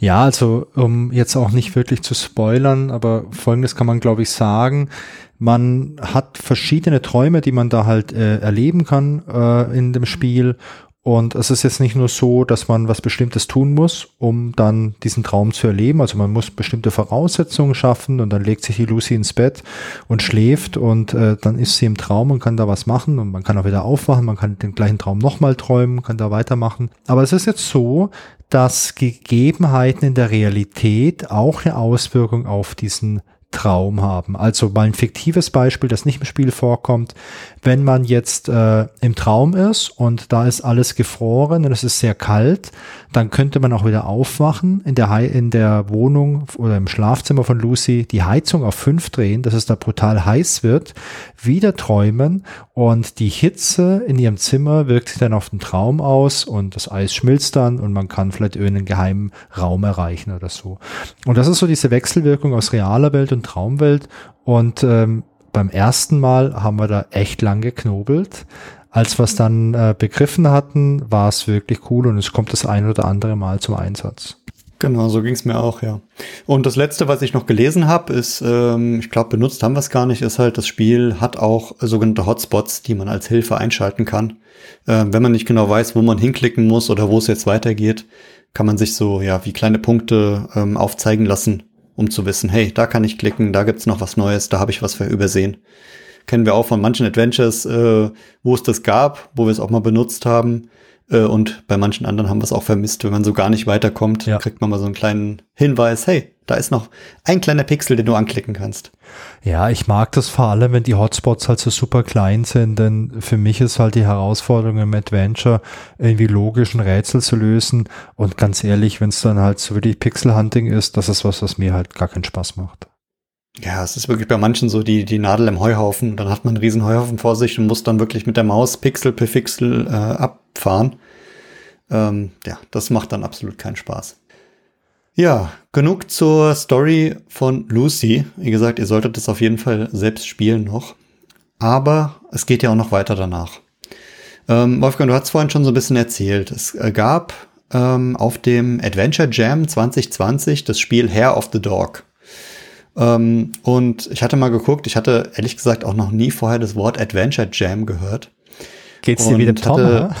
Ja, also um jetzt auch nicht wirklich zu spoilern, aber folgendes kann man, glaube ich, sagen. Man hat verschiedene Träume, die man da halt äh, erleben kann äh, in dem Spiel Und es ist jetzt nicht nur so, dass man was Bestimmtes tun muss, um dann diesen Traum zu erleben. Also man muss bestimmte Voraussetzungen schaffen und dann legt sich die Lucy ins Bett und schläft und äh, dann ist sie im Traum und kann da was machen und man kann auch wieder aufwachen, man kann den gleichen Traum nochmal träumen, kann da weitermachen. Aber es ist jetzt so, dass Gegebenheiten in der Realität auch eine Auswirkung auf diesen Traum haben. Also mal ein fiktives Beispiel, das nicht im Spiel vorkommt. Wenn man jetzt äh, im Traum ist und da ist alles gefroren und es ist sehr kalt, dann könnte man auch wieder aufwachen, in der, in der Wohnung oder im Schlafzimmer von Lucy die Heizung auf fünf drehen, dass es da brutal heiß wird, wieder träumen und die Hitze in ihrem Zimmer wirkt sich dann auf den Traum aus und das Eis schmilzt dann und man kann vielleicht irgendeinen geheimen Raum erreichen oder so. Und das ist so diese Wechselwirkung aus realer Welt und Traumwelt und ähm, beim ersten Mal haben wir da echt lang geknobelt. Als wir es dann äh, begriffen hatten, war es wirklich cool und es kommt das ein oder andere Mal zum Einsatz. Genau, so ging es mir auch, ja. Und das letzte, was ich noch gelesen habe, ist, ähm, ich glaube, benutzt haben wir es gar nicht, ist halt, das Spiel hat auch sogenannte Hotspots, die man als Hilfe einschalten kann. Äh, wenn man nicht genau weiß, wo man hinklicken muss oder wo es jetzt weitergeht, kann man sich so, ja, wie kleine Punkte ähm, aufzeigen lassen, um zu wissen, hey, da kann ich klicken, da gibt's noch was Neues, da habe ich was für übersehen kennen wir auch von manchen Adventures, äh, wo es das gab, wo wir es auch mal benutzt haben. Äh, und bei manchen anderen haben wir es auch vermisst. Wenn man so gar nicht weiterkommt, ja. kriegt man mal so einen kleinen Hinweis, hey, da ist noch ein kleiner Pixel, den du anklicken kannst. Ja, ich mag das vor allem, wenn die Hotspots halt so super klein sind, denn für mich ist halt die Herausforderung im Adventure, irgendwie logischen Rätsel zu lösen. Und ganz ehrlich, wenn es dann halt so wie die Pixel-Hunting ist, das ist was, was mir halt gar keinen Spaß macht. Ja, es ist wirklich bei manchen so die, die Nadel im Heuhaufen. Dann hat man einen riesen Heuhaufen vor sich und muss dann wirklich mit der Maus Pixel per Pixel äh, abfahren. Ähm, ja, das macht dann absolut keinen Spaß. Ja, genug zur Story von Lucy. Wie gesagt, ihr solltet das auf jeden Fall selbst spielen noch. Aber es geht ja auch noch weiter danach. Ähm, Wolfgang, du hast vorhin schon so ein bisschen erzählt. Es äh, gab ähm, auf dem Adventure Jam 2020 das Spiel Hair of the Dog. Ähm, und ich hatte mal geguckt, ich hatte ehrlich gesagt auch noch nie vorher das Wort Adventure Jam gehört. Geht's dir wie dem Tom? Hatte,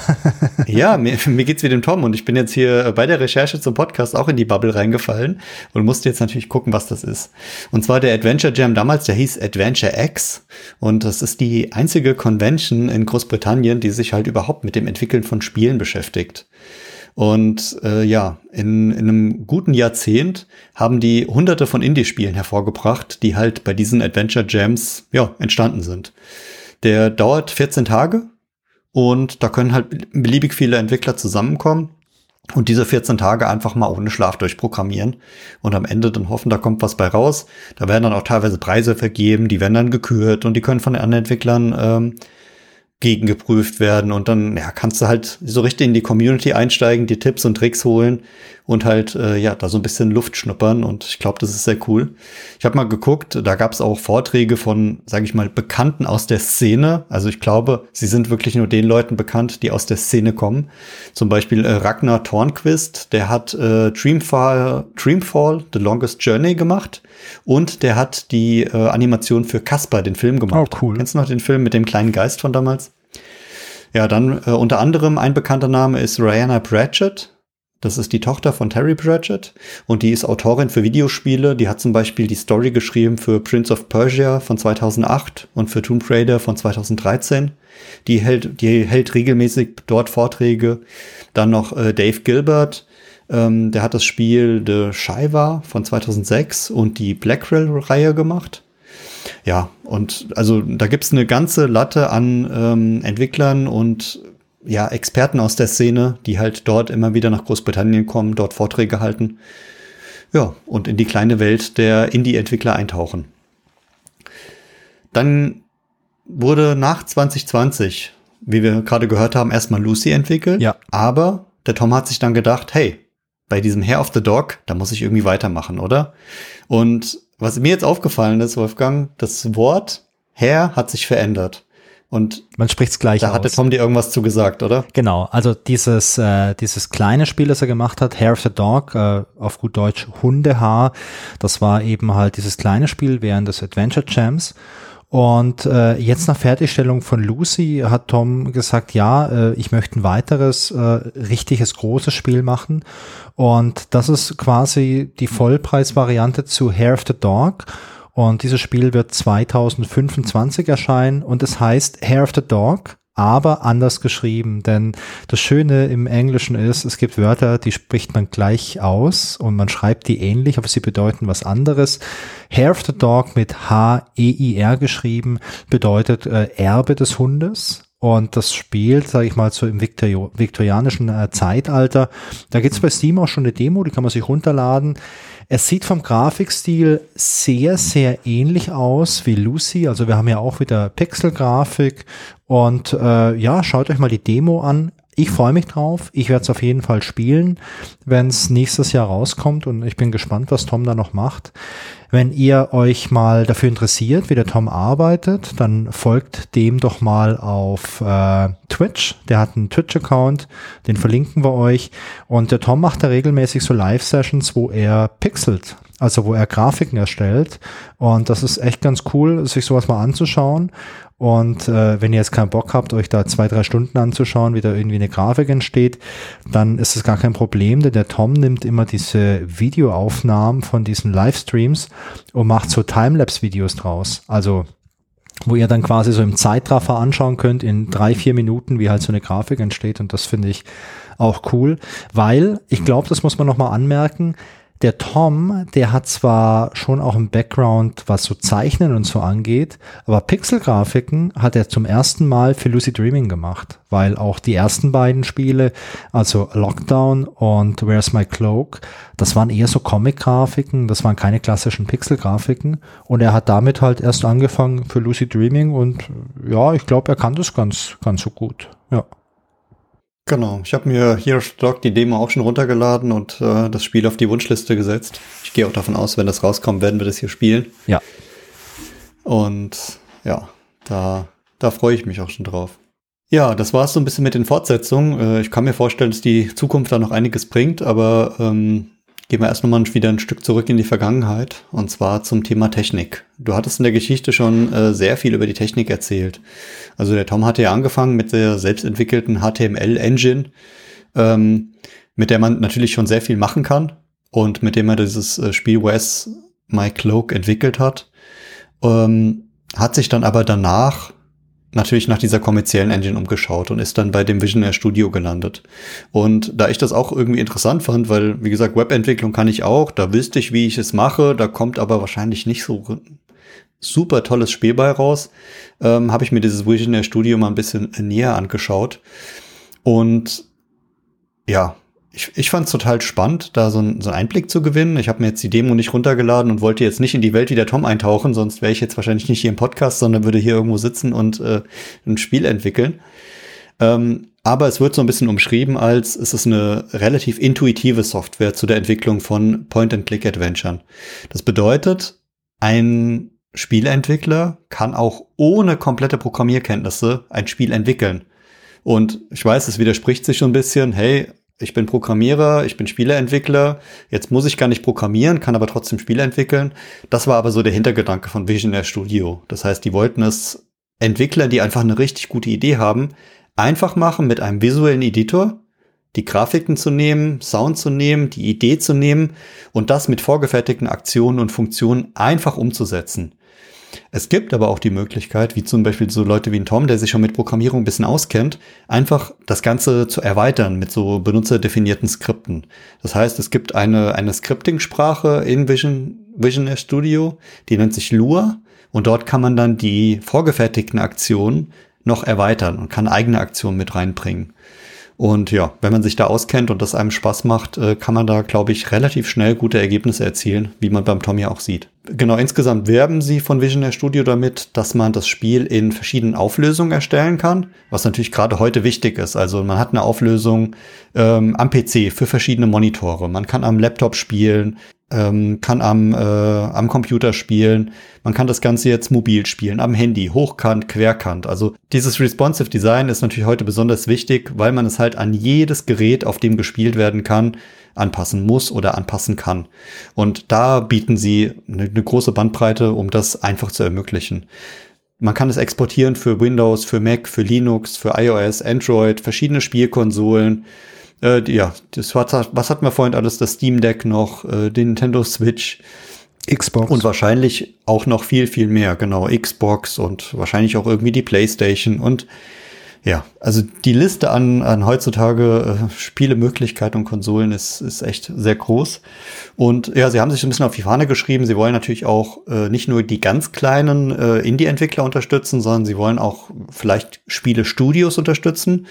ja, mir, mir geht's wie dem Tom und ich bin jetzt hier bei der Recherche zum Podcast auch in die Bubble reingefallen und musste jetzt natürlich gucken, was das ist. Und zwar der Adventure Jam damals, der hieß Adventure X und das ist die einzige Convention in Großbritannien, die sich halt überhaupt mit dem Entwickeln von Spielen beschäftigt. Und äh, ja, in, in einem guten Jahrzehnt haben die hunderte von Indie-Spielen hervorgebracht, die halt bei diesen Adventure Jams ja, entstanden sind. Der dauert 14 Tage und da können halt beliebig viele Entwickler zusammenkommen und diese 14 Tage einfach mal ohne Schlaf durchprogrammieren und am Ende dann hoffen, da kommt was bei raus. Da werden dann auch teilweise Preise vergeben, die werden dann gekürt und die können von den anderen Entwicklern ähm, gegengeprüft werden und dann ja, kannst du halt so richtig in die Community einsteigen, die Tipps und Tricks holen und halt äh, ja da so ein bisschen Luft schnuppern und ich glaube, das ist sehr cool. Ich habe mal geguckt, da gab es auch Vorträge von, sage ich mal, Bekannten aus der Szene. Also ich glaube, sie sind wirklich nur den Leuten bekannt, die aus der Szene kommen. Zum Beispiel äh, Ragnar Tornquist, der hat äh, Dreamfall, Dreamfall, The Longest Journey gemacht und der hat die äh, Animation für Casper, den Film gemacht. Oh, cool. Kennst du noch den Film mit dem kleinen Geist von damals? Ja, dann äh, unter anderem ein bekannter Name ist Rihanna Pratchett. Das ist die Tochter von Terry Pratchett und die ist Autorin für Videospiele. Die hat zum Beispiel die Story geschrieben für Prince of Persia von 2008 und für Tomb Raider von 2013. Die hält, die hält regelmäßig dort Vorträge. Dann noch äh, Dave Gilbert, ähm, der hat das Spiel The Shiva von 2006 und die Blackwell-Reihe gemacht. Ja, und also da gibt's eine ganze Latte an ähm, Entwicklern und ja, Experten aus der Szene, die halt dort immer wieder nach Großbritannien kommen, dort Vorträge halten. Ja, und in die kleine Welt der Indie-Entwickler eintauchen. Dann wurde nach 2020, wie wir gerade gehört haben, erstmal Lucy entwickelt. Ja. Aber der Tom hat sich dann gedacht, hey, bei diesem Hair of the Dog, da muss ich irgendwie weitermachen, oder? Und was mir jetzt aufgefallen ist, Wolfgang, das Wort Hair hat sich verändert. Und man spricht es gleich da aus. hatte Tom dir irgendwas zu gesagt, oder? Genau, also dieses, äh, dieses kleine Spiel, das er gemacht hat, Hair of the Dog, äh, auf gut Deutsch Hundehaar, das war eben halt dieses kleine Spiel während des Adventure Jams. Und äh, jetzt nach Fertigstellung von Lucy hat Tom gesagt, ja, äh, ich möchte ein weiteres äh, richtiges großes Spiel machen. Und das ist quasi die Vollpreisvariante zu Hair of the Dog. Und dieses Spiel wird 2025 erscheinen und es heißt Hair of the Dog aber anders geschrieben. Denn das Schöne im Englischen ist, es gibt Wörter, die spricht man gleich aus und man schreibt die ähnlich, aber sie bedeuten was anderes. Hair of the Dog mit H-E-I-R geschrieben bedeutet äh, Erbe des Hundes. Und das spielt, sage ich mal, so im Victor viktorianischen äh, Zeitalter. Da gibt's bei Steam auch schon eine Demo, die kann man sich runterladen. Es sieht vom Grafikstil sehr, sehr ähnlich aus wie Lucy. Also wir haben ja auch wieder Pixel-Grafik. Und äh, ja, schaut euch mal die Demo an. Ich freue mich drauf. Ich werde es auf jeden Fall spielen, wenn es nächstes Jahr rauskommt. Und ich bin gespannt, was Tom da noch macht. Wenn ihr euch mal dafür interessiert, wie der Tom arbeitet, dann folgt dem doch mal auf äh, Twitch. Der hat einen Twitch-Account, den verlinken wir euch. Und der Tom macht da regelmäßig so Live-Sessions, wo er pixelt, also wo er Grafiken erstellt. Und das ist echt ganz cool, sich sowas mal anzuschauen. Und äh, wenn ihr jetzt keinen Bock habt, euch da zwei, drei Stunden anzuschauen, wie da irgendwie eine Grafik entsteht, dann ist es gar kein Problem, denn der Tom nimmt immer diese Videoaufnahmen von diesen Livestreams und macht so Timelapse-Videos draus. Also wo ihr dann quasi so im Zeitraffer anschauen könnt, in drei, vier Minuten, wie halt so eine Grafik entsteht. Und das finde ich auch cool, weil ich glaube, das muss man nochmal anmerken, der Tom, der hat zwar schon auch einen Background, was so Zeichnen und so angeht, aber Pixelgrafiken hat er zum ersten Mal für Lucy Dreaming gemacht, weil auch die ersten beiden Spiele, also Lockdown und Where's My Cloak, das waren eher so Comic-Grafiken, das waren keine klassischen Pixel-Grafiken und er hat damit halt erst angefangen für Lucy Dreaming und ja, ich glaube, er kann das ganz, ganz so gut, ja. Genau, ich habe mir Hero Stock die Demo auch schon runtergeladen und äh, das Spiel auf die Wunschliste gesetzt. Ich gehe auch davon aus, wenn das rauskommt, werden wir das hier spielen. Ja. Und ja, da, da freue ich mich auch schon drauf. Ja, das war es so ein bisschen mit den Fortsetzungen. Äh, ich kann mir vorstellen, dass die Zukunft da noch einiges bringt, aber ähm, Gehen wir erst nochmal wieder ein Stück zurück in die Vergangenheit und zwar zum Thema Technik. Du hattest in der Geschichte schon äh, sehr viel über die Technik erzählt. Also der Tom hatte ja angefangen mit der selbstentwickelten HTML-Engine, ähm, mit der man natürlich schon sehr viel machen kann und mit dem er dieses äh, Spiel Wes My Cloak entwickelt hat. Ähm, hat sich dann aber danach natürlich nach dieser kommerziellen Engine umgeschaut und ist dann bei dem Visionaire Studio gelandet. Und da ich das auch irgendwie interessant fand, weil, wie gesagt, Webentwicklung kann ich auch, da wüsste ich, wie ich es mache, da kommt aber wahrscheinlich nicht so super tolles Spiel bei raus, ähm, habe ich mir dieses Visionaire Studio mal ein bisschen näher angeschaut. Und ja, ich, ich fand es total spannend, da so, ein, so einen Einblick zu gewinnen. Ich habe mir jetzt die Demo nicht runtergeladen und wollte jetzt nicht in die Welt wie der Tom eintauchen, sonst wäre ich jetzt wahrscheinlich nicht hier im Podcast, sondern würde hier irgendwo sitzen und äh, ein Spiel entwickeln. Ähm, aber es wird so ein bisschen umschrieben als es ist eine relativ intuitive Software zu der Entwicklung von Point-and-Click-Adventuren. Das bedeutet, ein Spielentwickler kann auch ohne komplette Programmierkenntnisse ein Spiel entwickeln. Und ich weiß, es widerspricht sich schon ein bisschen. Hey, ich bin Programmierer, ich bin Spieleentwickler, jetzt muss ich gar nicht programmieren, kann aber trotzdem Spiele entwickeln. Das war aber so der Hintergedanke von Visionaire Studio. Das heißt, die wollten es Entwickler, die einfach eine richtig gute Idee haben, einfach machen mit einem visuellen Editor, die Grafiken zu nehmen, Sound zu nehmen, die Idee zu nehmen und das mit vorgefertigten Aktionen und Funktionen einfach umzusetzen. Es gibt aber auch die Möglichkeit, wie zum Beispiel so Leute wie ein Tom, der sich schon mit Programmierung ein bisschen auskennt, einfach das Ganze zu erweitern mit so benutzerdefinierten Skripten. Das heißt, es gibt eine, eine Scripting-Sprache in Vision, Vision Studio, die nennt sich Lua und dort kann man dann die vorgefertigten Aktionen noch erweitern und kann eigene Aktionen mit reinbringen. Und ja, wenn man sich da auskennt und das einem Spaß macht, äh, kann man da, glaube ich, relativ schnell gute Ergebnisse erzielen, wie man beim Tom ja auch sieht. Genau, insgesamt werben sie von Visionaire Studio damit, dass man das Spiel in verschiedenen Auflösungen erstellen kann, was natürlich gerade heute wichtig ist. Also man hat eine Auflösung ähm, am PC für verschiedene Monitore. Man kann am Laptop spielen, ähm, kann am, äh, am Computer spielen. Man kann das Ganze jetzt mobil spielen, am Handy, hochkant, querkant. Also dieses Responsive Design ist natürlich heute besonders wichtig, weil man es halt an jedes Gerät, auf dem gespielt werden kann, anpassen muss oder anpassen kann. Und da bieten sie eine, eine große Bandbreite, um das einfach zu ermöglichen. man kann es exportieren für Windows, für Mac, für Linux, für iOS, Android, verschiedene Spielkonsolen. Äh, ja, das was, was hatten wir vorhin alles? Das Steam Deck noch, äh, den Nintendo Switch. Xbox. Und wahrscheinlich auch noch viel, viel mehr, genau. Xbox und wahrscheinlich auch irgendwie die PlayStation und ja, also die Liste an, an heutzutage äh, Spielemöglichkeiten und Konsolen ist, ist echt sehr groß. Und ja, sie haben sich ein bisschen auf die Fahne geschrieben. Sie wollen natürlich auch äh, nicht nur die ganz kleinen äh, Indie-Entwickler unterstützen, sondern sie wollen auch vielleicht Spiele-Studios unterstützen.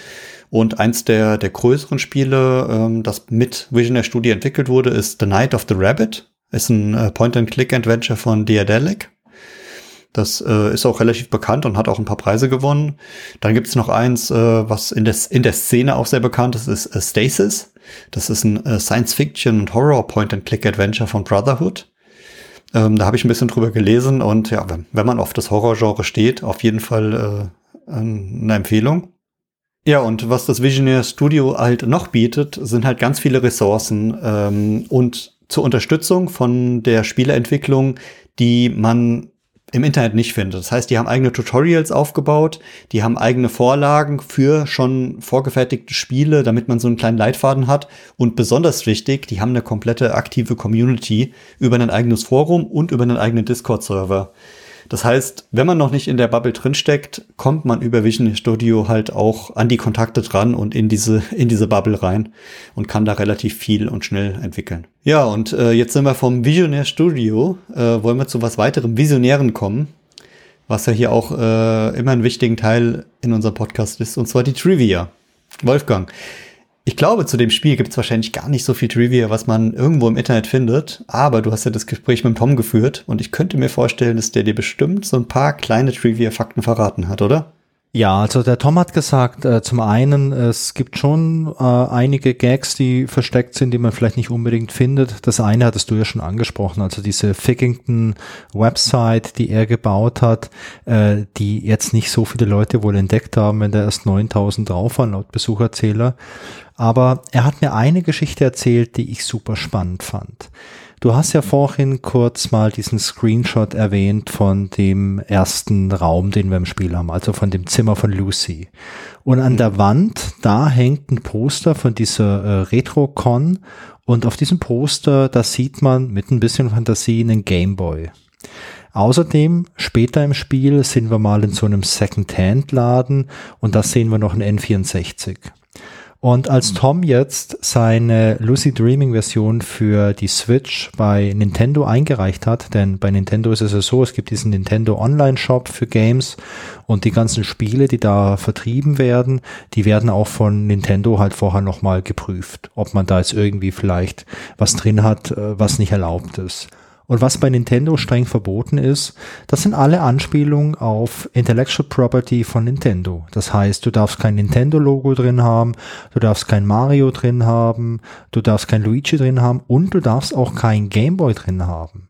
Und eins der, der größeren Spiele, ähm, das mit Visionary Studio entwickelt wurde, ist The Night of the Rabbit. Ist ein äh, Point-and-Click-Adventure von Diadelic. Das äh, ist auch relativ bekannt und hat auch ein paar Preise gewonnen. Dann gibt es noch eins, äh, was in, des, in der Szene auch sehr bekannt ist, ist äh, Stasis. Das ist ein äh, Science-Fiction und Horror Point-and-Click-Adventure von Brotherhood. Ähm, da habe ich ein bisschen drüber gelesen und ja, wenn, wenn man auf das Horror-Genre steht, auf jeden Fall äh, eine Empfehlung. Ja, und was das Visionary Studio halt noch bietet, sind halt ganz viele Ressourcen ähm, und zur Unterstützung von der Spieleentwicklung, die man im Internet nicht findet. Das heißt, die haben eigene Tutorials aufgebaut, die haben eigene Vorlagen für schon vorgefertigte Spiele, damit man so einen kleinen Leitfaden hat. Und besonders wichtig, die haben eine komplette aktive Community über ein eigenes Forum und über einen eigenen Discord-Server. Das heißt, wenn man noch nicht in der Bubble drinsteckt, kommt man über Vision Studio halt auch an die Kontakte dran und in diese, in diese Bubble rein und kann da relativ viel und schnell entwickeln. Ja, und äh, jetzt sind wir vom Visionär Studio, äh, wollen wir zu was weiterem Visionären kommen, was ja hier auch äh, immer einen wichtigen Teil in unserem Podcast ist, und zwar die Trivia. Wolfgang, ich glaube, zu dem Spiel gibt es wahrscheinlich gar nicht so viel Trivia, was man irgendwo im Internet findet. Aber du hast ja das Gespräch mit Tom geführt und ich könnte mir vorstellen, dass der dir bestimmt so ein paar kleine Trivia-Fakten verraten hat, oder? Ja, also der Tom hat gesagt, äh, zum einen, es gibt schon äh, einige Gags, die versteckt sind, die man vielleicht nicht unbedingt findet. Das eine hattest du ja schon angesprochen, also diese Fickington-Website, die er gebaut hat, äh, die jetzt nicht so viele Leute wohl entdeckt haben, wenn da erst 9000 drauf waren, laut Besucherzähler. Aber er hat mir eine Geschichte erzählt, die ich super spannend fand. Du hast ja vorhin kurz mal diesen Screenshot erwähnt von dem ersten Raum, den wir im Spiel haben, also von dem Zimmer von Lucy. Und an der Wand, da hängt ein Poster von dieser äh, Retrocon und auf diesem Poster, da sieht man mit ein bisschen Fantasie einen Gameboy. Außerdem, später im Spiel sind wir mal in so einem Second-Hand-Laden und da sehen wir noch einen N64. Und als mhm. Tom jetzt seine Lucy Dreaming Version für die Switch bei Nintendo eingereicht hat, denn bei Nintendo ist es ja so, es gibt diesen Nintendo Online Shop für Games und die ganzen Spiele, die da vertrieben werden, die werden auch von Nintendo halt vorher nochmal geprüft, ob man da jetzt irgendwie vielleicht was drin hat, äh, was nicht erlaubt ist. Und was bei Nintendo streng verboten ist, das sind alle Anspielungen auf Intellectual Property von Nintendo. Das heißt, du darfst kein Nintendo-Logo drin haben, du darfst kein Mario drin haben, du darfst kein Luigi drin haben und du darfst auch kein Gameboy drin haben.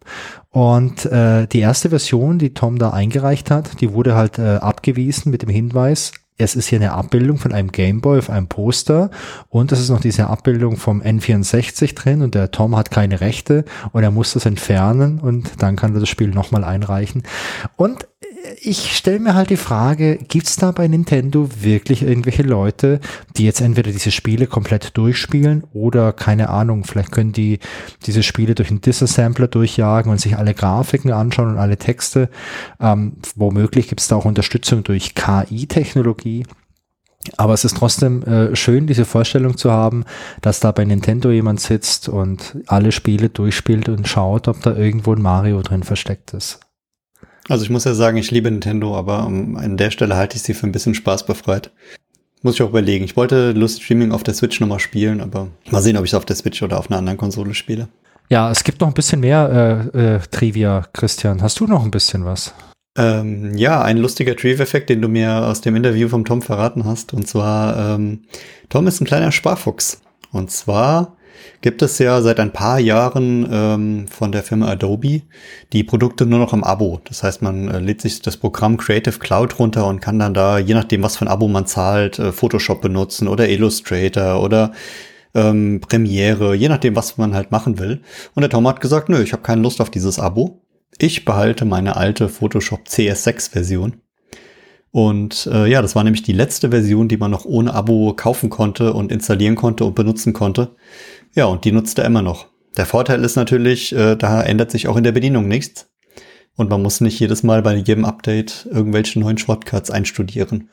Und äh, die erste Version, die Tom da eingereicht hat, die wurde halt äh, abgewiesen mit dem Hinweis, es ist hier eine Abbildung von einem Gameboy auf einem Poster und es ist noch diese Abbildung vom N64 drin und der Tom hat keine Rechte und er muss das entfernen und dann kann er das Spiel nochmal einreichen. Und ich stelle mir halt die Frage, gibt's da bei Nintendo wirklich irgendwelche Leute, die jetzt entweder diese Spiele komplett durchspielen oder keine Ahnung, vielleicht können die diese Spiele durch einen Disassembler durchjagen und sich alle Grafiken anschauen und alle Texte. Ähm, womöglich gibt's da auch Unterstützung durch KI-Technologie. Aber es ist trotzdem äh, schön, diese Vorstellung zu haben, dass da bei Nintendo jemand sitzt und alle Spiele durchspielt und schaut, ob da irgendwo ein Mario drin versteckt ist. Also ich muss ja sagen, ich liebe Nintendo, aber um, an der Stelle halte ich sie für ein bisschen spaßbefreit. Muss ich auch überlegen. Ich wollte Lust Streaming auf der Switch nochmal spielen, aber mal sehen, ob ich es auf der Switch oder auf einer anderen Konsole spiele. Ja, es gibt noch ein bisschen mehr äh, äh, Trivia, Christian. Hast du noch ein bisschen was? Ähm, ja, ein lustiger Trivia-Effekt, den du mir aus dem Interview vom Tom verraten hast. Und zwar, ähm, Tom ist ein kleiner Sparfuchs. Und zwar gibt es ja seit ein paar Jahren ähm, von der Firma Adobe die Produkte nur noch im Abo. Das heißt, man äh, lädt sich das Programm Creative Cloud runter und kann dann da, je nachdem, was für ein Abo man zahlt, äh, Photoshop benutzen oder Illustrator oder ähm, Premiere, je nachdem, was man halt machen will. Und der Tom hat gesagt, nö, ich habe keine Lust auf dieses Abo. Ich behalte meine alte Photoshop CS6-Version. Und äh, ja, das war nämlich die letzte Version, die man noch ohne Abo kaufen konnte und installieren konnte und benutzen konnte. Ja, und die nutzt er immer noch. Der Vorteil ist natürlich, äh, da ändert sich auch in der Bedienung nichts. Und man muss nicht jedes Mal bei jedem Update irgendwelche neuen Shortcuts einstudieren.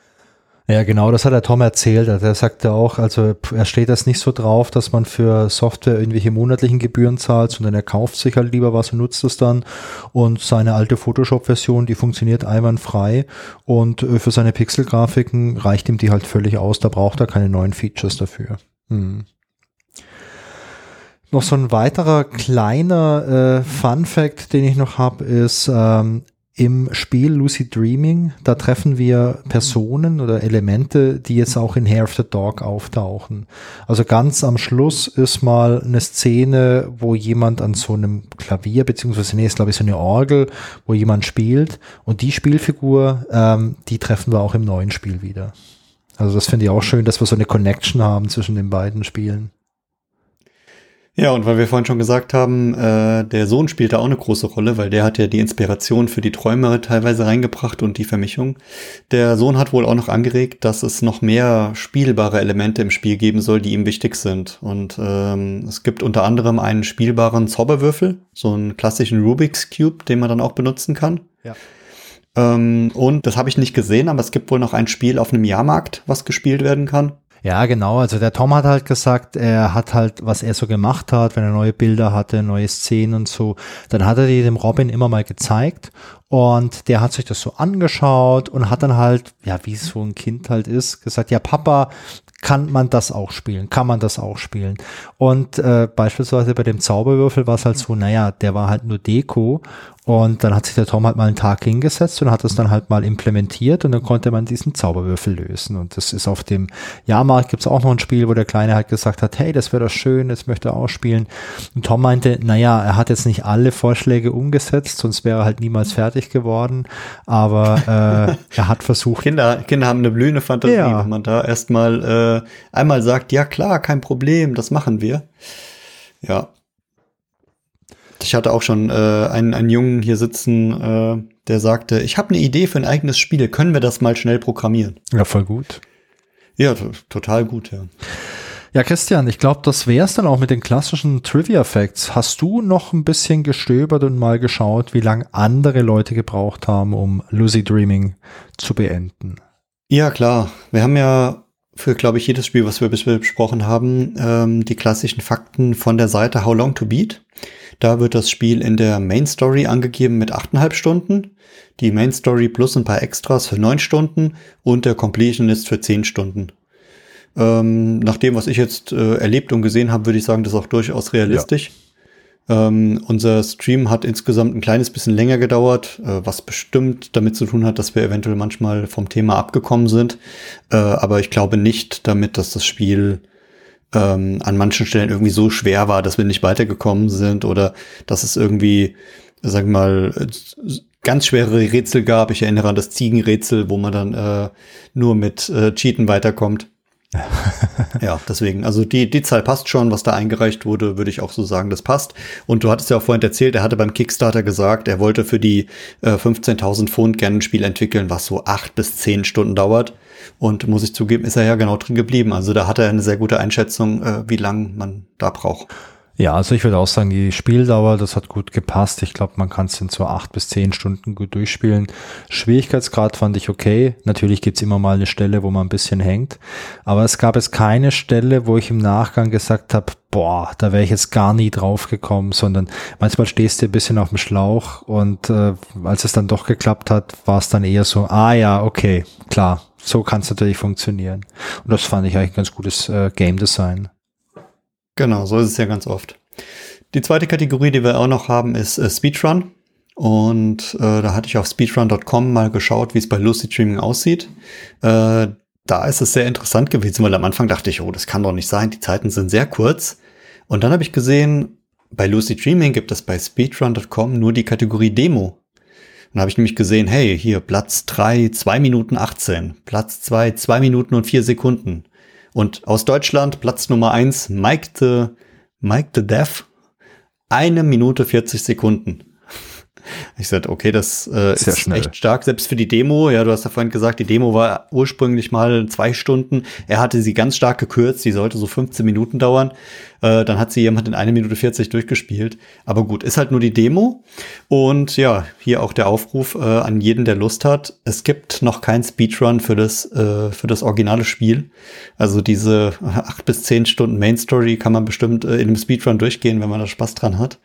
Ja, genau, das hat der Tom erzählt. Also er sagte auch, also er steht das nicht so drauf, dass man für Software irgendwelche monatlichen Gebühren zahlt, sondern er kauft sich halt lieber was und nutzt es dann. Und seine alte Photoshop-Version, die funktioniert einwandfrei. Und äh, für seine Pixel-Grafiken reicht ihm die halt völlig aus. Da braucht er keine neuen Features dafür. Hm. Noch so ein weiterer kleiner äh, Fun Fact, den ich noch habe, ist, ähm, im Spiel Lucy Dreaming, da treffen wir Personen oder Elemente, die jetzt auch in Hair of the Dog auftauchen. Also ganz am Schluss ist mal eine Szene, wo jemand an so einem Klavier, beziehungsweise nee, ist glaube ich so eine Orgel, wo jemand spielt und die Spielfigur, ähm, die treffen wir auch im neuen Spiel wieder. Also das finde ich auch schön, dass wir so eine Connection haben zwischen den beiden Spielen. Ja, und weil wir vorhin schon gesagt haben, äh, der Sohn spielt da auch eine große Rolle, weil der hat ja die Inspiration für die Träume teilweise reingebracht und die Vermischung. Der Sohn hat wohl auch noch angeregt, dass es noch mehr spielbare Elemente im Spiel geben soll, die ihm wichtig sind. Und ähm, es gibt unter anderem einen spielbaren Zauberwürfel, so einen klassischen Rubik's Cube, den man dann auch benutzen kann. Ja. Ähm, und das habe ich nicht gesehen, aber es gibt wohl noch ein Spiel auf einem Jahrmarkt, was gespielt werden kann. Ja, genau. Also der Tom hat halt gesagt, er hat halt, was er so gemacht hat, wenn er neue Bilder hatte, neue Szenen und so, dann hat er die dem Robin immer mal gezeigt und der hat sich das so angeschaut und hat dann halt, ja, wie so ein Kind halt ist, gesagt, ja, Papa, kann man das auch spielen? Kann man das auch spielen? Und äh, beispielsweise bei dem Zauberwürfel war es halt so, naja, der war halt nur Deko und dann hat sich der Tom halt mal einen Tag hingesetzt und hat das dann halt mal implementiert und dann konnte man diesen Zauberwürfel lösen. Und das ist auf dem Jahrmarkt gibt es auch noch ein Spiel, wo der Kleine halt gesagt hat, hey, das wäre doch schön, das möchte er auch spielen. Und Tom meinte, naja, er hat jetzt nicht alle Vorschläge umgesetzt, sonst wäre er halt niemals fertig geworden. Aber äh, er hat versucht. *laughs* Kinder, Kinder haben eine blühende Fantasie, ja. wenn man da erstmal äh, einmal sagt, ja klar, kein Problem, das machen wir. Ja, ich hatte auch schon äh, einen, einen Jungen hier sitzen, äh, der sagte, ich habe eine Idee für ein eigenes Spiel, können wir das mal schnell programmieren? Ja, voll gut. Ja, total gut, ja. Ja, Christian, ich glaube, das wäre es dann auch mit den klassischen Trivia-Facts. Hast du noch ein bisschen gestöbert und mal geschaut, wie lange andere Leute gebraucht haben, um Lucy Dreaming zu beenden? Ja, klar. Wir haben ja für, glaube ich, jedes Spiel, was wir bisher besprochen haben, ähm, die klassischen Fakten von der Seite How Long to Beat. Da wird das Spiel in der Main Story angegeben mit 8,5 Stunden, die Main Story plus ein paar Extras für 9 Stunden und der Completionist für 10 Stunden. Ähm, nach dem, was ich jetzt äh, erlebt und gesehen habe, würde ich sagen, das ist auch durchaus realistisch. Ja. Ähm, unser Stream hat insgesamt ein kleines bisschen länger gedauert, äh, was bestimmt damit zu tun hat, dass wir eventuell manchmal vom Thema abgekommen sind. Äh, aber ich glaube nicht damit, dass das Spiel ähm, an manchen Stellen irgendwie so schwer war, dass wir nicht weitergekommen sind oder dass es irgendwie, sag mal, ganz schwere Rätsel gab. Ich erinnere an das Ziegenrätsel, wo man dann äh, nur mit äh, Cheaten weiterkommt. *laughs* ja, deswegen, also die, die Zahl passt schon, was da eingereicht wurde, würde ich auch so sagen, das passt. Und du hattest ja auch vorhin erzählt, er hatte beim Kickstarter gesagt, er wollte für die äh, 15.000 Pfund gerne ein Spiel entwickeln, was so acht bis zehn Stunden dauert. Und muss ich zugeben, ist er ja genau drin geblieben. Also da hat er eine sehr gute Einschätzung, äh, wie lang man da braucht. Ja, also ich würde auch sagen, die Spieldauer, das hat gut gepasst. Ich glaube, man kann es in so acht bis zehn Stunden gut durchspielen. Schwierigkeitsgrad fand ich okay. Natürlich gibt's immer mal eine Stelle, wo man ein bisschen hängt. Aber es gab es keine Stelle, wo ich im Nachgang gesagt habe, boah, da wäre ich jetzt gar nie drauf gekommen, sondern manchmal stehst du ein bisschen auf dem Schlauch und äh, als es dann doch geklappt hat, war es dann eher so, ah ja, okay, klar, so kann es natürlich funktionieren. Und das fand ich eigentlich ein ganz gutes äh, Game Design. Genau, so ist es ja ganz oft. Die zweite Kategorie, die wir auch noch haben, ist äh, Speedrun. Und äh, da hatte ich auf speedrun.com mal geschaut, wie es bei Lucy Dreaming aussieht. Äh, da ist es sehr interessant gewesen, weil am Anfang dachte ich, oh, das kann doch nicht sein, die Zeiten sind sehr kurz. Und dann habe ich gesehen, bei Lucy Dreaming gibt es bei speedrun.com nur die Kategorie Demo. Dann habe ich nämlich gesehen, hey, hier Platz 3, 2 Minuten 18, Platz 2, 2 Minuten und 4 Sekunden. Und aus Deutschland Platz Nummer 1, Mike the, Mike the Deaf, eine Minute 40 Sekunden. Ich sagte, okay, das äh, ist schnell. echt stark, selbst für die Demo. Ja, du hast ja vorhin gesagt, die Demo war ursprünglich mal zwei Stunden. Er hatte sie ganz stark gekürzt, die sollte so 15 Minuten dauern. Äh, dann hat sie jemand in eine Minute 40 durchgespielt. Aber gut, ist halt nur die Demo. Und ja, hier auch der Aufruf äh, an jeden, der Lust hat. Es gibt noch kein Speedrun für das, äh, für das originale Spiel. Also diese acht bis zehn Stunden Main Story kann man bestimmt äh, in einem Speedrun durchgehen, wenn man da Spaß dran hat.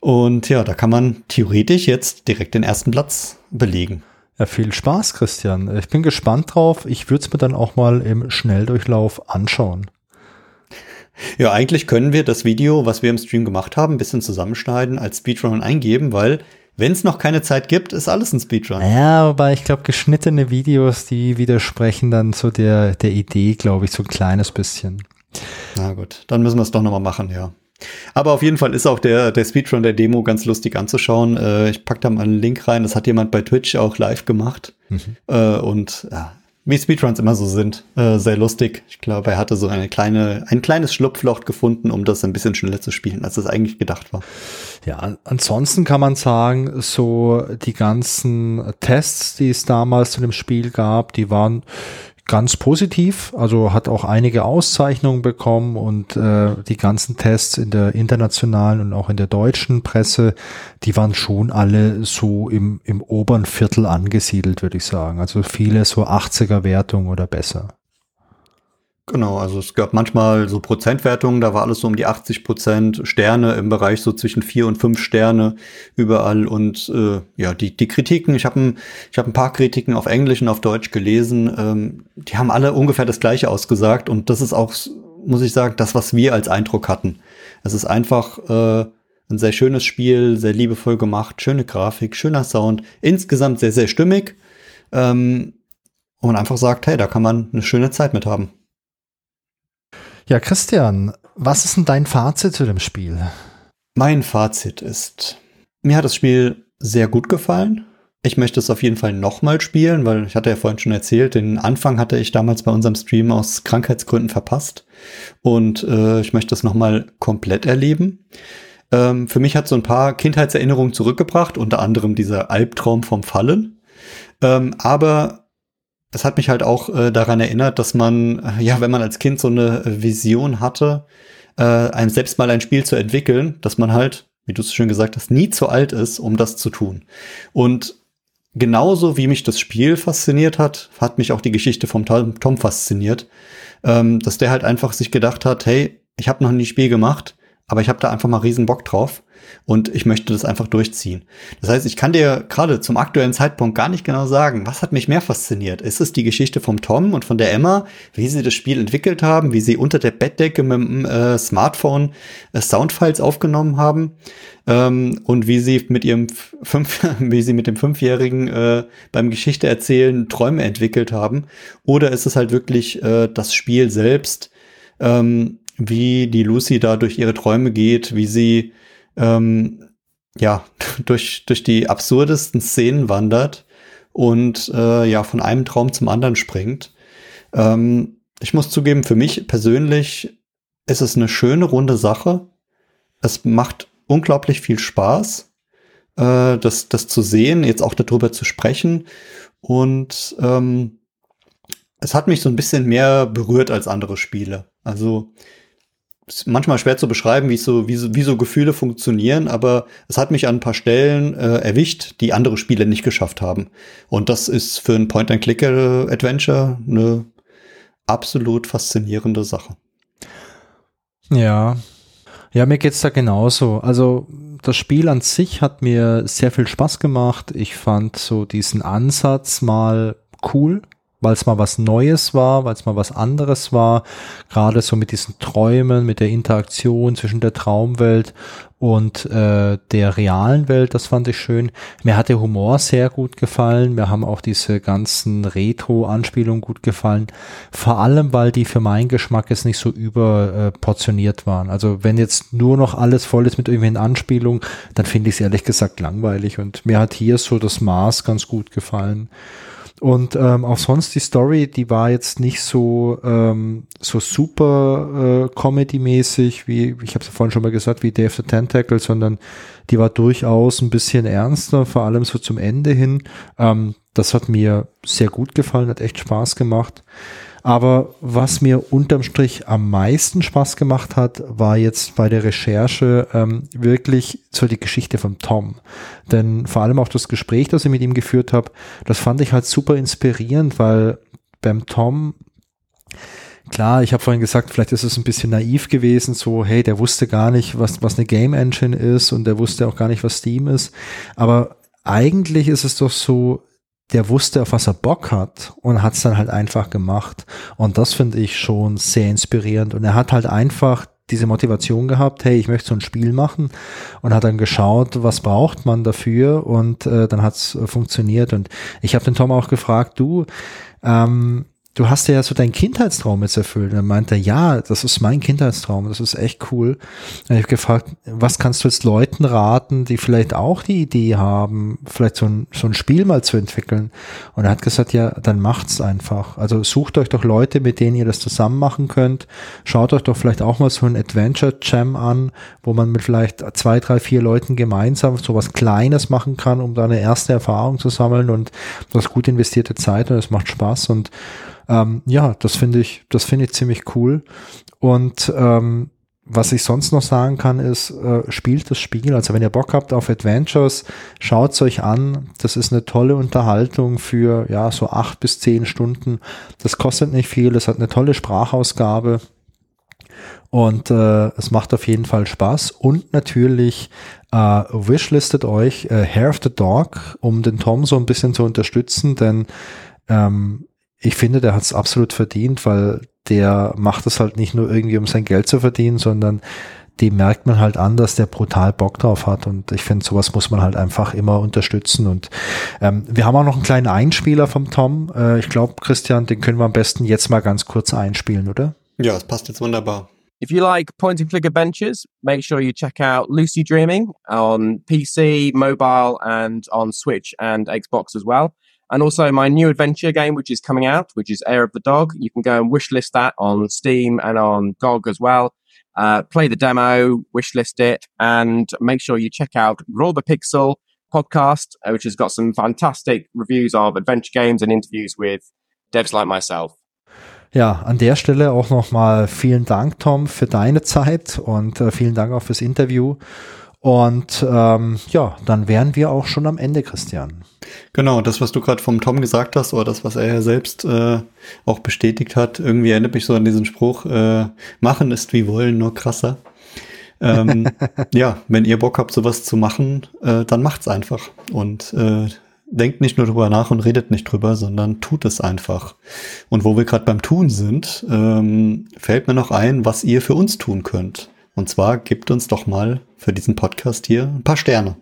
Und ja, da kann man theoretisch jetzt direkt den ersten Platz belegen. Ja, viel Spaß, Christian. Ich bin gespannt drauf. Ich würde es mir dann auch mal im Schnelldurchlauf anschauen. *laughs* Ja, eigentlich können wir das Video, was wir im Stream gemacht haben, ein bisschen zusammenschneiden, als Speedrun eingeben, weil wenn es noch keine Zeit gibt, ist alles ein Speedrun. Ja, aber ich glaube, geschnittene Videos, die widersprechen dann so der, der Idee, glaube ich, so ein kleines bisschen. Na gut, dann müssen wir es doch nochmal machen, ja. Aber auf jeden Fall ist auch der, der Speedrun der Demo ganz lustig anzuschauen. Äh, ich pack da mal einen Link rein. Das hat jemand bei Twitch auch live gemacht. Mhm. Äh, und ja, wie Speedruns immer so sind, äh, sehr lustig. Ich glaube, er hatte so eine kleine, ein kleines Schlupfloch gefunden, um das ein bisschen schneller zu spielen, als es eigentlich gedacht war. Ja, ansonsten kann man sagen, so die ganzen Tests, die es damals zu dem Spiel gab, die waren ganz positiv, also hat auch einige Auszeichnungen bekommen und äh, die ganzen Tests in der internationalen und auch in der deutschen Presse, die waren schon alle so im, im oberen Viertel angesiedelt, würde ich sagen. Also viele so 80er Wertung oder besser. Genau, also es gab manchmal so Prozentwertungen, da war alles so um die 80 Prozent, Sterne im Bereich so zwischen vier und fünf Sterne überall und äh, ja, die, die Kritiken, ich habe ein, ich hab ein paar Kritiken auf Englisch und auf Deutsch gelesen, ähm, die haben alle ungefähr das gleiche ausgesagt und das ist auch, muss ich sagen, das, was wir als Eindruck hatten. Es ist einfach äh, ein sehr schönes Spiel, sehr liebevoll gemacht, schöne Grafik, schöner Sound, insgesamt sehr, sehr stimmig ähm, und man einfach sagt, hey, da kann man eine schöne Zeit mit haben. Ja, Christian, was ist denn dein Fazit zu dem Spiel? Mein Fazit ist, mir hat das Spiel sehr gut gefallen. Ich möchte es auf jeden Fall nochmal spielen, weil ich hatte ja vorhin schon erzählt, den Anfang hatte ich damals bei unserem Stream aus Krankheitsgründen verpasst. Und äh, ich möchte es nochmal komplett erleben. Ähm, für mich hat so ein paar Kindheitserinnerungen zurückgebracht, unter anderem dieser Albtraum vom Fallen. Ähm, aber es hat mich halt auch äh, daran erinnert, dass man, äh, ja, wenn man als Kind so eine Vision hatte, äh, einem selbst mal ein Spiel zu entwickeln, dass man halt, wie du es schön gesagt hast, nie zu alt ist, um das zu tun. Und genauso wie mich das Spiel fasziniert hat, hat mich auch die Geschichte vom Tom fasziniert, ähm, dass der halt einfach sich gedacht hat, hey, ich habe noch nie Spiel gemacht, aber ich habe da einfach mal riesen Bock drauf und ich möchte das einfach durchziehen. Das heißt, ich kann dir gerade zum aktuellen Zeitpunkt gar nicht genau sagen, was hat mich mehr fasziniert. Ist es die Geschichte vom Tom und von der Emma, wie sie das Spiel entwickelt haben, wie sie unter der Bettdecke mit dem äh, Smartphone äh, Soundfiles aufgenommen haben ähm, und wie sie mit ihrem fünf, *laughs* wie sie mit dem Fünfjährigen äh, beim Geschichte erzählen Träume entwickelt haben? Oder ist es halt wirklich äh, das Spiel selbst? Ähm, wie die Lucy da durch ihre Träume geht, wie sie ähm, ja *laughs* durch, durch die absurdesten Szenen wandert und äh, ja von einem Traum zum anderen springt. Ähm, ich muss zugeben, für mich persönlich ist es eine schöne runde Sache. Es macht unglaublich viel Spaß, äh, das, das zu sehen, jetzt auch darüber zu sprechen. Und ähm, es hat mich so ein bisschen mehr berührt als andere Spiele. Also ist manchmal schwer zu beschreiben, wie so, wie so, wie so Gefühle funktionieren, aber es hat mich an ein paar Stellen äh, erwischt, die andere Spiele nicht geschafft haben. Und das ist für ein Point-and-Click-Adventure eine absolut faszinierende Sache. Ja. Ja, mir geht's da genauso. Also das Spiel an sich hat mir sehr viel Spaß gemacht. Ich fand so diesen Ansatz mal cool weil es mal was Neues war, weil es mal was anderes war, gerade so mit diesen Träumen, mit der Interaktion zwischen der Traumwelt und äh, der realen Welt, das fand ich schön. Mir hat der Humor sehr gut gefallen, mir haben auch diese ganzen Retro-Anspielungen gut gefallen, vor allem, weil die für meinen Geschmack jetzt nicht so überportioniert äh, waren. Also wenn jetzt nur noch alles voll ist mit irgendwelchen Anspielungen, dann finde ich es ehrlich gesagt langweilig und mir hat hier so das Maß ganz gut gefallen. Und ähm, auch sonst die Story, die war jetzt nicht so ähm, so super äh, Comedy-mäßig, wie ich habe es ja vorhin schon mal gesagt, wie Dave the Tentacle, sondern die war durchaus ein bisschen ernster, vor allem so zum Ende hin. Ähm, das hat mir sehr gut gefallen, hat echt Spaß gemacht. Aber was mir unterm Strich am meisten Spaß gemacht hat, war jetzt bei der Recherche ähm, wirklich so die Geschichte von Tom. Denn vor allem auch das Gespräch, das ich mit ihm geführt habe, das fand ich halt super inspirierend, weil beim Tom Klar, ich habe vorhin gesagt, vielleicht ist es ein bisschen naiv gewesen, so, hey, der wusste gar nicht, was, was eine Game Engine ist und der wusste auch gar nicht, was Steam ist. Aber eigentlich ist es doch so, der wusste, auf was er Bock hat und hat es dann halt einfach gemacht. Und das finde ich schon sehr inspirierend. Und er hat halt einfach diese Motivation gehabt, hey, ich möchte so ein Spiel machen und hat dann geschaut, was braucht man dafür und äh, dann hat's äh, funktioniert. Und ich habe den Tom auch gefragt, du, ähm, du hast ja so deinen Kindheitstraum jetzt erfüllt. Und er meinte, ja, das ist mein Kindheitstraum, das ist echt cool. Und ich habe gefragt, was kannst du jetzt Leuten raten, die vielleicht auch die Idee haben, vielleicht so ein, so ein Spiel mal zu entwickeln? Und er hat gesagt, ja, dann macht's einfach. Also sucht euch doch Leute, mit denen ihr das zusammen machen könnt. Schaut euch doch vielleicht auch mal so ein Adventure Jam an, wo man mit vielleicht zwei, drei, vier Leuten gemeinsam so was Kleines machen kann, um da eine erste Erfahrung zu sammeln und das gut investierte Zeit und es macht Spaß und ähm, ja, das finde ich, das finde ich ziemlich cool. Und ähm, was ich sonst noch sagen kann, ist, äh, spielt das Spiel. Also wenn ihr Bock habt auf Adventures, schaut es euch an. Das ist eine tolle Unterhaltung für ja so acht bis zehn Stunden. Das kostet nicht viel. Es hat eine tolle Sprachausgabe. Und äh, es macht auf jeden Fall Spaß. Und natürlich äh, wishlistet euch äh, Hair of the Dog, um den Tom so ein bisschen zu unterstützen, denn ähm, ich finde, der hat es absolut verdient, weil der macht es halt nicht nur irgendwie, um sein Geld zu verdienen, sondern die merkt man halt an, dass der brutal Bock drauf hat. Und ich finde, sowas muss man halt einfach immer unterstützen. Und ähm, wir haben auch noch einen kleinen Einspieler vom Tom. Äh, ich glaube, Christian, den können wir am besten jetzt mal ganz kurz einspielen, oder? Ja, es passt jetzt wunderbar. If you like point and click adventures, make sure you check out Lucy Dreaming on PC, mobile, and on Switch and Xbox as well. And also my new adventure game, which is coming out, which is Air of the Dog. You can go and wishlist that on Steam and on GOG as well. Uh, play the demo, wishlist it, and make sure you check out Roll the Pixel podcast, uh, which has got some fantastic reviews of adventure games and interviews with devs like myself. Ja, an der Stelle auch nochmal vielen Dank, Tom, für deine Zeit und äh, vielen Dank auch fürs Interview. Und ähm, ja, dann wären wir auch schon am Ende, Christian. Genau, das, was du gerade vom Tom gesagt hast, oder das, was er ja selbst äh, auch bestätigt hat, irgendwie erinnert mich so an diesen Spruch, äh, machen ist wie wollen, nur krasser. ähm, *laughs* ja, wenn ihr Bock habt, sowas zu machen, äh, dann macht's einfach. Und äh, denkt nicht nur drüber nach und redet nicht drüber, sondern tut es einfach. Und wo wir gerade beim Tun sind, ähm, fällt mir noch ein, was ihr für uns tun könnt. Und zwar gebt uns doch mal für diesen Podcast hier ein paar Sterne.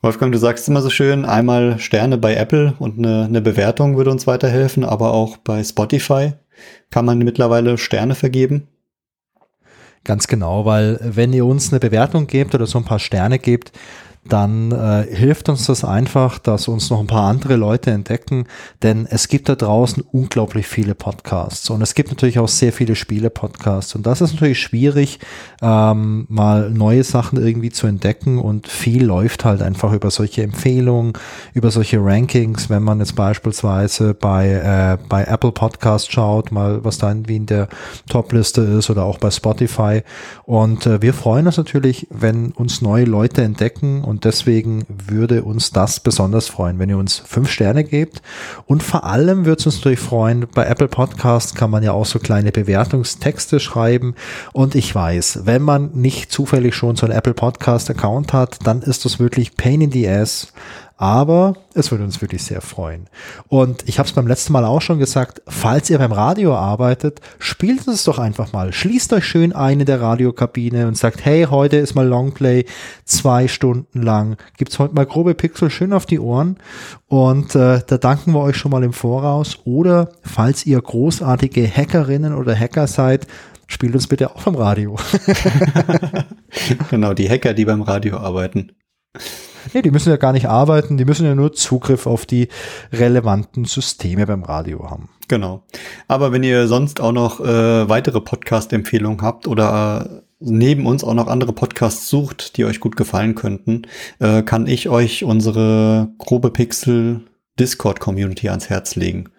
Wolfgang, du sagst immer so schön, einmal Sterne bei Apple und eine, eine Bewertung würde uns weiterhelfen, aber auch bei Spotify kann man mittlerweile Sterne vergeben. Ganz genau, weil wenn ihr uns eine Bewertung gebt oder so ein paar Sterne gebt, dann äh, hilft uns das einfach, dass uns noch ein paar andere Leute entdecken, denn es gibt da draußen unglaublich viele Podcasts und es gibt natürlich auch sehr viele Spiele-Podcasts und das ist natürlich schwierig, ähm, mal neue Sachen irgendwie zu entdecken und viel läuft halt einfach über solche Empfehlungen, über solche Rankings, wenn man jetzt beispielsweise bei, äh, bei Apple Podcast schaut, mal was da irgendwie in der Top-Liste ist oder auch bei Spotify und äh, wir freuen uns natürlich, wenn uns neue Leute entdecken und und deswegen würde uns das besonders freuen, wenn ihr uns fünf Sterne gebt. Und vor allem würde es uns natürlich freuen, bei Apple Podcast kann man ja auch so kleine Bewertungstexte schreiben. Und ich weiß, wenn man nicht zufällig schon so einen Apple Podcast Account hat, dann ist das wirklich Pain in the Ass. Aber es würde uns wirklich sehr freuen. Und ich habe es beim letzten Mal auch schon gesagt, falls ihr beim Radio arbeitet, spielt es doch einfach mal. Schließt euch schön ein in der Radiokabine und sagt, hey, heute ist mal Longplay, zwei Stunden lang. Gibt's heute mal grobe Pixel schön auf die Ohren. Und äh, da danken wir euch schon mal im Voraus. Oder falls ihr großartige Hackerinnen oder Hacker seid, spielt uns bitte auch beim Radio. *laughs* genau, die Hacker, die beim Radio arbeiten. Nee, die müssen ja gar nicht arbeiten, die müssen ja nur Zugriff auf die relevanten Systeme beim Radio haben. Genau. Aber wenn ihr sonst auch noch äh, weitere Podcast-Empfehlungen habt oder äh, neben uns auch noch andere Podcasts sucht, die euch gut gefallen könnten, äh, kann ich euch unsere grobe Pixel Discord Community ans Herz legen.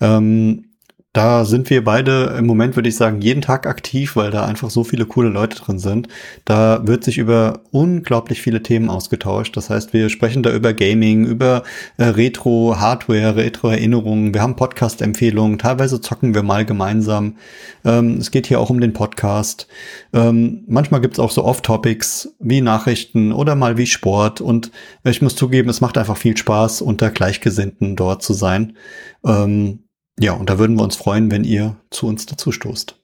Ähm, da sind wir beide im Moment, würde ich sagen, jeden Tag aktiv, weil da einfach so viele coole Leute drin sind. Da wird sich über unglaublich viele Themen ausgetauscht. Das heißt, wir sprechen da über Gaming, über äh, Retro, Hardware, Retro-Erinnerungen. Wir haben Podcast-Empfehlungen. Teilweise zocken wir mal gemeinsam. Ähm, es geht hier auch um den Podcast. Ähm, manchmal gibt's auch so Off-Topics wie Nachrichten oder mal wie Sport. Und ich muss zugeben, es macht einfach viel Spaß, unter Gleichgesinnten dort zu sein. Ähm, ja, und da würden wir uns freuen, wenn ihr zu uns dazu stoßt.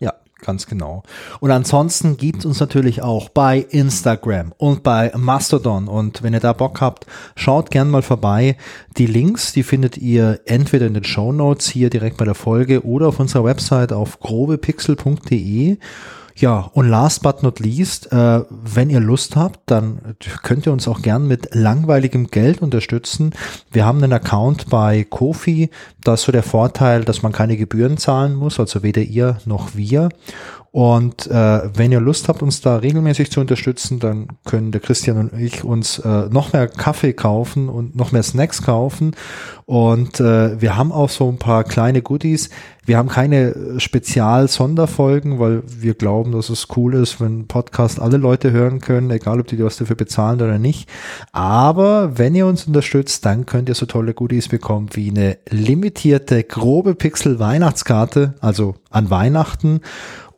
Ja, ganz genau. Und ansonsten gibt es uns natürlich auch bei Instagram und bei Mastodon. Und wenn ihr da Bock habt, schaut gern mal vorbei. Die Links, die findet ihr entweder in den Show Notes hier direkt bei der Folge oder auf unserer Website auf grobepixel.de. Ja, und last but not least, äh, wenn ihr Lust habt, dann könnt ihr uns auch gern mit langweiligem Geld unterstützen. Wir haben einen Account bei Kofi. Da ist so der Vorteil, dass man keine Gebühren zahlen muss, also weder ihr noch wir. Und äh, wenn ihr Lust habt, uns da regelmäßig zu unterstützen, dann können der Christian und ich uns äh, noch mehr Kaffee kaufen und noch mehr Snacks kaufen. Und äh, wir haben auch so ein paar kleine Goodies. Wir haben keine Spezial-Sonderfolgen, weil wir glauben, dass es cool ist, wenn Podcast alle Leute hören können, egal ob die was dafür bezahlen oder nicht. Aber wenn ihr uns unterstützt, dann könnt ihr so tolle Goodies bekommen wie eine limitierte grobe Pixel Weihnachtskarte, also an Weihnachten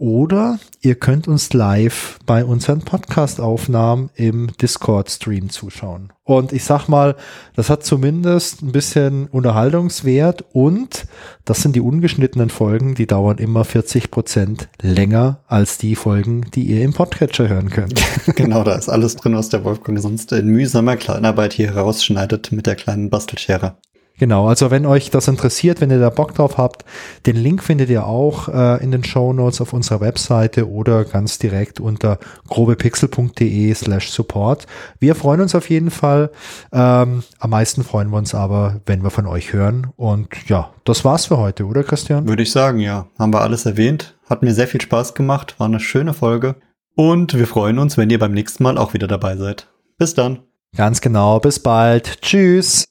oder ihr könnt uns live bei unseren Podcast-Aufnahmen im Discord-Stream zuschauen. Und ich sag mal, das hat zumindest ein bisschen Unterhaltungswert und das sind die ungeschnittenen Folgen, die dauern immer 40 Prozent länger als die Folgen, die ihr im Podcatcher hören könnt. *laughs* genau, da ist alles drin, was der Wolfgang sonst in mühsamer Kleinarbeit hier rausschneidet mit der kleinen Bastelschere. Genau, also wenn euch das interessiert, wenn ihr da Bock drauf habt, den Link findet ihr auch äh, in den Show Notes auf unserer Webseite oder ganz direkt unter grobepixel.de slash support. Wir freuen uns auf jeden Fall. Ähm, am meisten freuen wir uns aber, wenn wir von euch hören. Und ja, das war's für heute, oder Christian? Würde ich sagen, ja. Haben wir alles erwähnt. Hat mir sehr viel Spaß gemacht. War eine schöne Folge. Und wir freuen uns, wenn ihr beim nächsten Mal auch wieder dabei seid. Bis dann. Ganz genau. Bis bald. Tschüss.